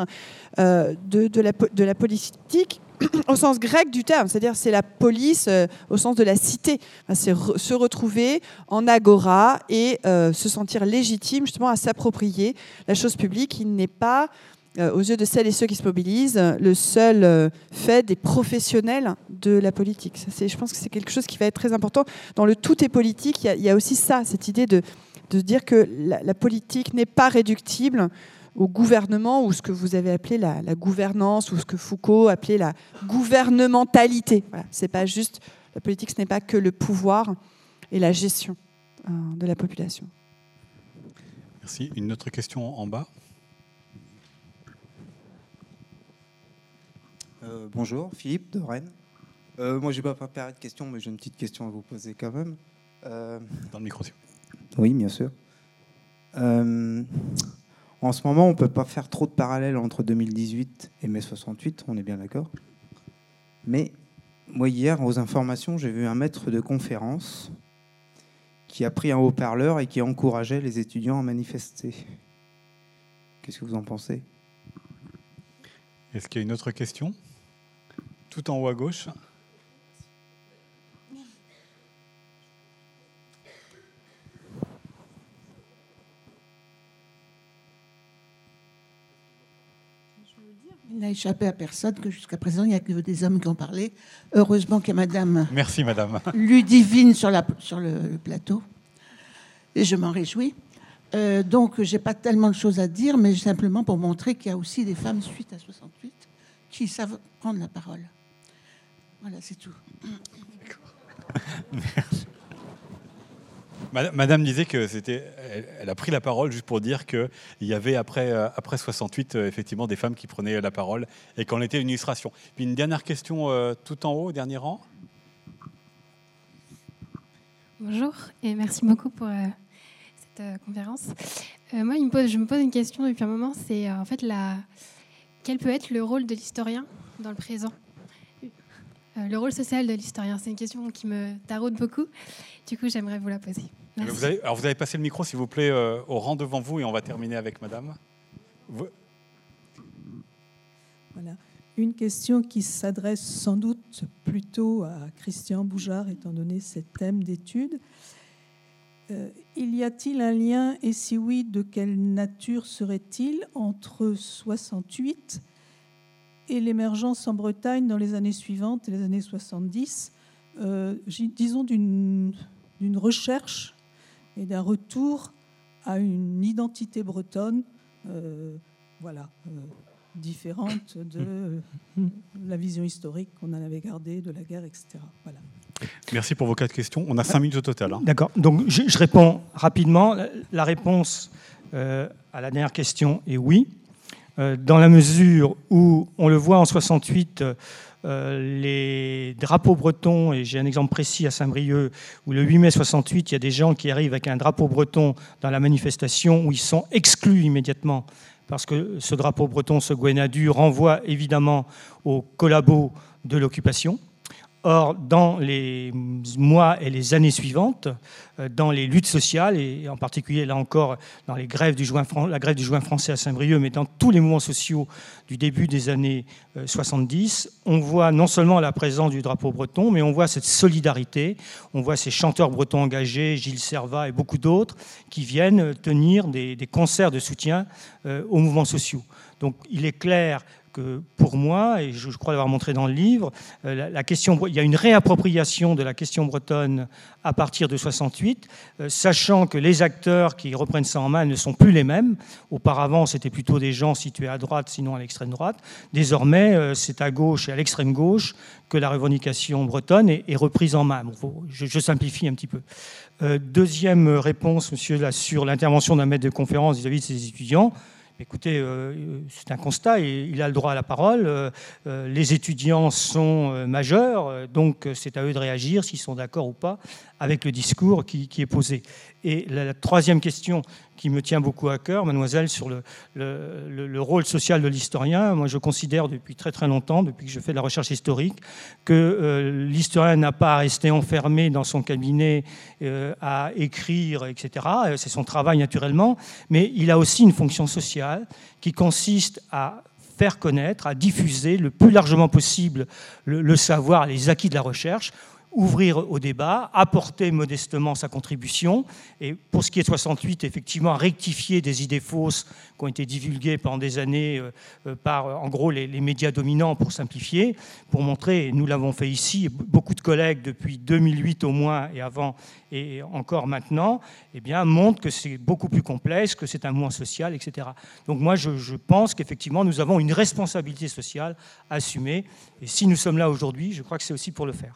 euh, de, la, politique au sens grec du terme, c'est-à-dire c'est la police au sens de la cité. c'est se retrouver en agora et se sentir légitime justement à s'approprier la chose publique qui n'est pas aux yeux de celles et ceux qui se mobilisent, le seul euh, fait des professionnels de la politique. je pense que c'est quelque chose qui va être très important. Dans le tout est politique, il y, a, aussi ça, cette idée de, de dire que la, politique n'est pas réductible au gouvernement ou ce que vous avez appelé la, gouvernance ou ce que Foucault appelait la gouvernementalité. C'est pas juste la politique, ce n'est pas que le pouvoir et la gestion euh, de la population. Merci. Une autre question en bas? Euh, bonjour, Philippe de Rennes. Euh, moi, je n'ai pas préparé de questions, mais j'ai une petite question à vous poser quand même. Euh, Dans le micro, Oui, bien sûr. en ce moment, on ne peut pas faire trop de parallèles entre 2018 et mai 68, on est bien d'accord. Mais moi, hier, aux informations, j'ai vu un maître de conférence qui a pris un haut-parleur et qui encourageait les étudiants à manifester. Qu'est-ce que vous en pensez? Est-ce qu'il y a une autre question? Tout en haut à gauche. Il n'a échappé à personne que jusqu'à présent, il n'y a que des hommes qui ont parlé. Heureusement qu'il y a Madame. Merci, Madame. Ludivine sur, la, sur le, plateau. Et je m'en réjouis. Euh, donc, j'ai pas tellement de choses à dire, mais simplement pour montrer qu'il y a aussi des femmes suite à 68 qui savent prendre la parole. Voilà, c'est tout. Merci. Madame disait que c'était, elle a pris la parole juste pour dire qu'il y avait après, euh, après 68 euh, effectivement des femmes qui prenaient la parole et qu'en était une illustration. Puis une dernière question euh, tout en haut, au dernier rang. Bonjour et merci beaucoup pour cette conférence. moi, me pose, je me pose une question depuis un moment, c'est en fait la, quel peut être le rôle de l'historien dans le présent? Le rôle social de l'historien, c'est une question qui me taraude beaucoup. Du coup, j'aimerais vous la poser. Vous allez, alors, vous allez passer le micro, s'il vous plaît, euh, au rang devant vous et on va terminer avec madame. Voilà. Une question qui s'adresse sans doute plutôt à Christian Boujard, étant donné ce thème d'étude. Euh, il y a-t-il un lien, et si oui, de quelle nature serait-il entre 68 et l'émergence en Bretagne dans les années suivantes, les années 70, euh, disons d'une recherche et d'un retour à une identité bretonne, euh, voilà, euh, différente de la vision historique qu'on en avait gardée de la guerre, etc. Voilà. Merci pour vos quatre questions. On a cinq minutes au total. Hein. D'accord. Donc je, je, réponds rapidement. La réponse à la dernière question est oui. Euh, dans la mesure où on le voit en 68, euh, les drapeaux bretons, et j'ai un exemple précis à Saint-Brieuc, où le 8 mai 68, il y a des gens qui arrivent avec un drapeau breton dans la manifestation, où ils sont exclus immédiatement, parce que ce drapeau breton, ce Gwenadu, renvoie évidemment aux collabos de l'occupation. Or, dans les mois et les années suivantes, euh, dans les luttes sociales, et en particulier là encore dans les grèves du juin, la grève du juin français à Saint-Brieuc, mais dans tous les mouvements sociaux du début des années 70, euh, on voit non seulement la présence du drapeau breton, mais on voit cette solidarité, on voit ces chanteurs bretons engagés, Gilles Servat et beaucoup d'autres, qui viennent tenir des, concerts de soutien euh, aux mouvements sociaux. Donc il est clair pour moi, et je, crois l'avoir montré dans le livre, euh, la, question, il y a une réappropriation de la question bretonne à partir de 68, euh, sachant que les acteurs qui reprennent ça en main ne sont plus les mêmes. Auparavant, c'était plutôt des gens situés à droite, sinon à l'extrême droite. Désormais, euh, c'est à gauche et à l'extrême gauche que la revendication bretonne est, reprise en main. je, simplifie un petit peu. deuxième réponse, monsieur, sur l'intervention d'un maître de conférence vis à -vis de ses étudiants. Écoutez, euh, c'est un constat, il a le droit à la parole. Euh, euh, les étudiants sont majeurs, donc c'est à eux de réagir s'ils sont d'accord ou pas avec le discours qui, est posé. Et la, troisième question qui me tient beaucoup à cœur, mademoiselle, sur le, le, rôle social de l'historien, moi je considère depuis très très longtemps, depuis que je fais de la recherche historique, que euh, l'historien n'a pas à rester enfermé dans son cabinet euh, à écrire, etc. C'est son travail naturellement, mais il a aussi une fonction sociale qui consiste à faire connaître, à diffuser le plus largement possible le, savoir, les acquis de la recherche, ouvrir au débat, apporter modestement sa contribution, et pour ce qui est de 68, effectivement, rectifier des idées fausses qui ont été divulguées pendant des années euh, euh, par, en gros, les, médias dominants, pour simplifier, pour montrer, et nous l'avons fait ici, beaucoup de collègues depuis 2008 au moins, et avant, et encore maintenant, eh bien, montrent que c'est beaucoup plus complexe, que c'est un mouvement social, etc. Donc moi, je, je pense qu'effectivement, nous avons une responsabilité sociale à assumer, et si nous sommes là aujourd'hui, je crois que c'est aussi pour le faire.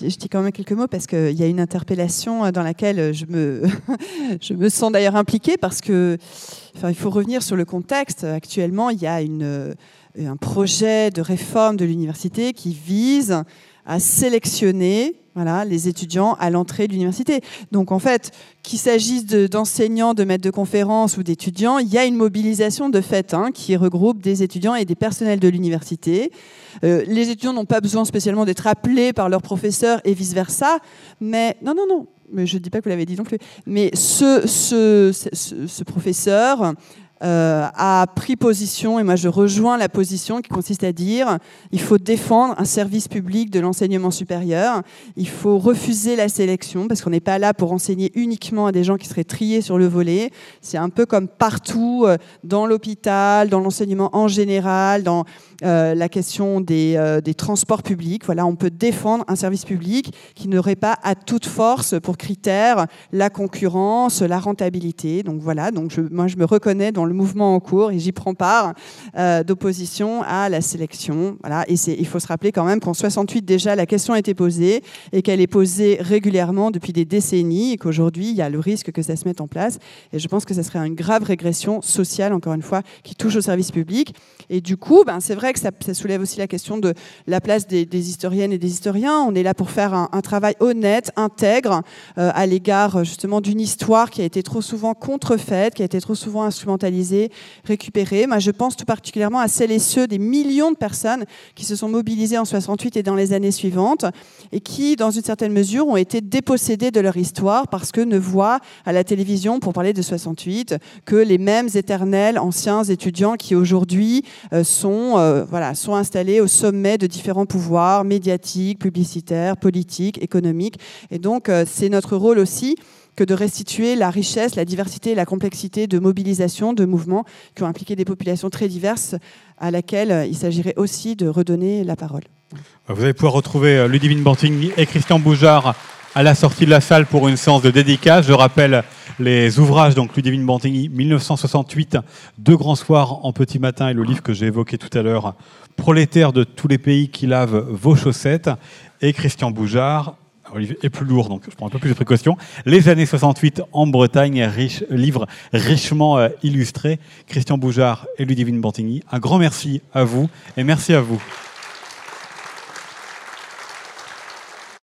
Je dis quand même quelques mots parce qu'il y a une interpellation dans laquelle je me, je me sens d'ailleurs impliquée parce que, enfin, il faut revenir sur le contexte. Actuellement, il y a une, un projet de réforme de l'université qui vise à sélectionner voilà, les étudiants à l'entrée de l'université. Donc en fait, qu'il s'agisse d'enseignants, de, maîtres de conférences ou d'étudiants, il y a une mobilisation de fait hein, qui regroupe des étudiants et des personnels de l'université. Euh, les étudiants n'ont pas besoin spécialement d'être appelés par leurs professeurs et vice-versa, mais non, non, non, mais je ne dis pas que vous l'avez dit non plus, mais ce, ce, ce, ce professeur euh, a pris position, et moi je rejoins la position qui consiste à dire il faut défendre un service public de l'enseignement supérieur, il faut refuser la sélection, parce qu'on n'est pas là pour enseigner uniquement à des gens qui seraient triés sur le volet. C'est un peu comme partout, euh, dans l'hôpital, dans l'enseignement en général, dans euh, la question des, des, transports publics. Voilà, on peut défendre un service public qui n'aurait pas à toute force pour critère la concurrence, la rentabilité. Donc voilà, donc moi je me reconnais dans le mouvement en cours et j'y prends part euh, d'opposition à la sélection. Voilà. Et il faut se rappeler quand même qu'en 68 déjà la question a été posée et qu'elle est posée régulièrement depuis des décennies et qu'aujourd'hui il y a le risque que ça se mette en place. Et je pense que ça serait une grave régression sociale, encore une fois, qui touche au service public. Et du coup, ben, c'est vrai que ça, soulève aussi la question de la place des, historiennes et des historiens. On est là pour faire un, travail honnête, intègre, euh, à l'égard justement d'une histoire qui a été trop souvent contrefaite, qui a été trop souvent instrumentalisée récupérer. Moi, je pense tout particulièrement à celles et ceux des millions de personnes qui se sont mobilisées en 68 et dans les années suivantes et qui, dans une certaine mesure, ont été dépossédés de leur histoire parce que ne voient à la télévision, pour parler de 68, que les mêmes éternels anciens étudiants qui aujourd'hui euh, sont, euh, sont installés au sommet de différents pouvoirs médiatiques, publicitaires, politiques, économiques. Et donc, euh, c'est notre rôle aussi que de restituer la richesse, la diversité et la complexité de mobilisation, de mouvements qui ont impliqué des populations très diverses à laquelle euh, il s'agirait aussi de redonner la parole. Vous allez pouvoir retrouver Ludivine Bantigny et Christian Boujard à la sortie de la salle pour une séance de dédicace. Je rappelle les ouvrages, donc Ludivine Bantigny, 1968, Deux grands soirs en petit matin et le livre que j'ai évoqué tout à l'heure, Prolétaires de tous les pays qui lavent vos chaussettes, et Christian Boujard, est plus lourd, donc je prends un peu plus de précautions. Les années 68 en Bretagne, riche, livre richement euh, illustré. Christian Boujard et Ludivine Bantigny, un grand merci à vous et merci à vous.